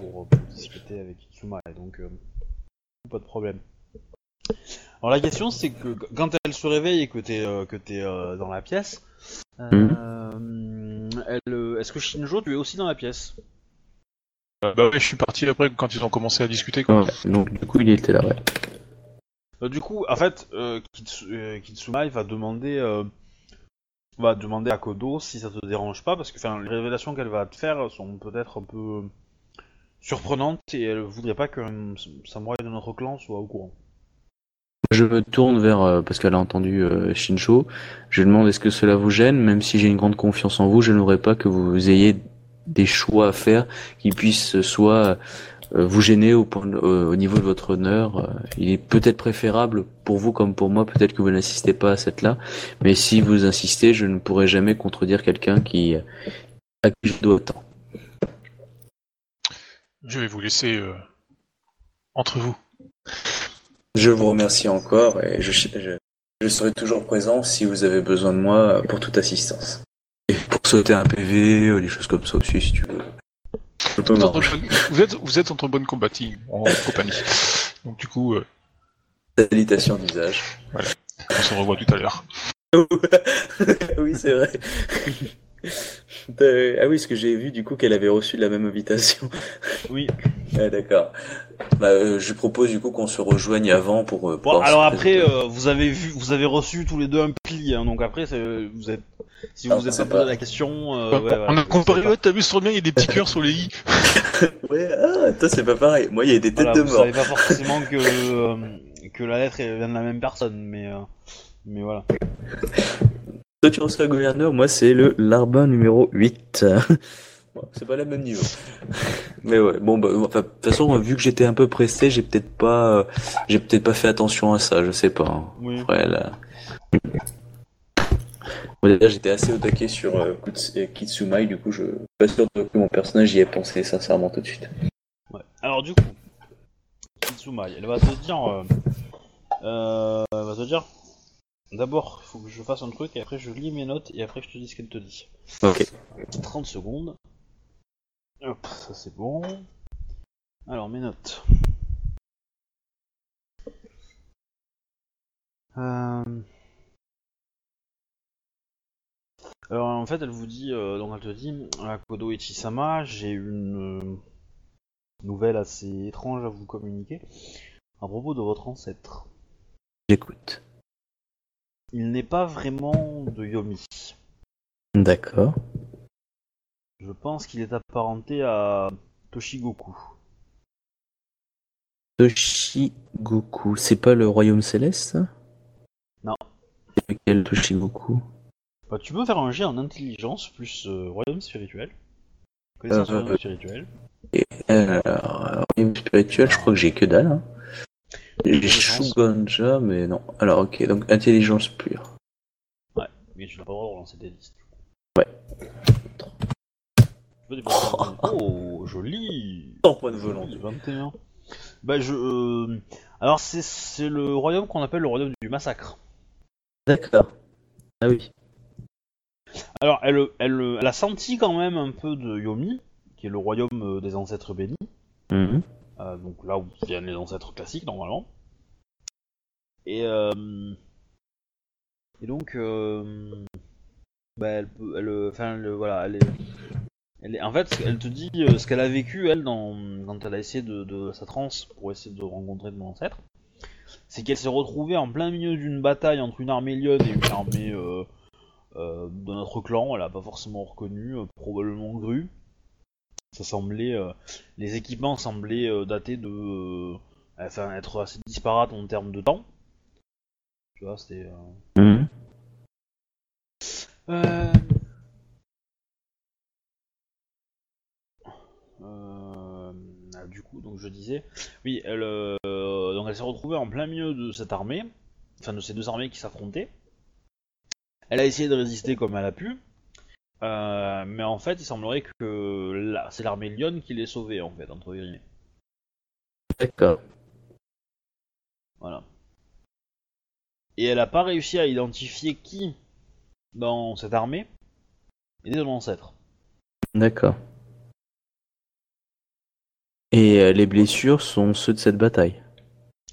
[SPEAKER 1] pour, pour discuter avec Itsuma, et donc euh, pas de problème. Alors la question c'est que quand elle se réveille et que t'es euh, que t'es euh, dans la pièce, euh, elle, euh, est-ce que Shinjo tu es aussi dans la pièce?
[SPEAKER 2] Bah ouais, je suis parti après quand ils ont commencé à discuter. Quoi.
[SPEAKER 4] Ouais, donc du coup il était là, ouais.
[SPEAKER 1] Euh, Du coup, en fait, euh, Kitsu- euh, Kitsumai va demander, euh, va demander à Kodo si ça te dérange pas, parce que les révélations qu'elle va te faire sont peut-être un peu surprenantes et elle voudrait pas qu'un samouraï de notre clan soit au courant.
[SPEAKER 4] Je me tourne vers, euh, parce qu'elle a entendu euh, Shincho, je lui demande est-ce que cela vous gêne, même si j'ai une grande confiance en vous, je n'aurais pas que vous ayez des choix à faire qui puissent soit euh, vous gêner au, point de- euh, au niveau de votre honneur. Euh, il est peut-être préférable pour vous comme pour moi, peut-être que vous n'insistez pas à cette là, mais si vous insistez, je ne pourrai jamais contredire quelqu'un qui à qui je dois autant.
[SPEAKER 2] Je vais vous laisser euh, entre vous.
[SPEAKER 4] Je vous remercie encore et je, je, je serai toujours présent si vous avez besoin de moi pour toute assistance. Sauter un PV, euh, les choses comme ça aussi si tu veux.
[SPEAKER 2] Vous êtes, bonnes- vous êtes, vous êtes entre bonnes combattants en compagnie. Donc du coup, euh,
[SPEAKER 4] Salutations d'usage.
[SPEAKER 2] on se revoit tout à l'heure.
[SPEAKER 4] oui, c'est vrai. Euh, ah oui, parce que j'ai vu du coup qu'elle avait reçu la même invitation.
[SPEAKER 1] Oui.
[SPEAKER 4] Ah, d'accord. Bah, euh, je propose du coup qu'on se rejoigne avant pour. euh,
[SPEAKER 1] Bon,
[SPEAKER 4] pouvoir
[SPEAKER 1] alors
[SPEAKER 4] se
[SPEAKER 1] après,
[SPEAKER 4] présenter.
[SPEAKER 1] euh, vous avez vu, vous avez reçu tous les deux un pli, hein, donc après, c'est- vous êtes, si vous
[SPEAKER 4] Ah,
[SPEAKER 1] vous êtes
[SPEAKER 4] c'est
[SPEAKER 1] pas posé
[SPEAKER 4] pas-
[SPEAKER 1] la question, euh,
[SPEAKER 2] on
[SPEAKER 1] ouais, voilà,
[SPEAKER 2] a
[SPEAKER 1] c'est-
[SPEAKER 2] comparé, t'as vu sur le mien, il y a des petits cœurs sur les i.
[SPEAKER 4] Ouais, ah, toi c'est pas pareil. Moi, il y a des têtes
[SPEAKER 1] Voilà,
[SPEAKER 4] de
[SPEAKER 1] vous
[SPEAKER 4] mort.
[SPEAKER 1] savez pas forcément que euh, que la lettre elle vient de la même personne, mais euh, mais voilà.
[SPEAKER 4] Toi, tu reçois gouverneur, moi, c'est le larbin numéro 8. Bon, c'est pas le même niveau. Mais ouais, bon, bah, de toute façon, vu que j'étais un peu pressé, j'ai peut-être pas, euh, j'ai peut-être pas fait attention à ça, je sais pas. hein.
[SPEAKER 1] Oui.
[SPEAKER 4] Après, là. Bon, j'étais assez au taquet sur euh, euh, Kitsumai, du coup, je suis pas sûr que mon personnage y ait pensé sincèrement tout de suite.
[SPEAKER 1] Ouais. Alors du coup, Kitsumai, elle va te dire, euh, elle va te dire. D'abord, il faut que je fasse un truc et après je lis mes notes et après je te dis ce qu'elle te dit.
[SPEAKER 4] Ok.
[SPEAKER 1] 30 secondes. Hop, ça c'est bon. Alors mes notes. Euh... Alors en fait elle vous dit, euh, donc elle te dit, à Kodo Ichisama, j'ai une euh, nouvelle assez étrange à vous communiquer à propos de votre ancêtre.
[SPEAKER 4] J'écoute.
[SPEAKER 1] Il n'est pas vraiment de Yomi.
[SPEAKER 4] D'accord.
[SPEAKER 1] Je pense qu'il est apparenté à Toshigoku.
[SPEAKER 4] Toshigoku, c'est pas le royaume céleste ça?
[SPEAKER 1] Non.
[SPEAKER 4] C'est lequel Toshigoku
[SPEAKER 1] Bah, tu peux faire un jet en intelligence plus euh, royaume spirituel. Connaissance
[SPEAKER 4] Euh,
[SPEAKER 1] royaume spirituel.
[SPEAKER 4] Alors, royaume spirituel, je crois que j'ai que dalle. Hein. J'ai. Shugonja, mais non. Alors, ok, donc intelligence pure.
[SPEAKER 1] Mais tu n'as pas le droit de relancer des listes.
[SPEAKER 4] Ouais.
[SPEAKER 1] Peux déplacer un- Oh, joli
[SPEAKER 4] 100 points de volonté.
[SPEAKER 1] 21. Bah, je. euh, Alors, c'est- le royaume qu'on appelle le royaume du massacre.
[SPEAKER 4] D'accord. Ah oui.
[SPEAKER 1] Alors, elle, elle, elle a senti quand même un peu de Yomi, qui est le royaume euh, des ancêtres bénis.
[SPEAKER 4] Mhm.
[SPEAKER 1] Euh, donc là où viennent les ancêtres classiques normalement. Et, euh, et donc, euh, bah, elle peut, euh, enfin, voilà, elle est, en fait, elle te dit ce qu'elle a vécu elle dans, quand elle a essayé de, sa transe pour essayer de rencontrer mon ancêtre. C'est qu'elle s'est retrouvée en plein milieu d'une bataille entre une armée lionne et une armée de notre clan. Elle a pas forcément reconnu, probablement Gru. Ça semblait, euh, les équipements semblaient euh, dater de, euh, enfin, être assez disparate en termes de temps. Tu vois, c'était. euh,
[SPEAKER 4] Mhm.
[SPEAKER 1] Euh... euh, ah, du coup, donc je disais, oui, elle, euh, donc elle s'est retrouvée en plein milieu de cette armée, enfin de ces deux armées qui s'affrontaient. Elle a essayé de résister comme elle a pu, euh, mais en fait, il semblerait que là, c'est l'armée Lyon qui l'ait sauvée, en fait, entre guillemets.
[SPEAKER 4] D'accord.
[SPEAKER 1] Voilà. Et elle a pas réussi à identifier qui dans cette armée était son ancêtre.
[SPEAKER 4] D'accord. Et euh, les blessures sont ceux de cette bataille.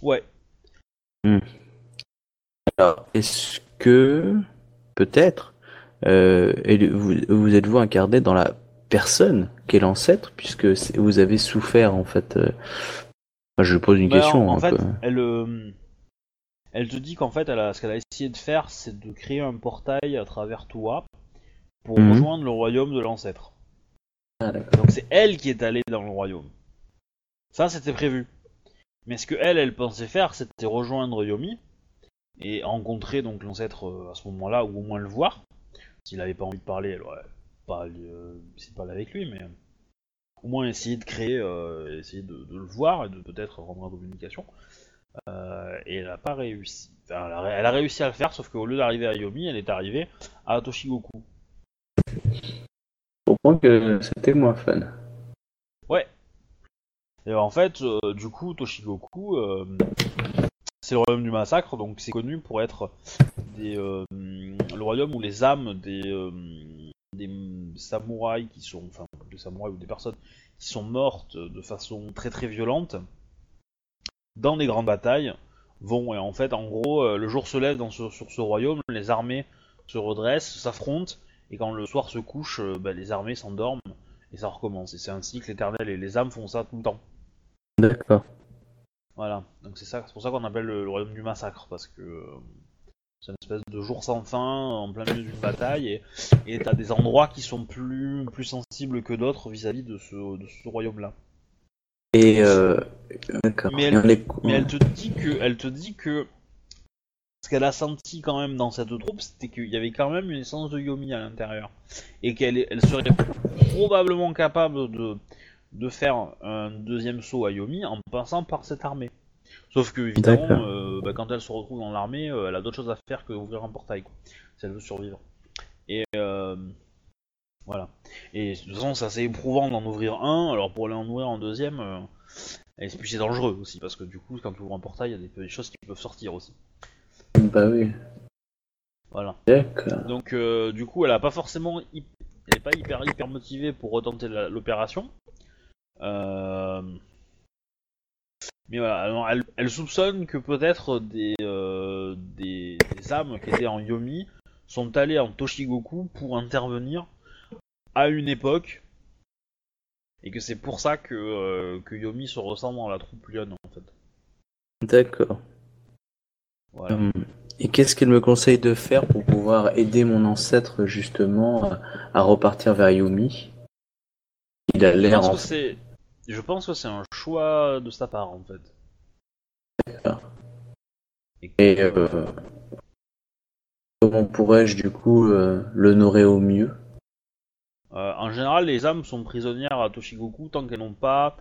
[SPEAKER 1] Ouais.
[SPEAKER 4] Alors, est-ce que, peut-être, euh, et vous, vous êtes-vous incarné dans la personne qui est l'ancêtre, puisque vous avez souffert, en fait. euh, enfin, je pose une
[SPEAKER 1] Bah,
[SPEAKER 4] question.
[SPEAKER 1] en,
[SPEAKER 4] un
[SPEAKER 1] fait,
[SPEAKER 4] peu.
[SPEAKER 1] elle, euh, elle te dit qu'en fait, elle a, ce qu'elle a essayé de faire, c'est de créer un portail à travers toi pour
[SPEAKER 4] Mhm.
[SPEAKER 1] rejoindre le royaume de l'ancêtre.
[SPEAKER 4] Ah.
[SPEAKER 1] Donc c'est elle qui est allée dans le royaume. Ça, c'était prévu. Mais ce que elle, elle pensait faire, c'était rejoindre Yomi et rencontrer donc l'ancêtre euh, à ce moment-là, ou au moins le voir. S'il avait pas envie de parler, elle aurait pas euh, essayé de parler avec lui, mais euh, au moins essayer de créer, euh, essayer de, de le voir et de peut-être rentrer en communication. Euh, et elle a pas réussi. Enfin, elle, a, ré- elle a réussi à le faire, sauf qu'au lieu d'arriver à Yomi, elle est arrivée à Toshigoku.
[SPEAKER 4] Je comprends que c'était moins fun.
[SPEAKER 1] Et en fait, euh, du coup, Toshigoku, c'est le royaume du massacre, donc c'est connu pour être des, euh, le royaume où les âmes des, euh, des samouraïs qui sont, enfin, des samouraïs ou des personnes qui sont mortes de façon très très violente dans des grandes batailles vont, et en fait, en gros, euh, le jour se lève dans ce- sur ce royaume, les armées se redressent, s'affrontent, et quand le soir se couche, bah, les armées s'endorment et ça recommence. Et c'est un cycle éternel, et les âmes font ça tout le temps.
[SPEAKER 4] D'accord.
[SPEAKER 1] Voilà, donc c'est ça, c'est pour ça qu'on appelle le, le royaume du massacre, parce que euh, c'est une espèce de jour sans fin en plein milieu d'une bataille, et t'as des endroits qui sont plus, plus sensibles que d'autres vis-à-vis de ce, de ce royaume-là.
[SPEAKER 4] Et, euh.
[SPEAKER 1] Mais elle- Mais te dit que, elle te dit que ce qu'elle a senti quand même dans cette troupe, c'était qu'il y avait quand même une essence de Yomi à l'intérieur, et qu'elle elle serait probablement capable de de faire un deuxième saut à Yomi en passant par cette armée. Sauf que évidemment, euh, bah, quand elle se retrouve dans l'armée, euh, elle a d'autres choses à faire que ouvrir un portail, quoi, si elle veut survivre. Et euh, voilà. Et de toute façon, c'est assez éprouvant d'en ouvrir un. Alors pour aller en ouvrir un deuxième, et puis c'est dangereux aussi parce que du coup, quand tu ouvres un portail, il y a des, des choses qui peuvent sortir aussi.
[SPEAKER 4] Bah oui.
[SPEAKER 1] Voilà. Donc du coup, elle a pas forcément, hy- elle est pas hyper hyper motivée pour retenter l'opération. Euh, Mais voilà, alors, elle, elle soupçonne que peut-être des, euh, des des âmes qui étaient en Yomi sont allées en Toshigoku pour intervenir à une époque et que c'est pour ça que, euh, que Yomi se ressent dans la troupe Lyon en fait.
[SPEAKER 4] D'accord.
[SPEAKER 1] Voilà.
[SPEAKER 4] Hum, Et qu'est-ce qu'elle me conseille de faire pour pouvoir aider mon ancêtre justement à, repartir vers Yumi Il a
[SPEAKER 1] Je
[SPEAKER 4] l'air
[SPEAKER 1] pense
[SPEAKER 4] en
[SPEAKER 1] que c'est, je pense que c'est un choix de sa part en fait. Et, que,
[SPEAKER 4] Et euh, comment pourrais-je du coup euh, l'honorer au mieux?
[SPEAKER 1] Euh, en général, les âmes sont prisonnières à Toshigoku tant qu'elles n'ont pas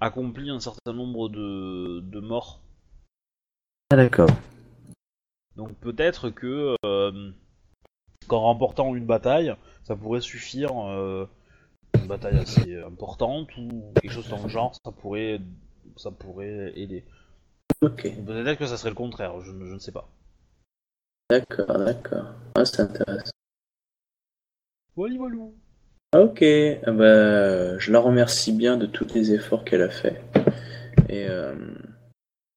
[SPEAKER 1] accompli un certain nombre de, de morts.
[SPEAKER 4] Ah d'accord.
[SPEAKER 1] Donc peut-être que euh, qu'en remportant une bataille, ça pourrait suffire, une bataille assez importante ou quelque chose dans le genre, ça pourrait, ça pourrait aider.
[SPEAKER 4] Ok.
[SPEAKER 1] Ou Peut-être que ça serait le contraire, je, ne- je ne sais pas.
[SPEAKER 4] D'accord, d'accord. Ah, c'est intéressant.
[SPEAKER 1] Wally walou.
[SPEAKER 4] Ok, ah bah, je la remercie bien de tous les efforts qu'elle a fait. Et euh,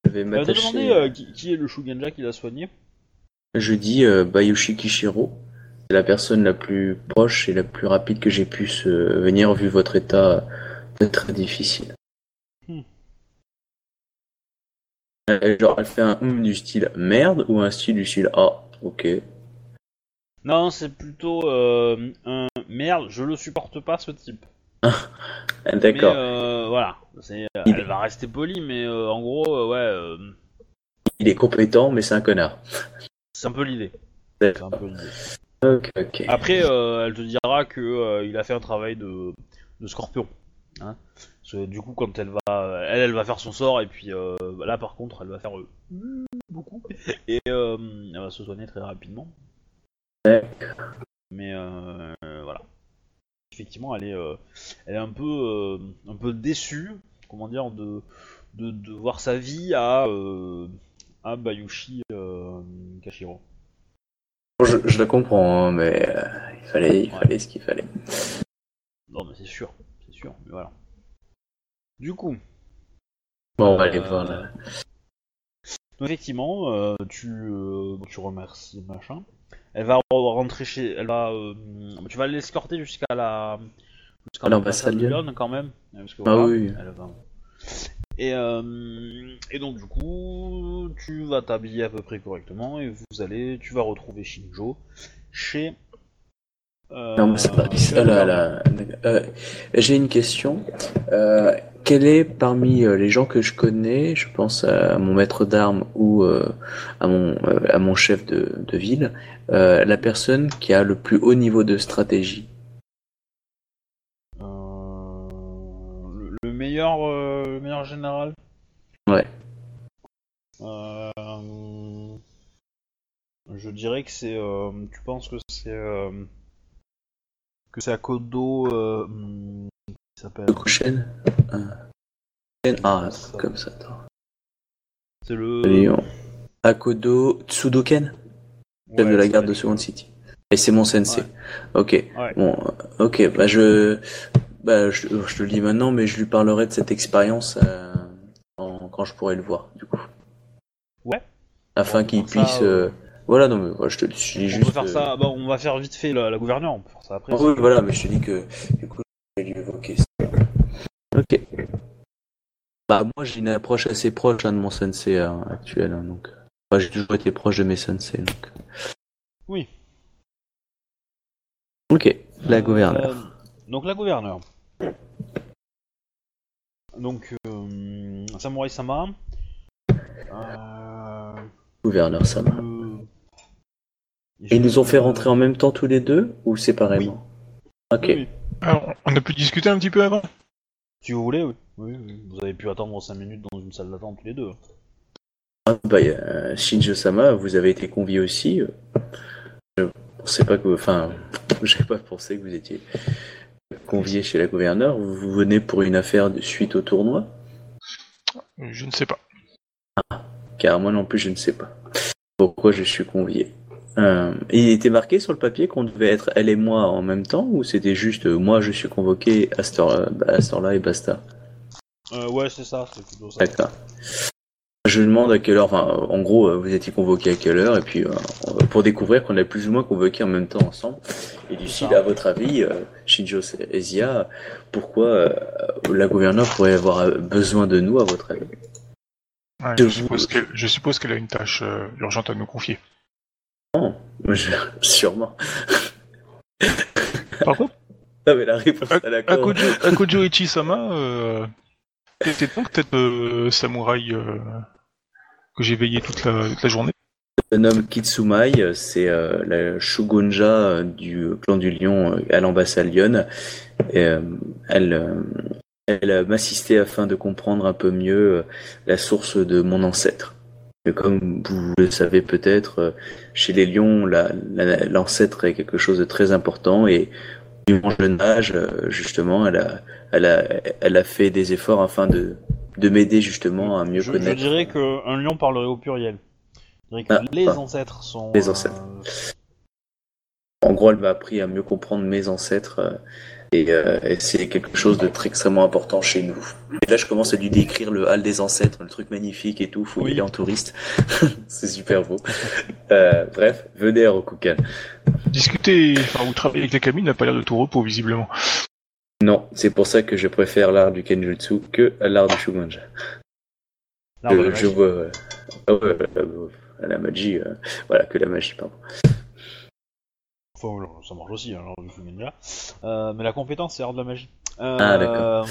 [SPEAKER 4] je vais m'attacher.
[SPEAKER 1] euh, qui, qui est le Shugenja qui l'a soigné?
[SPEAKER 4] Je dis euh, Bayushi Kishiro. C'est la personne la plus proche et la plus rapide que j'ai pu se venir vu votre état très difficile.
[SPEAKER 1] Hmm.
[SPEAKER 4] Euh, genre, elle fait un hum du style merde ou un style du style ah, ok.
[SPEAKER 1] Non, c'est plutôt euh, un merde, je le supporte pas ce type.
[SPEAKER 4] D'accord.
[SPEAKER 1] Euh, voilà, c'est,
[SPEAKER 4] Il-
[SPEAKER 1] elle va rester polie, mais euh, en gros, euh, ouais, euh,
[SPEAKER 4] Il est compétent, mais c'est un connard.
[SPEAKER 1] c'est un peu l'idée. C'est un peu l'idée.
[SPEAKER 4] Ok, ok.
[SPEAKER 1] Après, euh, elle te dira que euh, il a fait un travail de, de scorpion. Hein Parce que, du coup, quand elle va, elle, elle va faire son sort, et puis euh, là, par contre, elle va faire beaucoup, et elle va se soigner très rapidement. Mais voilà. Effectivement, elle est, elle est un peu, un peu déçue, comment dire, de, de, de voir sa vie à, à Bayushi Kashiro.
[SPEAKER 4] Je, je la comprends, hein, mais euh, il fallait, il
[SPEAKER 1] Ouais.
[SPEAKER 4] fallait ce qu'il fallait.
[SPEAKER 1] Non, mais c'est sûr, c'est sûr, mais voilà. Du coup,
[SPEAKER 4] Bon, on va aller
[SPEAKER 1] Euh,
[SPEAKER 4] voir là.
[SPEAKER 1] donc effectivement, euh, tu, euh, tu remercies machin. Elle va re- rentrer chez, elle va, euh, tu vas l'escorter jusqu'à la, jusqu'à
[SPEAKER 4] À l'ambassade
[SPEAKER 1] de
[SPEAKER 4] Lyon.
[SPEAKER 1] Quand même. parce que
[SPEAKER 4] Ah oui.
[SPEAKER 1] elle va- Et, euh, et donc du coup, tu vas t'habiller à peu près correctement et vous allez, tu vas retrouver Shinjo chez. Euh,
[SPEAKER 4] L'ambassadeur.
[SPEAKER 1] chez
[SPEAKER 4] Ah
[SPEAKER 1] le
[SPEAKER 4] là,
[SPEAKER 1] gouvernement.
[SPEAKER 4] là. Euh, J'ai une question. Quel est parmi les gens que je connais, je pense à mon maître d'armes ou à mon à mon chef de, de ville, la personne qui a le plus haut niveau de stratégie?
[SPEAKER 1] Meilleur, euh, le meilleur général.
[SPEAKER 4] Ouais.
[SPEAKER 1] Euh, je dirais que c'est. euh, tu penses que c'est que c'est à Kodo euh, hum, qui s'appelle?
[SPEAKER 4] Euh, Ah,
[SPEAKER 1] Ça.
[SPEAKER 4] comme ça. attends.
[SPEAKER 1] C'est le.
[SPEAKER 4] Lyon. Akodo Tsudoken, chef
[SPEAKER 1] Ouais,
[SPEAKER 4] de la garde de. Second City. Et c'est mon sensei. Ok.
[SPEAKER 1] Ouais.
[SPEAKER 4] Bon, ok. Bah je, bah je, je te le dis maintenant, mais je lui parlerai de cette expérience euh, quand je pourrai le voir, du coup.
[SPEAKER 1] Ouais.
[SPEAKER 4] Afin qu'il
[SPEAKER 1] ça,
[SPEAKER 4] puisse.
[SPEAKER 1] euh,
[SPEAKER 4] euh, Voilà, non mais je te le dis
[SPEAKER 1] On
[SPEAKER 4] juste.
[SPEAKER 1] peut faire ça. On va faire vite fait la, la gouverneure. On peut faire ça après.
[SPEAKER 4] oui, voilà, mais je te dis que du coup, je vais lui évoquer ça. Ok. Bah moi j'ai une approche assez proche hein, de mon sensei hein, actuel, hein, donc. Enfin, j'ai toujours été proche de mes sensei, donc.
[SPEAKER 1] Oui.
[SPEAKER 4] Ok, la gouverneure.
[SPEAKER 1] Euh, donc la gouverneure. Donc euh, Samurai Sama. Euh,
[SPEAKER 4] Gouverneur,
[SPEAKER 1] le-
[SPEAKER 4] Et ils nous ont fait rentrer en même temps tous les deux ou séparément Ok.
[SPEAKER 1] Oui, oui.
[SPEAKER 2] Alors, on a pu discuter un petit peu avant
[SPEAKER 1] Si vous voulez, oui. Oui, oui. Vous avez pu attendre 5 minutes dans une salle d'attente tous les deux.
[SPEAKER 4] Ah, bah, euh, Shinjo-sama, vous avez été convié aussi. euh. Je pensais pas que, enfin, j'avais pas pensé que vous étiez convié chez la gouverneure. Vous, venez pour une affaire de suite au tournoi?
[SPEAKER 2] Je ne sais pas.
[SPEAKER 4] Car moi non plus, je ne sais pas pourquoi je suis convié? Euh, il était marqué sur le papier qu'on devait être elle et moi en même temps ou c'était juste euh, moi je suis convoqué à cette heure- à cette heure-là et basta?
[SPEAKER 1] Euh, ouais, c'est ça, c'est plutôt ça.
[SPEAKER 4] D'accord. Je demande à quelle heure, enfin, en gros, euh, vous étiez convoqué à quelle heure, et puis euh, pour découvrir qu'on est plus ou moins convoqué en même temps ensemble. Et du
[SPEAKER 1] ça.
[SPEAKER 4] à votre avis, euh, Shinjo Ezia, pourquoi euh, la gouverneure pourrait avoir euh, besoin de nous, à votre avis
[SPEAKER 2] Ouais,
[SPEAKER 4] Je vous-
[SPEAKER 2] suppose qu'elle, je suppose qu'elle a une tâche euh, urgente à nous confier.
[SPEAKER 4] Non, je- sûrement.
[SPEAKER 2] Par contre,
[SPEAKER 4] Non, mais la réponse à la
[SPEAKER 2] Akojo, Akojo Ichi-sama, euh, donc peut-être euh, samouraï euh, que j'ai veillé toute la, toute la journée.
[SPEAKER 4] Se nomme Kitsumai, c'est euh, la shogunja euh, du clan du lion euh, à l'ambassade Lyon. Et, euh, elle, elle m'assistait afin de comprendre un peu mieux la source de mon ancêtre. Et comme vous le savez peut-être, chez les lions, la- la- l'ancêtre est quelque chose de très important et du mon jeune âge, justement, elle a, elle a, elle a fait des efforts afin de, de m'aider justement à mieux
[SPEAKER 1] Je, je
[SPEAKER 4] connaître.
[SPEAKER 1] dirais qu'un lion parlerait au pluriel. Je dirais que
[SPEAKER 4] Ah,
[SPEAKER 1] les
[SPEAKER 4] ah.
[SPEAKER 1] ancêtres sont.
[SPEAKER 4] Les ancêtres. En gros, elle m'a appris à mieux comprendre mes ancêtres euh, et, euh, et c'est quelque chose de très extrêmement important chez nous. Et là, je commence à lui décrire le hall des ancêtres, le truc magnifique et tout. Faut y aller en touriste. c'est super beau. Euh, bref, venez à Rokukan.
[SPEAKER 2] Discuter, enfin, ou travailler avec les cabines n'a pas l'air de tout repos, visiblement.
[SPEAKER 4] Non, c'est pour ça que je préfère l'art du Kenjutsu que l'art du
[SPEAKER 1] de
[SPEAKER 4] Je,
[SPEAKER 1] la
[SPEAKER 4] je
[SPEAKER 1] magie.
[SPEAKER 4] vois euh, ouais, la magie, voilà que la magie, pardon.
[SPEAKER 1] Enfin, ça marche aussi, hein, l'art du Fuminja. Euh, mais la compétence, c'est l'art de la magie. Euh,
[SPEAKER 4] Ah, d'accord.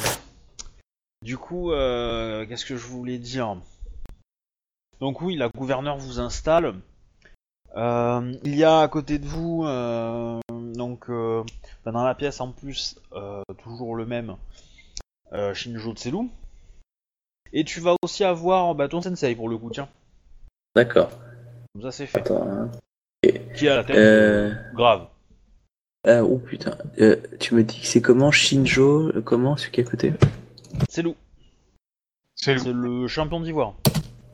[SPEAKER 1] Du coup, euh, qu'est-ce que je voulais dire? Donc oui, la gouverneure vous installe. Euh, il y a à côté de vous, euh, donc euh, bah, dans la pièce en plus, euh, toujours le même, euh, Shinjo Tselu. Et tu vas aussi avoir bah, ton sensei pour le coup, tiens.
[SPEAKER 4] D'accord.
[SPEAKER 1] Comme ça c'est fait.
[SPEAKER 4] Attends. hein.
[SPEAKER 1] Qui a la tête
[SPEAKER 4] Euh...
[SPEAKER 1] grave.
[SPEAKER 4] Ah, oh putain. Euh, tu me dis que c'est comment Shinjo Comment celui qui est à côté
[SPEAKER 1] Tselu,
[SPEAKER 2] C'est le
[SPEAKER 1] champion d'ivoire.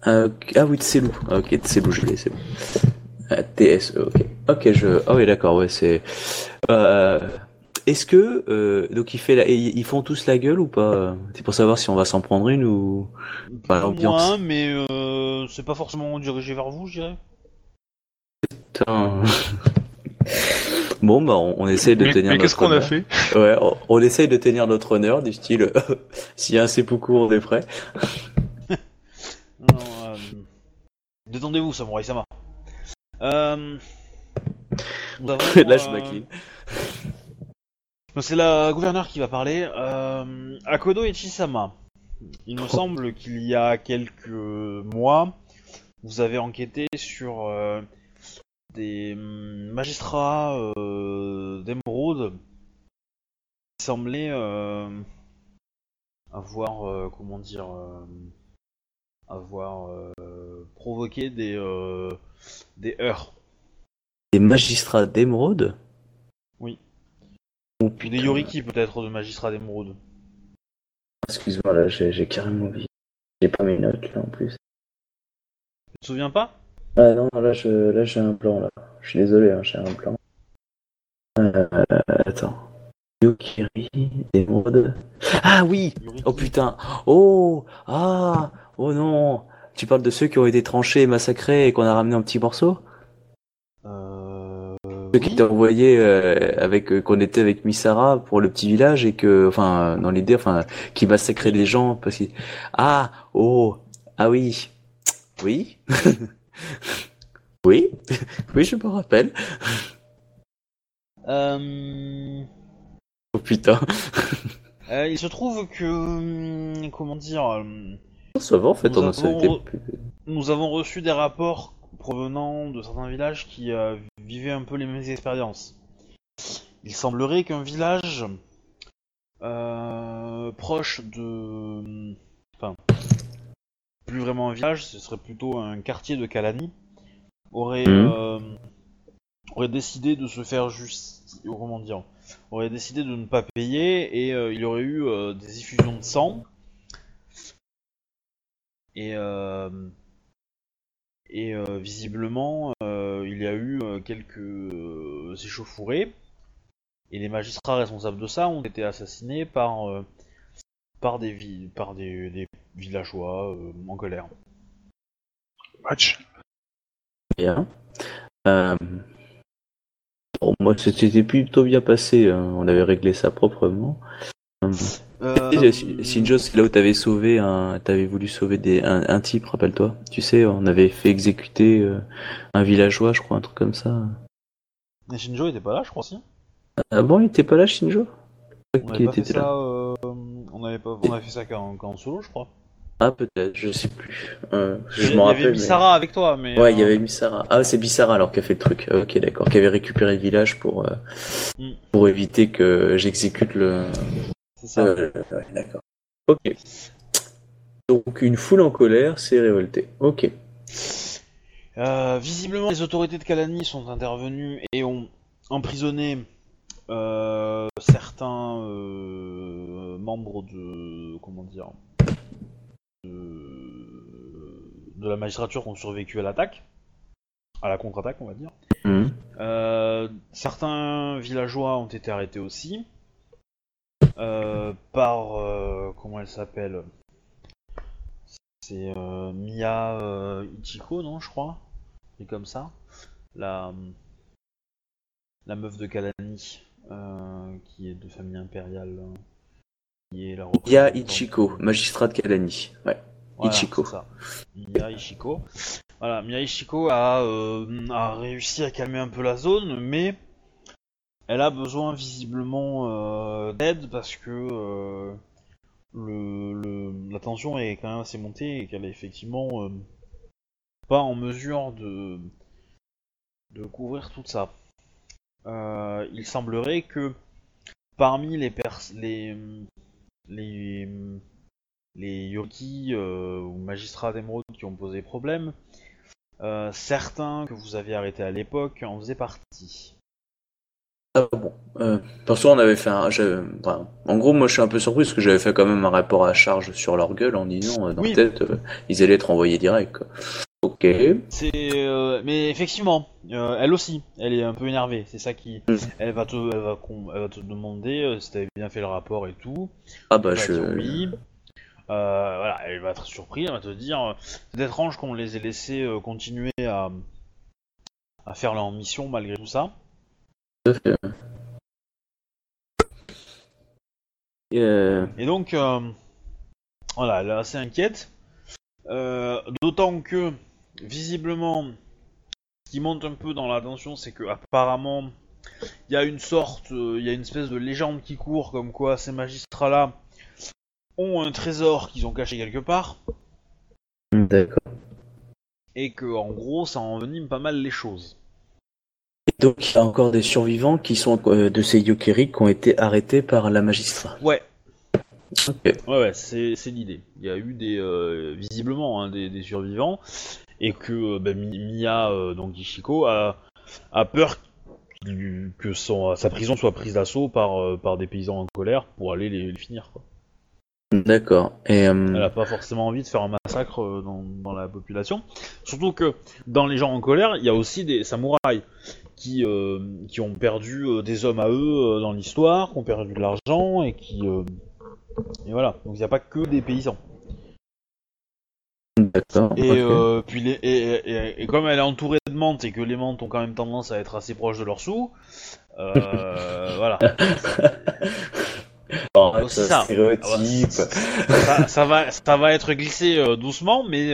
[SPEAKER 4] ah, ah oui, Tselou. Ah, ok, Tselou, je l'ai, c'est bon. Ah, TSE, ok. Ok, je. Ah oui, d'accord, ouais, c'est. Euh, Est-ce que euh, donc il fait la... ils font tous la gueule ou pas? C'est pour savoir si on va s'en prendre une ou. Bah,
[SPEAKER 1] moins, mais euh, c'est pas forcément dirigé vers vous, je dirais.
[SPEAKER 4] Putain. Bon, bah, on, on essaye de
[SPEAKER 2] Mais,
[SPEAKER 4] tenir
[SPEAKER 2] mais
[SPEAKER 4] notre
[SPEAKER 2] qu'est-ce qu'on a
[SPEAKER 4] honneur.
[SPEAKER 2] fait?
[SPEAKER 4] Ouais, on, on essaye de tenir notre honneur, du style, s'il y a un seppuku, on est prêt.
[SPEAKER 1] Non, euh, Détendez-vous, Samurai Sama. Euh...
[SPEAKER 4] Là, je
[SPEAKER 1] euh,
[SPEAKER 4] m'incline.
[SPEAKER 1] C'est la gouverneure qui va parler. Euh... Akodo Ichisama. Il me semble qu'il y a quelques mois, vous avez enquêté sur euh, des magistrats euh, d'émeraude qui semblaient avoir, comment dire, avoir euh, provoqué des, euh, des heurts.
[SPEAKER 4] Des magistrats d'émeraude?
[SPEAKER 1] Oui.
[SPEAKER 4] Oh,
[SPEAKER 1] Ou
[SPEAKER 4] putain.
[SPEAKER 1] des yoriki peut-être de magistrats d'émeraude.
[SPEAKER 4] Excuse-moi, là, j'ai j'ai carrément oublié. J'ai pas mes notes, là, en plus.
[SPEAKER 1] Tu te souviens pas?
[SPEAKER 4] Ah non, là, je, là, j'ai un plan, là. Je suis désolé, hein, j'ai un plan. Euh, attends. Yokiri, d'émeraude. Ah oui Oh putain Oh Ah Oh non Tu parles de ceux qui ont été tranchés et massacrés et qu'on a ramenés en petits morceaux
[SPEAKER 1] Euh...
[SPEAKER 4] Ceux qui t'ont envoyé euh, avec euh, qu'on était avec Misara pour le petit village et que enfin dans l'idée enfin qui massacrait les gens parce que ah oh ah oui. Oui. Oui. Oui je me rappelle.
[SPEAKER 1] Euh...
[SPEAKER 4] oh putain.
[SPEAKER 1] euh, il se trouve que... hum, Comment dire euh,
[SPEAKER 4] ça va en fait
[SPEAKER 1] Nous avons- Nous reçu des rapports provenant de certains villages qui euh, vivaient un peu les mêmes expériences. Il semblerait qu'un village euh, proche de... Enfin, plus vraiment un village, ce serait plutôt un quartier de Kalani, aurait,
[SPEAKER 4] Mhm.
[SPEAKER 1] euh, aurait décidé de se faire juste... Comment dire Aurait décidé de ne pas payer et il y aurait eu des effusions de sang. Et... Euh, et euh, visiblement, euh, il y a eu euh, quelques euh, échauffourées. Et les magistrats responsables de ça ont été assassinés par, euh, par, des, par des, des villageois euh, en colère.
[SPEAKER 2] Match.
[SPEAKER 4] bien euh... bon, moi c'était plutôt bien passé hein. on avait réglé ça proprement
[SPEAKER 1] Euh,
[SPEAKER 4] Shinjo, c'est là où t'avais sauvé un, t'avais voulu sauver des, un, un type, rappelle-toi. Tu sais, on avait fait exécuter euh, un villageois, je crois, un truc comme ça.
[SPEAKER 1] mais Shinjo était pas là, je crois, si.
[SPEAKER 4] Ah bon, il était pas là, Shinjo?
[SPEAKER 1] On avait pas
[SPEAKER 4] était
[SPEAKER 1] ça, euh, on avait pas, on avait fait ça qu'en qu'en solo, je crois.
[SPEAKER 4] Ah m'en je sais plus. Euh,
[SPEAKER 1] Il y
[SPEAKER 4] je m'en
[SPEAKER 1] avait
[SPEAKER 4] rappelle. mais-
[SPEAKER 1] Misara avec toi, mais.
[SPEAKER 4] Ouais, il y avait Misara. Ah, c'est Bissara alors qui a fait le truc. Ok, d'accord. Qui avait récupéré le village pour euh,
[SPEAKER 1] Mm.
[SPEAKER 4] pour éviter que j'exécute le.
[SPEAKER 1] C'est ça.
[SPEAKER 4] Euh, ouais, d'accord. Ok. Donc une foule en colère s'est révoltée. Ok.
[SPEAKER 1] Euh, visiblement, les autorités de Kalani sont intervenues et ont emprisonné euh, certains euh, membres de comment dire de, de la magistrature qui ont survécu à l'attaque, à la contre-attaque, on va dire. Euh, certains villageois ont été arrêtés aussi euh, par euh, comment elle s'appelle? C'est euh, Mia euh, Ichiko, non, je crois, et comme ça, la la meuf de Kalani, euh, qui est de famille impériale, euh, qui est la
[SPEAKER 4] Mia Ichiko, magistrat de Kalani. Ouais.
[SPEAKER 1] voilà,
[SPEAKER 4] Ichiko.
[SPEAKER 1] ça. Mia Ichiko. Voilà, Mia Ichiko a, euh, a réussi à calmer un peu la zone, mais elle a besoin visiblement euh, d'aide parce que euh, le, le, la tension est quand même assez montée et qu'elle est effectivement euh, pas en mesure de, de couvrir tout ça. Il semblerait que parmi les pers les les les ou magistrats d'émeraude qui ont posé problème, certains que vous aviez arrêtés à l'époque en faisaient partie.
[SPEAKER 4] Ah bon. Euh, perso, on avait fait un. enfin, en gros, moi, je suis un peu surpris parce que j'avais fait quand même un rapport à charge sur leur gueule en disant, euh, dans
[SPEAKER 1] Oui.
[SPEAKER 4] tête, euh, ils allaient être envoyés direct. Quoi. Ok.
[SPEAKER 1] C'est, euh, mais effectivement, euh, elle aussi, elle est un peu énervée. C'est ça qui,
[SPEAKER 4] Mm.
[SPEAKER 1] elle va te, elle va, con- elle va te demander si t'avais bien fait le rapport et tout.
[SPEAKER 4] Ah bah, je.
[SPEAKER 1] oui. Voilà, elle va être surprise, elle va te dire, c'est étrange qu'on les ait laissés continuer à, à faire leur mission malgré tout ça.
[SPEAKER 4] Tout à fait. Et, euh,
[SPEAKER 1] Et donc, euh, voilà, elle est assez inquiète. Euh, D'autant que, visiblement, ce qui monte un peu dans la tension, c'est que apparemment, il y a une sorte, il y a une espèce de légende qui court, comme quoi ces magistrats-là ont un trésor qu'ils ont caché quelque part,
[SPEAKER 4] D'accord.
[SPEAKER 1] et que, en gros, ça envenime pas mal les choses.
[SPEAKER 4] Et donc, il y a encore des survivants qui sont euh, de ces Yokeri qui ont été arrêtés par la magistrat.
[SPEAKER 1] Ouais,
[SPEAKER 4] Ok.
[SPEAKER 1] Ouais, ouais, c'est c'est l'idée. Il y a eu des euh, visiblement hein, des, des survivants et que euh, bah, Mi- Mia, euh, donc Ishiko, a, a peur que son, sa prison soit prise d'assaut par, par des paysans en colère pour aller les, les finir. Quoi.
[SPEAKER 4] D'accord. Et euh,
[SPEAKER 1] Elle a pas forcément envie de faire un massacre dans, dans la population. Surtout que dans les gens en colère, il y a aussi des samouraïs qui, euh, qui ont perdu euh, des hommes à eux euh, dans l'histoire, qui ont perdu de l'argent et qui. et voilà. Donc il n'y a pas que des paysans. Et euh, puis les, et, et- et comme elle est entourée de menthes et que les menthes ont quand même tendance à être assez proches de leur sous, euh, voilà.
[SPEAKER 4] Oh,
[SPEAKER 1] aussi
[SPEAKER 4] ça,
[SPEAKER 1] ça. va, ça va être glissé euh, doucement, mais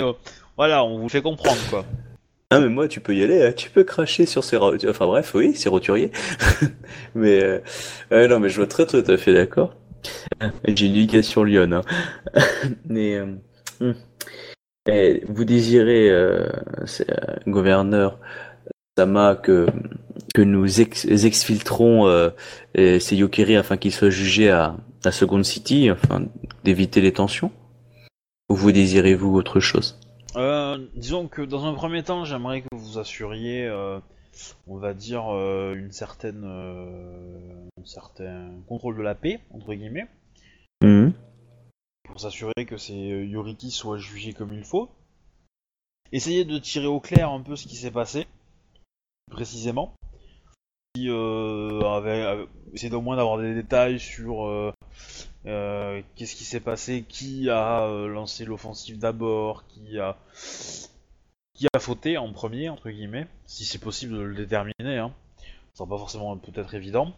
[SPEAKER 1] voilà, on vous le fait comprendre quoi.
[SPEAKER 4] Ah mais moi tu peux y aller, hein. tu peux cracher sur ces ro- enfin bref oui c'est roturier mais euh, non mais je vois très tout à fait d'accord j'ai une éducation Lyon hein. mais euh. Eh, vous désirez euh, c'est, euh, gouverneur Sama que que nous ex- exfiltrons euh, ces Yokeri afin qu'ils soient jugés à à Second City afin d'éviter les tensions? Ou vous désirez-vous autre chose?
[SPEAKER 1] Euh, disons que dans un premier temps, j'aimerais que vous assuriez, euh, on va dire, euh, une certaine, euh, un certain contrôle de la paix entre guillemets.
[SPEAKER 4] Mhm.
[SPEAKER 1] pour s'assurer que ces euh, Yoriki soient jugés comme il faut. Essayez de tirer au clair un peu ce qui s'est passé, précisément. Essayez au moins d'avoir des détails sur euh, qu'est-ce qui s'est passé, qui a euh, lancé l'offensive d'abord, qui a qui a fauté en premier entre guillemets, si c'est possible de le déterminer. Hein. Ça sera pas forcément peut-être évident.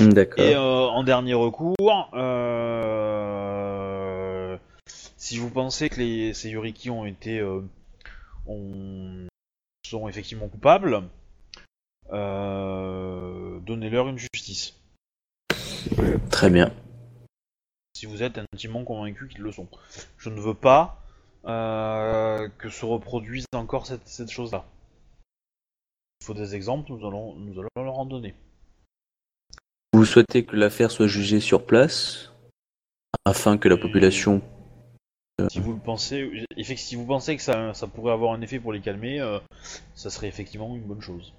[SPEAKER 4] d'accord
[SPEAKER 1] Et euh, en dernier recours, si vous pensez que les, ces ont été ont- sont effectivement coupables, euh, donnez-leur une justice.
[SPEAKER 4] Très bien
[SPEAKER 1] Si vous êtes intimement convaincu qu'ils le sont. Je ne veux pas euh, que se reproduise encore cette, cette chose-là. Il faut des exemples, nous allons, nous allons leur en donner.
[SPEAKER 4] Vous souhaitez que l'affaire soit jugée sur place afin que la population.
[SPEAKER 1] Si vous le pensez, effectivement, si vous pensez que ça, ça pourrait avoir un effet pour les calmer, euh, ça serait effectivement une bonne chose.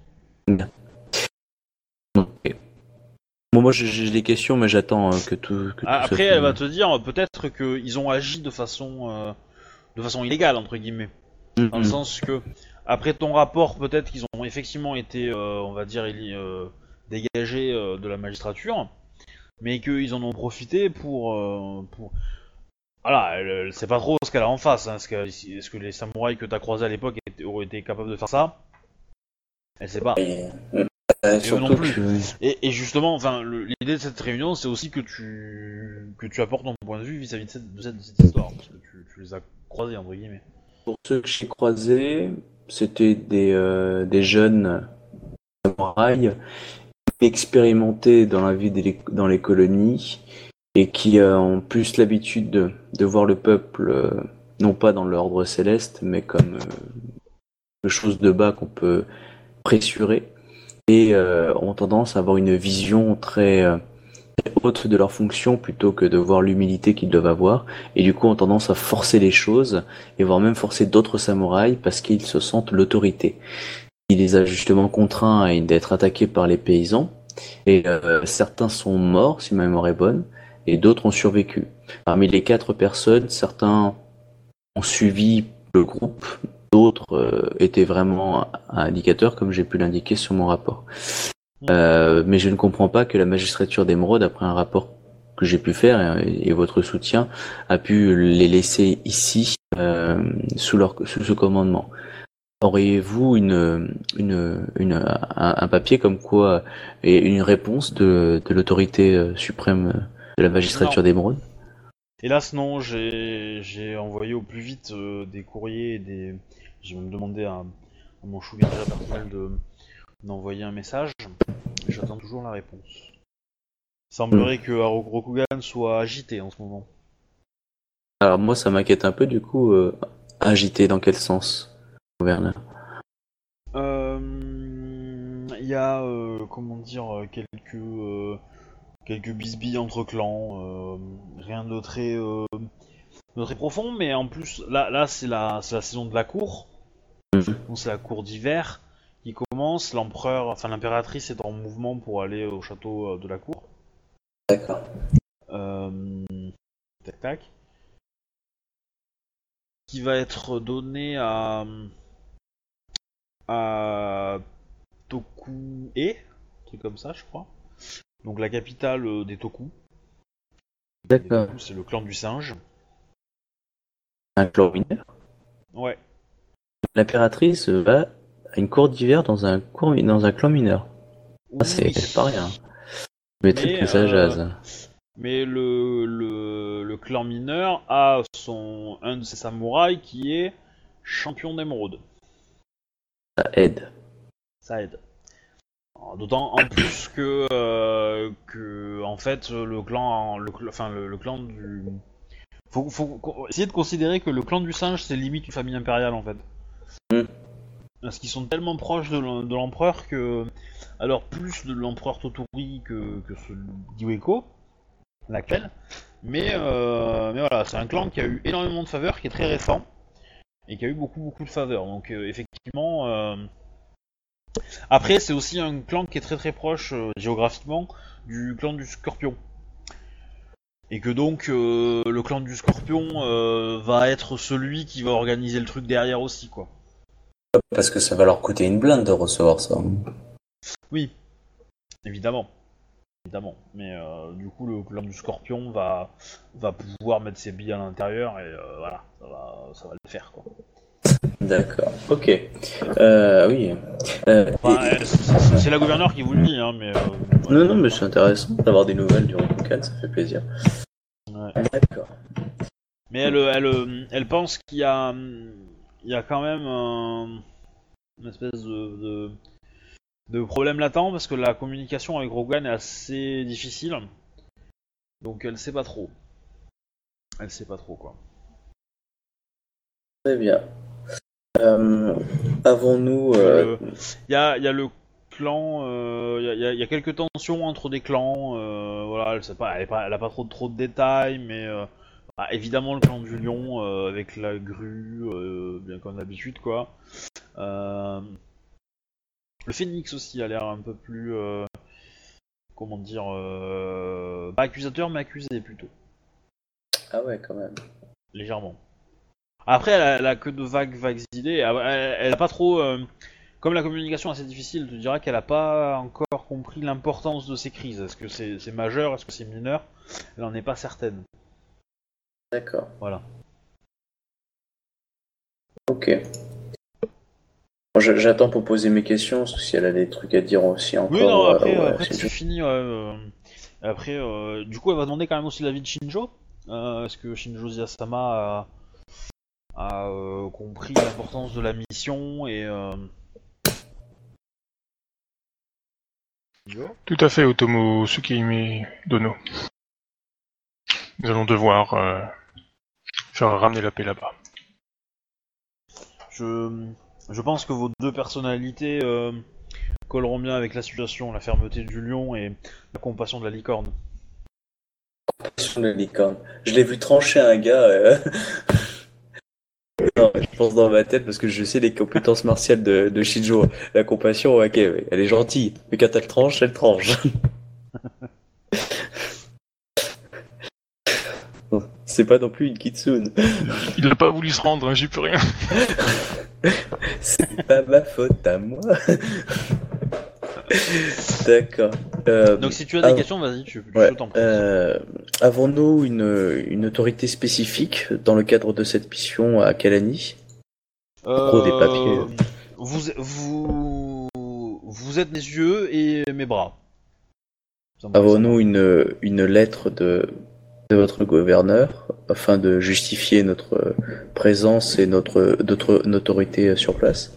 [SPEAKER 4] Moi j'ai- des questions, mais j'attends euh, que tout. que
[SPEAKER 1] Ah, Après, elle va te dire peut-être qu'ils ont agi de façon, euh, de façon illégale entre guillemets, dans le sens que après ton rapport, peut-être qu'ils ont effectivement été, euh, on va dire, euh, dégagés euh, de la magistrature, mais qu'ils en ont profité pour, euh, pour... Voilà, elle, elle sait pas trop ce qu'elle a en face. Hein. Est-ce que, les samouraïs que t'as croisés à l'époque auraient été capables de faire ça? Elle sait pas.
[SPEAKER 4] Et, euh, surtout
[SPEAKER 1] non plus.
[SPEAKER 4] que-
[SPEAKER 1] Et, et justement, enfin, l'idée de cette réunion, c'est aussi que tu que tu apportes ton point de vue vis-à-vis de cette, de cette, de cette histoire, parce que tu, tu les as croisés entre guillemets.
[SPEAKER 4] Pour ceux que j'ai croisés, c'était des, euh, des jeunes samouraïs expérimentés dans la vie des, dans les colonies et qui euh, ont plus l'habitude de, de voir le peuple euh, non pas dans l'ordre céleste, mais comme euh, quelque chose de bas qu'on peut pressurer, et euh, ont tendance à avoir une vision très, euh, très haute de leur fonction plutôt que de voir l'humilité qu'ils doivent avoir, et du coup ont tendance à forcer les choses, et voire même forcer d'autres samouraïs parce qu'ils se sentent l'autorité. Il les a justement contraints à- d'être attaqués par les paysans, et euh, certains sont morts, si ma mémoire est bonne, et d'autres ont survécu. Parmi les quatre personnes, certains ont suivi le groupe, d'autres euh, étaient vraiment un indicateur, comme j'ai pu l'indiquer sur mon rapport. Euh, mais je ne comprends pas que la magistrature d'émeraude, après un rapport que j'ai pu faire et, et votre soutien, a pu les laisser ici euh, sous, leur, sous ce commandement. Auriez-vous une, une, une, un, un papier comme quoi et une réponse de, de l'autorité suprême de la magistrature d'émeraude
[SPEAKER 1] Hélas, non, j'ai j'ai envoyé au plus vite euh, des courriers et des. J'ai même demandé à, à mon chouvier personnel de d'envoyer un message. J'attends toujours la réponse. Il semblerait que Rokugan soit agité en ce moment.
[SPEAKER 4] Alors moi, ça m'inquiète un peu du coup. Euh, agité dans quel sens,
[SPEAKER 1] Euh, Il y a, euh, comment dire, quelques quelques bisbilles entre clans, rien de très de très profond, mais en plus là là c'est la c'est la saison de la cour. Donc c'est la cour d'hiver qui commence. L'empereur, enfin l'impératrice est en mouvement pour aller au château euh, de la cour.
[SPEAKER 4] D'accord.
[SPEAKER 1] Euh, tac tac. Qui va être donné à à Toku E, truc comme ça, je crois. Donc la capitale euh, des Toku.
[SPEAKER 4] D'accord.
[SPEAKER 1] C'est le clan du singe.
[SPEAKER 4] Un clan.
[SPEAKER 1] Ouais.
[SPEAKER 4] L'impératrice va à une cour d'hiver dans un cour, dans un clan mineur. Ah, c'est pas rien. Je mettrais ça
[SPEAKER 1] euh,
[SPEAKER 4] jase.
[SPEAKER 1] Mais le, le, le clan mineur a son un de ses samouraïs qui est champion d'émeraude.
[SPEAKER 4] Ça aide.
[SPEAKER 1] Ça aide. D'autant en plus que, euh, que en fait le clan le, enfin le, le clan du faut, faut essayer de considérer que le clan du singe c'est limite une famille impériale en fait.
[SPEAKER 4] Mm.
[SPEAKER 1] Parce qu'ils sont tellement proches de l'em- de l'empereur que alors plus de l'empereur Totori que que ce d'Iweko l'actuel. Mais euh, mais voilà c'est un clan qui a eu énormément de faveurs qui est très récent et qui a eu beaucoup beaucoup de faveurs donc euh, effectivement euh, après, c'est aussi un clan qui est très très proche euh, géographiquement du clan du Scorpion. Et que donc le clan du Scorpion va être celui qui va organiser le truc derrière aussi, quoi.
[SPEAKER 4] Parce que ça va leur coûter une blinde de recevoir ça.
[SPEAKER 1] Oui, évidemment. Évidemment. Mais euh, du coup, le clan du Scorpion va, va pouvoir mettre ses billes à l'intérieur et euh, voilà, ça va, ça va le faire, quoi.
[SPEAKER 4] D'accord. Ok. Euh, oui. Euh,
[SPEAKER 1] Enfin,
[SPEAKER 4] et-
[SPEAKER 1] c'est- la gouverneure qui vous le dit, hein, mais. euh,
[SPEAKER 4] Non, non, mais c'est intéressant d'avoir des nouvelles du Rokugan, ça fait plaisir.
[SPEAKER 1] ouais.
[SPEAKER 4] D'accord.
[SPEAKER 1] Mais elle, elle, elle pense qu'il y a, il y a quand même un- une espèce de, de, de problème latent parce que la communication avec Rogan est assez difficile. Donc elle sait pas trop. Elle sait pas trop quoi.
[SPEAKER 4] Très bien. Euh, Avons-nous... euh,
[SPEAKER 1] Il y a, il y a le clan, euh, il y, a- il y a- il y a quelques tensions entre des clans. euh, voilà, elle sait pas, elle, pas, elle a pas trop trop de détails, mais bah, évidemment le clan du lion euh, avec la grue, euh, bien comme d'habitude quoi. Euh, le phénix aussi a l'air un peu plus, comment dire, pas accusateur mais accusé plutôt,
[SPEAKER 4] Ah ouais, quand même.
[SPEAKER 1] légèrement. Après, elle a, elle a que de vagues, vagues idées. Elle, elle- elle a pas trop. comme la communication est assez difficile, tu diras qu'elle a pas encore compris l'importance de ces crises. Est-ce que c'est c'est majeur? Est-ce que c'est mineur? Elle en est pas certaine.
[SPEAKER 4] D'accord.
[SPEAKER 1] Voilà.
[SPEAKER 4] Ok. Bon, J'attends pour poser mes questions, parce que si elle a des trucs à dire aussi encore...
[SPEAKER 1] Oui, non,
[SPEAKER 4] euh,
[SPEAKER 1] après,
[SPEAKER 4] ouais,
[SPEAKER 1] après
[SPEAKER 4] c'est tout.
[SPEAKER 1] fini. ouais, euh, après, euh, du coup, elle va demander quand même aussi l'avis de Shinjo. Euh, Est-ce que Shinjo Ziyasama a, a, euh, compris l'importance de la mission et. Euh...
[SPEAKER 2] Tout à fait, Otomo Tsukihime Dono. Nous allons devoir euh, faire ramener la paix là-bas.
[SPEAKER 1] Je, je pense que vos deux personnalités euh, colleront bien avec la situation, la fermeté du lion et la compassion de la licorne.
[SPEAKER 4] Sur la licorne. Je l'ai vu trancher un gars. euh. Non, je pense dans ma tête parce que je sais les compétences martiales de, de Shinjo. La compassion, ok, elle est gentille. Mais quand elle tranche, elle tranche. Bon, C'est pas non plus une kitsune.
[SPEAKER 2] Il n'a pas voulu se rendre, hein, j'y peux rien.
[SPEAKER 4] C'est pas ma faute à moi. D'accord. Euh,
[SPEAKER 1] Donc si tu as des questions, vas-y, tu,
[SPEAKER 4] Ouais.
[SPEAKER 1] t'en.
[SPEAKER 4] Euh, Avons-nous une, une autorité spécifique dans le cadre de cette mission à Kalani? Pro des papiers.
[SPEAKER 1] Euh, Vous, vous, vous êtes mes yeux et mes bras.
[SPEAKER 4] Avons-nous une, une lettre de, de votre gouverneur afin de justifier notre présence et notre, notre, notre autorité sur place?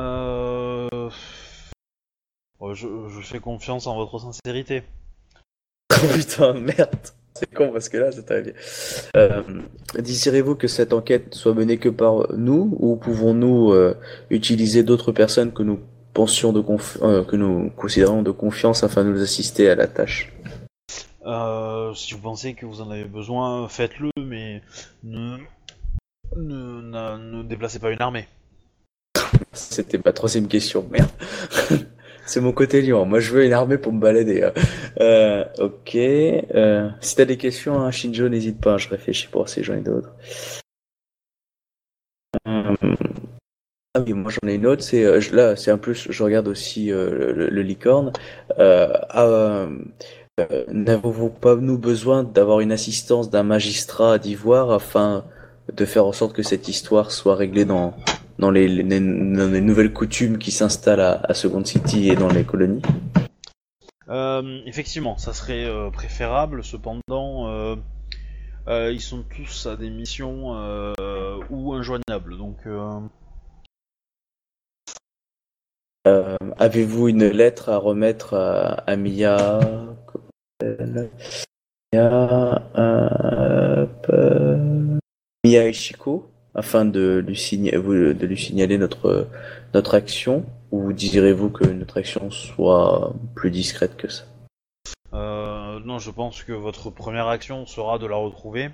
[SPEAKER 1] Euh... ouais, Je, je fais confiance en votre sincérité.
[SPEAKER 4] Oh putain, merde C'est con parce que là, c'est très bien. Euh, Désirez-vous que cette enquête soit menée que par nous ou pouvons-nous euh, utiliser d'autres personnes que nous pensions de conf- euh, que nous considérons de confiance afin de nous assister à la tâche?
[SPEAKER 1] Euh, si vous pensez que vous en avez besoin, faites-le, mais ne, ne, ne, déplacez pas une armée.
[SPEAKER 4] C'était ma troisième question, merde. C'est mon côté lion. Moi, je veux une armée pour me balader. hein. Euh, ok. Euh, si t'as des questions, hein, Shinjo, n'hésite pas. Je réfléchis pour si j'en ai d'autres. Euh, Ah oui, moi j'en ai une autre. C'est là, c'est un peu. Je regarde aussi le, licorne. Euh, euh, N'avons-vous pas nous besoin d'avoir une assistance d'un magistrat d'Ivoire afin de faire en sorte que cette histoire soit réglée dans dans les, les- dans les nouvelles coutumes qui s'installent à, à Second City et dans les colonies?
[SPEAKER 1] Euh, effectivement, ça serait euh, préférable, cependant, euh, ils sont tous à des missions ou injoignables, donc...
[SPEAKER 4] Avez-vous une lettre à remettre à, à Mia comment elle s'appelle Mia, hop, Mia Ishiko afin de lui, de signaler notre, notre action ou désirez-vous que notre action soit plus discrète que ça?
[SPEAKER 1] Euh, non, je pense que votre première action sera de la retrouver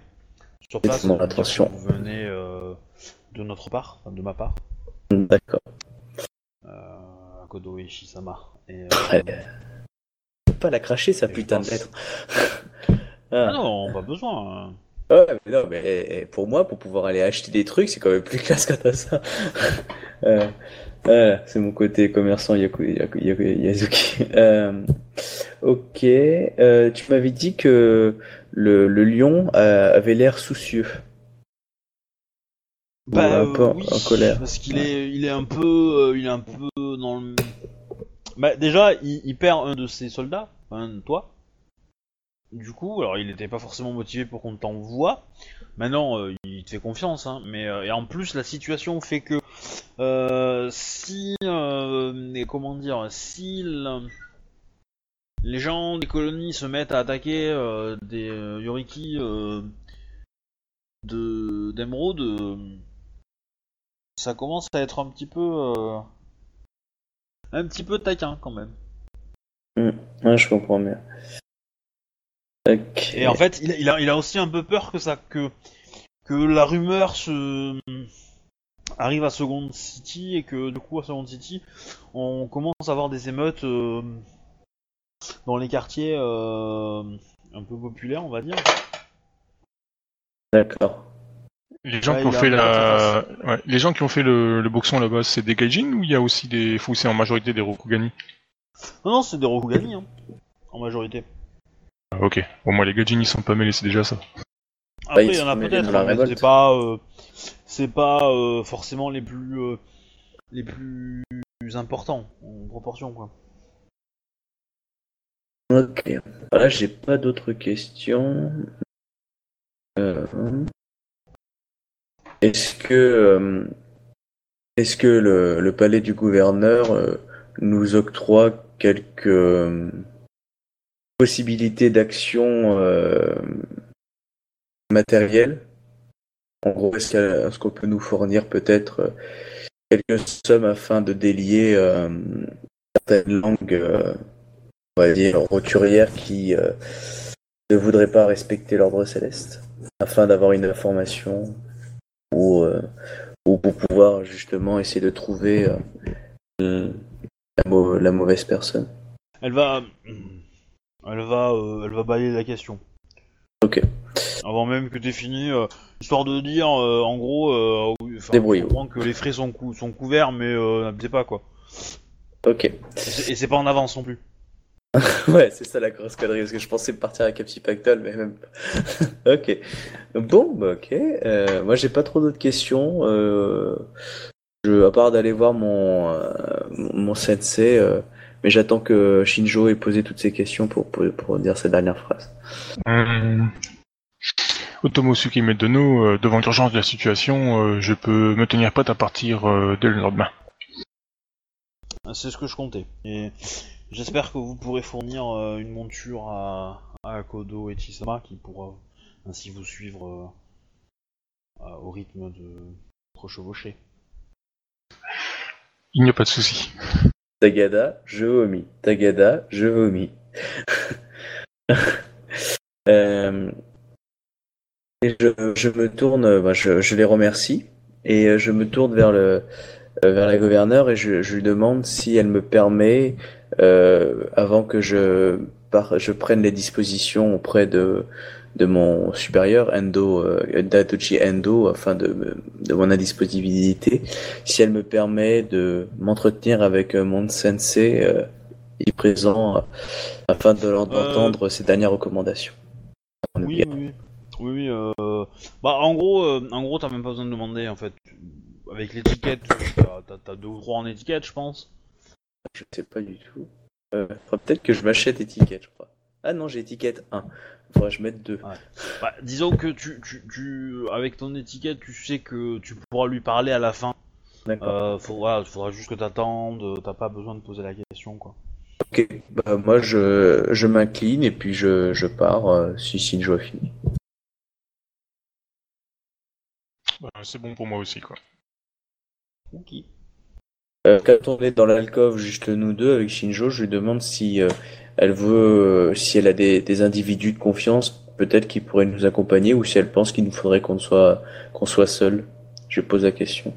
[SPEAKER 1] sur place.
[SPEAKER 4] Attention.
[SPEAKER 1] Vous venez euh, de notre part, enfin, de ma part,
[SPEAKER 4] D'accord.
[SPEAKER 1] euh, Kodo et Shisama. Et, euh,
[SPEAKER 4] Ouais. Faut pas la cracher sa putain de lettre.
[SPEAKER 1] ah
[SPEAKER 4] Ah.
[SPEAKER 1] non, pas besoin. hein.
[SPEAKER 4] Ouais, mais non, mais eh, pour moi, pour pouvoir aller acheter des trucs, c'est quand même plus classe quand t'as ça. Euh, euh, c'est mon côté commerçant Yaku, Yaku- Yaku- Yazuki. Euh, ok, euh, tu m'avais dit que le, le lion euh, avait l'air soucieux. Ou
[SPEAKER 1] Bah,
[SPEAKER 4] un peu
[SPEAKER 1] euh,
[SPEAKER 4] en-
[SPEAKER 1] oui,
[SPEAKER 4] en colère.
[SPEAKER 1] Parce qu'il est, il est un peu, euh, il est un peu dans le. Bah, déjà, il, perd un de ses soldats, un toi. Du coup, alors il n'était pas forcément motivé pour qu'on t'envoie. Maintenant, euh, il te fait confiance, hein. Mais euh, et en plus, la situation fait que euh, si, comment dire, si le- les gens des colonies se mettent à attaquer des Yoriki de d'émeraude. euh, ça commence à être un petit peu un petit peu taquin quand même.
[SPEAKER 4] Ouais, je comprends bien.
[SPEAKER 1] Et en fait, il, a- il a, il a aussi un peu peur que ça que que la rumeur se arrive à Second City et que du coup à Second City, on commence à avoir des émeutes euh, dans les quartiers euh, un peu populaires, on va dire.
[SPEAKER 4] D'accord.
[SPEAKER 2] Les gens
[SPEAKER 1] Ouais,
[SPEAKER 2] qui ont fait la, ouais, les gens qui ont fait le, le boxon là-bas, c'est des gaijin ou il y a aussi des, ou c'est en majorité des Rokugani?
[SPEAKER 1] Non, non, c'est des Rokugani, hein, en majorité.
[SPEAKER 2] Ah, Ok, au moins les gaijin ils sont pas mêlés, c'est déjà ça.
[SPEAKER 1] Après, il y en a peut-être, hein, mais c'est pas, euh, c'est pas euh, forcément les plus, euh, les plus importants en proportion, quoi.
[SPEAKER 4] Ok. Voilà, j'ai pas d'autres questions. Euh, Est-ce que, euh, est-ce que le, le palais du gouverneur euh, nous octroie quelques euh, possibilités d'action euh, matériel. En gros, est-ce qu'on peut nous fournir peut-être quelques sommes afin de délier certaines langues, euh, on va dire, roturières qui ne voudraient pas respecter l'ordre céleste, afin d'avoir une information ou, euh, ou pour pouvoir justement essayer de trouver euh, la, mau- la mauvaise personne.
[SPEAKER 1] Elle va, elle va, euh, elle va balayer la question.
[SPEAKER 4] Ok.
[SPEAKER 1] Avant même que t'aies fini, euh, histoire de dire, euh, en gros, euh, on que les frais sont, cou- sont couverts, mais euh, n'abusez pas quoi.
[SPEAKER 4] Ok.
[SPEAKER 1] Et c'est pas en avance non plus.
[SPEAKER 4] Ouais, c'est ça la grosse connerie, parce que je pensais partir avec un petit pactole, mais même pas. ok. Bon, bah ok. Euh, moi, j'ai pas trop d'autres questions. Euh, je, à part d'aller voir mon, euh, mon sensei, euh, mais j'attends que Shinjo ait posé toutes ces questions pour, pour, pour dire sa dernière phrase.
[SPEAKER 2] Hum, Otomosuke Medono, euh, devant l'urgence de la situation, euh, je peux me tenir prête à partir euh, dès le lendemain.
[SPEAKER 1] C'est ce que je comptais. Et j'espère que vous pourrez fournir euh, une monture à, à Kodo et Chisama qui pourra ainsi vous suivre euh, euh, au rythme de votre chevauché.
[SPEAKER 2] Il n'y a pas de souci.
[SPEAKER 4] Tagada, je vomis. Tagada, je vomis. Euh, et je, je me tourne, euh, bah, je, je les remercie et je me tourne vers le vers la gouverneure et je, je lui demande si elle me permet, euh, avant que je par, je prenne les dispositions auprès de de mon supérieur Endo euh, Datochi Endo afin de de mon indisponibilité si elle me permet de m'entretenir avec euh, mon sensei euh, ici présent euh, afin de d'entendre ses dernières recommandations.
[SPEAKER 1] Oui, oui, oui. Oui, euh... Bah, en gros, euh, en gros, t'as même pas besoin de demander, en fait. Avec l'étiquette, t'as- t'as deux ou trois en étiquette, je pense.
[SPEAKER 4] Je sais pas du tout. Euh, faudrait peut-être que je m'achète étiquette, je crois. Ah non, j'ai étiquette 1. Faudrait que je mette 2.
[SPEAKER 1] Bah, disons que tu, tu, tu, avec ton étiquette, tu sais que tu pourras lui parler à la fin.
[SPEAKER 4] D'accord.
[SPEAKER 1] Euh, faudra juste que t'attendes, t'as pas besoin de poser la question, quoi.
[SPEAKER 4] Ok. Bah, moi, je, je m'incline et puis je, je pars euh, si Shinjo a fini.
[SPEAKER 2] Bah, c'est bon pour moi aussi, quoi.
[SPEAKER 1] Ok.
[SPEAKER 4] Euh, quand on est dans l'alcôve, juste nous deux, avec Shinjo, je lui demande si euh, elle veut, euh, si elle a des, des individus de confiance, peut-être qui pourraient nous accompagner, ou si elle pense qu'il nous faudrait qu'on soit, qu'on soit seul. Je pose la question.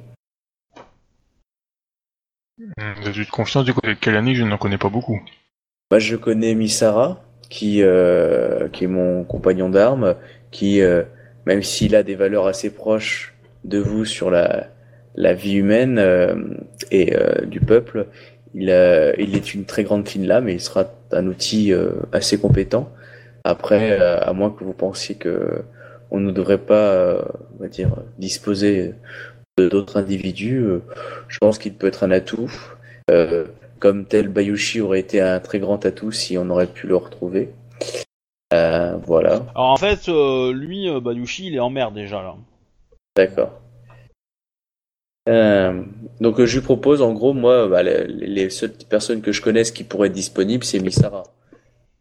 [SPEAKER 2] Hum, Vous avez de confiance du côté de Kalani, je n'en connais pas beaucoup.
[SPEAKER 4] Moi, je connais Misara, qui, euh, qui est mon compagnon d'armes, qui, euh, même s'il a des valeurs assez proches de vous sur la, la vie humaine euh, et euh, du peuple, il, euh, il est une très grande fine lame et il sera un outil euh, assez compétent. Après, euh, à moins que vous pensiez que on ne devrait pas, euh, on va dire, disposer d'autres individus, euh, je pense qu'il peut être un atout. Euh, comme tel Bayushi aurait été un très grand atout si on aurait pu le retrouver. Euh, voilà,
[SPEAKER 1] Alors en fait, euh, lui, euh, Bayushi, il est en mer déjà, là.
[SPEAKER 4] d'accord. Euh, donc je lui propose en gros moi bah, les, les seules personnes que je connaisse qui pourraient être disponibles c'est Misara.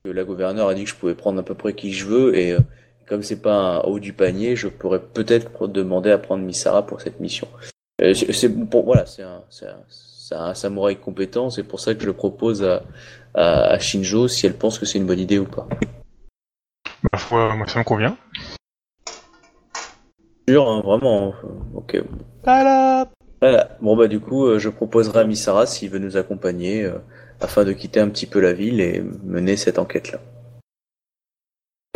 [SPEAKER 4] Que La gouverneure a dit que je pouvais prendre à peu près qui je veux et euh, comme c'est pas un haut du panier je pourrais peut-être demander à prendre Misara pour cette mission. Euh, c'est bon voilà c'est un, un, un samouraï compétent c'est pour ça que je le propose à, à, à Shinjo si elle pense que c'est une bonne idée ou pas.
[SPEAKER 2] Ma foi, moi ça me convient.
[SPEAKER 4] Hein, vraiment. euh, Ok. Voilà. Bon bah du coup, euh, je proposerai à Misara s'il veut nous accompagner euh, afin de quitter un petit peu la ville et mener cette enquête-là.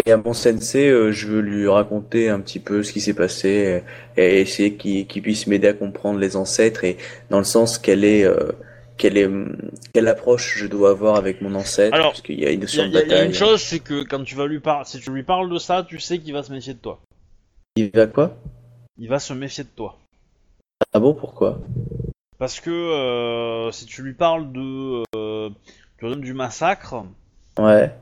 [SPEAKER 4] Et à mon sensei, euh, je veux lui raconter un petit peu ce qui s'est passé et essayer qu'il puisse m'aider à comprendre les ancêtres et dans le sens quelle est euh, quelle est quelle approche je dois avoir avec mon ancêtre
[SPEAKER 1] Alors,
[SPEAKER 4] parce qu'il y a une
[SPEAKER 1] Il y,
[SPEAKER 4] notion
[SPEAKER 1] a-
[SPEAKER 4] de
[SPEAKER 1] a- y a
[SPEAKER 4] bataille.
[SPEAKER 1] une chose, c'est que quand tu vas lui parler, si tu lui parles de ça, tu sais qu'il va se méfier de toi.
[SPEAKER 4] Il va quoi?
[SPEAKER 1] Il va se méfier de toi.
[SPEAKER 4] Ah bon pourquoi?
[SPEAKER 1] Parce que euh, si tu lui parles de, euh, tu lui donnes du massacre,
[SPEAKER 4] Ouais.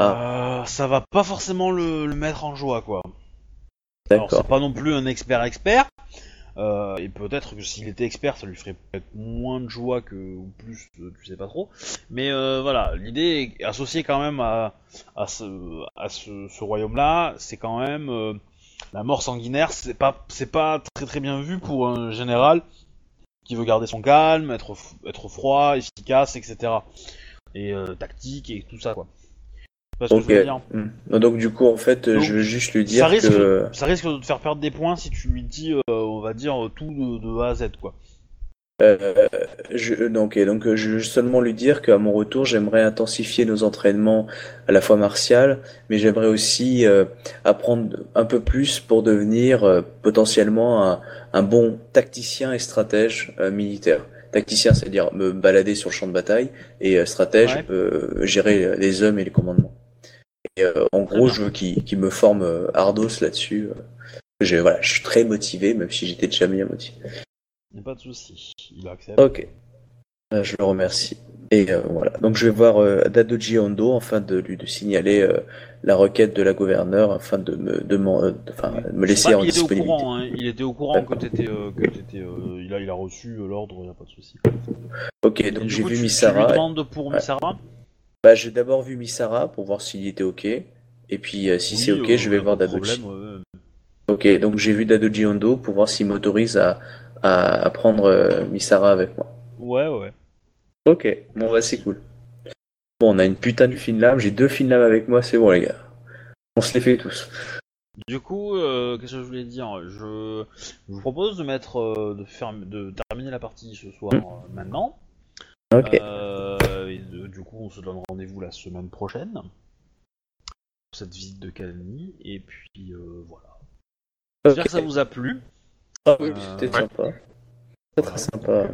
[SPEAKER 1] euh, ça va pas forcément le, le mettre en joie, quoi. Alors
[SPEAKER 4] D'accord.
[SPEAKER 1] c'est pas non plus un expert expert, Euh, et peut-être que s'il était expert, ça lui ferait peut-être moins de joie que ou plus, tu sais pas trop. Mais euh, voilà, l'idée est associée quand même à, à ce, à ce, ce royaume-là, c'est quand même la mort sanguinaire. C'est pas, c'est pas très très bien vu pour un général qui veut garder son calme, être, froid, efficace, etc. Et euh, tactique et tout ça quoi. Que je veux dire
[SPEAKER 4] Hmm. Donc du coup, en fait,
[SPEAKER 1] Donc,
[SPEAKER 4] je veux juste lui
[SPEAKER 1] ça
[SPEAKER 4] dire
[SPEAKER 1] risque,
[SPEAKER 4] que...
[SPEAKER 1] ça risque de te faire perdre des points si tu lui dis, euh, on va dire, tout de, de A à Z, quoi.
[SPEAKER 4] Euh, je, donc, et donc, euh, je veux seulement lui dire qu'à mon retour, j'aimerais intensifier nos entraînements à la fois martial, mais j'aimerais aussi euh, apprendre un peu plus pour devenir euh, potentiellement un, un bon tacticien et stratège euh, militaire. Tacticien, c'est-à-dire me balader sur le champ de bataille, et euh, stratège,
[SPEAKER 1] Ouais.
[SPEAKER 4] euh, gérer les hommes et les commandements. Et euh, en gros, je veux qu'il qu'il me forme Ardos là-dessus. Je, voilà, je suis très motivé, même si j'étais déjà bien motivé.
[SPEAKER 1] Y a pas de souci. Il accepte.
[SPEAKER 4] Ok. Euh, je le remercie. Et euh, voilà. Donc je vais voir euh, Dadoji Hondo afin de lui de signaler euh, la requête de la gouverneure afin de me, de euh, enfin, me laisser en
[SPEAKER 1] il
[SPEAKER 4] disponibilité.
[SPEAKER 1] courant, hein. il était au courant que t'étais, que t'étais, il a, il a reçu l'ordre, y a pas de souci.
[SPEAKER 4] Ok, donc j'ai vu
[SPEAKER 1] tu, tu
[SPEAKER 4] Misara.
[SPEAKER 1] lui demandes pour
[SPEAKER 4] Ouais.
[SPEAKER 1] Misara
[SPEAKER 4] Bah, j'ai d'abord vu Misara pour voir s'il était ok. Et puis si
[SPEAKER 1] Oui,
[SPEAKER 4] c'est ok, je vais voir Dadoji. Ok, donc j'ai vu Dadoji Hondo pour voir s'il m'autorise à, à, à prendre euh, Misara avec moi.
[SPEAKER 1] Ouais, ouais.
[SPEAKER 4] Ok, bon bah c'est cool. Bon, on a une putain de fine lame, j'ai deux fines lames avec moi, c'est bon les gars. On se les fait tous.
[SPEAKER 1] Du coup, euh, qu'est-ce que je voulais dire? Je, je vous propose de mettre, euh, de faire, de terminer la partie ce soir
[SPEAKER 4] Mm.
[SPEAKER 1] euh, maintenant.
[SPEAKER 4] Ok.
[SPEAKER 1] Et de- du coup, on se donne rendez-vous la semaine prochaine pour cette visite de Calny. Et puis voilà. J'espère que ça vous a plu.
[SPEAKER 4] Ah oui,
[SPEAKER 1] Euh,
[SPEAKER 4] c'était
[SPEAKER 2] ouais.
[SPEAKER 4] sympa. Très très sympa.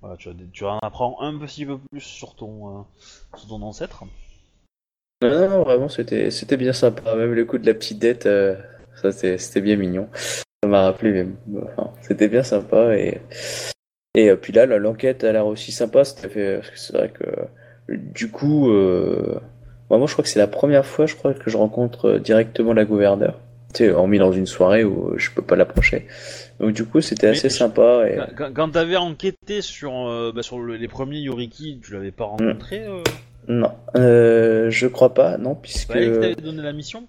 [SPEAKER 1] Voilà, tu, as des- tu en apprends un petit peu plus sur ton, euh, sur ton ancêtre.
[SPEAKER 4] Non, non, non, vraiment, c'était c'était bien sympa. Même le coup de la petite dette, euh, ça c'était c'était bien mignon. Ça m'a rappelé, même. Enfin, c'était bien sympa. Et, et euh, puis là, là, l'enquête a l'air aussi sympa. C'était fait, parce que c'est vrai que du coup, euh, moi, moi, je crois que c'est la première fois, je crois, que je rencontre directement la gouverneure. Tu sais, hormis dans une soirée où je peux pas l'approcher. Donc du coup, c'était assez
[SPEAKER 1] je-
[SPEAKER 4] sympa. Et...
[SPEAKER 1] Quand, t'avais enquêté sur, euh, bah, sur le- les premiers Yoriki, tu l'avais pas rencontré euh,
[SPEAKER 4] Non, euh, je crois pas, non, puisque
[SPEAKER 1] t'avait donné la mission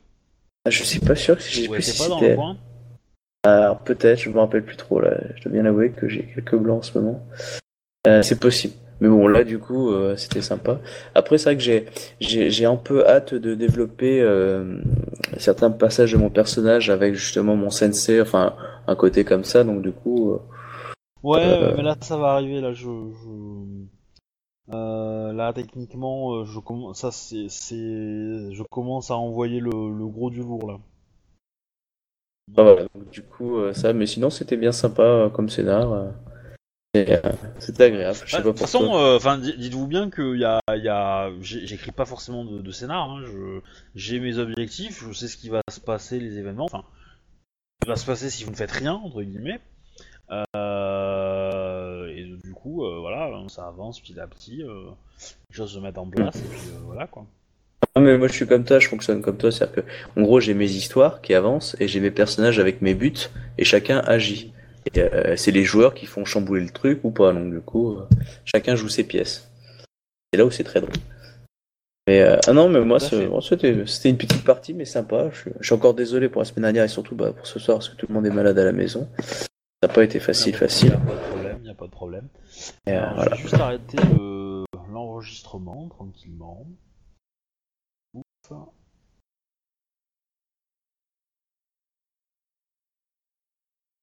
[SPEAKER 4] je suis pas sûr que j'ai
[SPEAKER 1] Ou
[SPEAKER 4] plus
[SPEAKER 1] pas dans
[SPEAKER 4] c'était-
[SPEAKER 1] le coin
[SPEAKER 4] Alors peut-être, je me rappelle plus trop là. Je dois bien avouer que j'ai quelques blancs en ce moment. Euh, c'est possible. Mais bon, là du coup, euh, c'était sympa. Après, c'est vrai que j'ai j'ai j'ai un peu hâte de développer euh, certains passages de mon personnage avec justement mon sensei, enfin un côté comme ça. Donc du coup, euh,
[SPEAKER 1] Ouais,
[SPEAKER 4] Euh,
[SPEAKER 1] mais là ça va arriver, là je... je... Euh, là techniquement, euh, je commence, ça c'est, c'est, je commence à envoyer le, le gros du lourd là.
[SPEAKER 4] ah, voilà. Donc, du coup, euh, ça. Mais sinon, c'était bien sympa euh, comme scénar. Euh. C'était agréable. Je sais
[SPEAKER 1] Ah,
[SPEAKER 4] pas
[SPEAKER 1] de toute façon, euh, dites-vous bien que y a, y a, j'écris pas forcément de, de scénar. Hein, je, j'ai mes objectifs, je sais ce qui va se passer, les événements. Enfin, ce qui va se passer si vous ne faites rien entre guillemets. Euh, et du coup, euh, voilà, ça avance petit à petit, les choses se mettent en place et puis voilà quoi.
[SPEAKER 4] Non, mais moi je suis comme toi, je fonctionne comme toi, c'est-à-dire que en gros j'ai mes histoires qui avancent et j'ai mes personnages avec mes buts et chacun agit. Et euh, c'est les joueurs qui font chambouler le truc ou pas, donc du coup euh, chacun joue ses pièces. C'est là où c'est très drôle. Mais euh, ah non, mais moi c'était une petite partie mais sympa. Je, suis- je suis encore désolé pour la semaine dernière et surtout bah, pour ce soir parce que tout le monde est malade à la maison. Ça n'a pas été facile,
[SPEAKER 1] Y a pas de-
[SPEAKER 4] facile.
[SPEAKER 1] Y a pas de problème, y a pas de problème.
[SPEAKER 4] Et, euh,
[SPEAKER 1] Alors,
[SPEAKER 4] voilà.
[SPEAKER 1] Je vais juste arrêter le- l'enregistrement tranquillement. Ouf.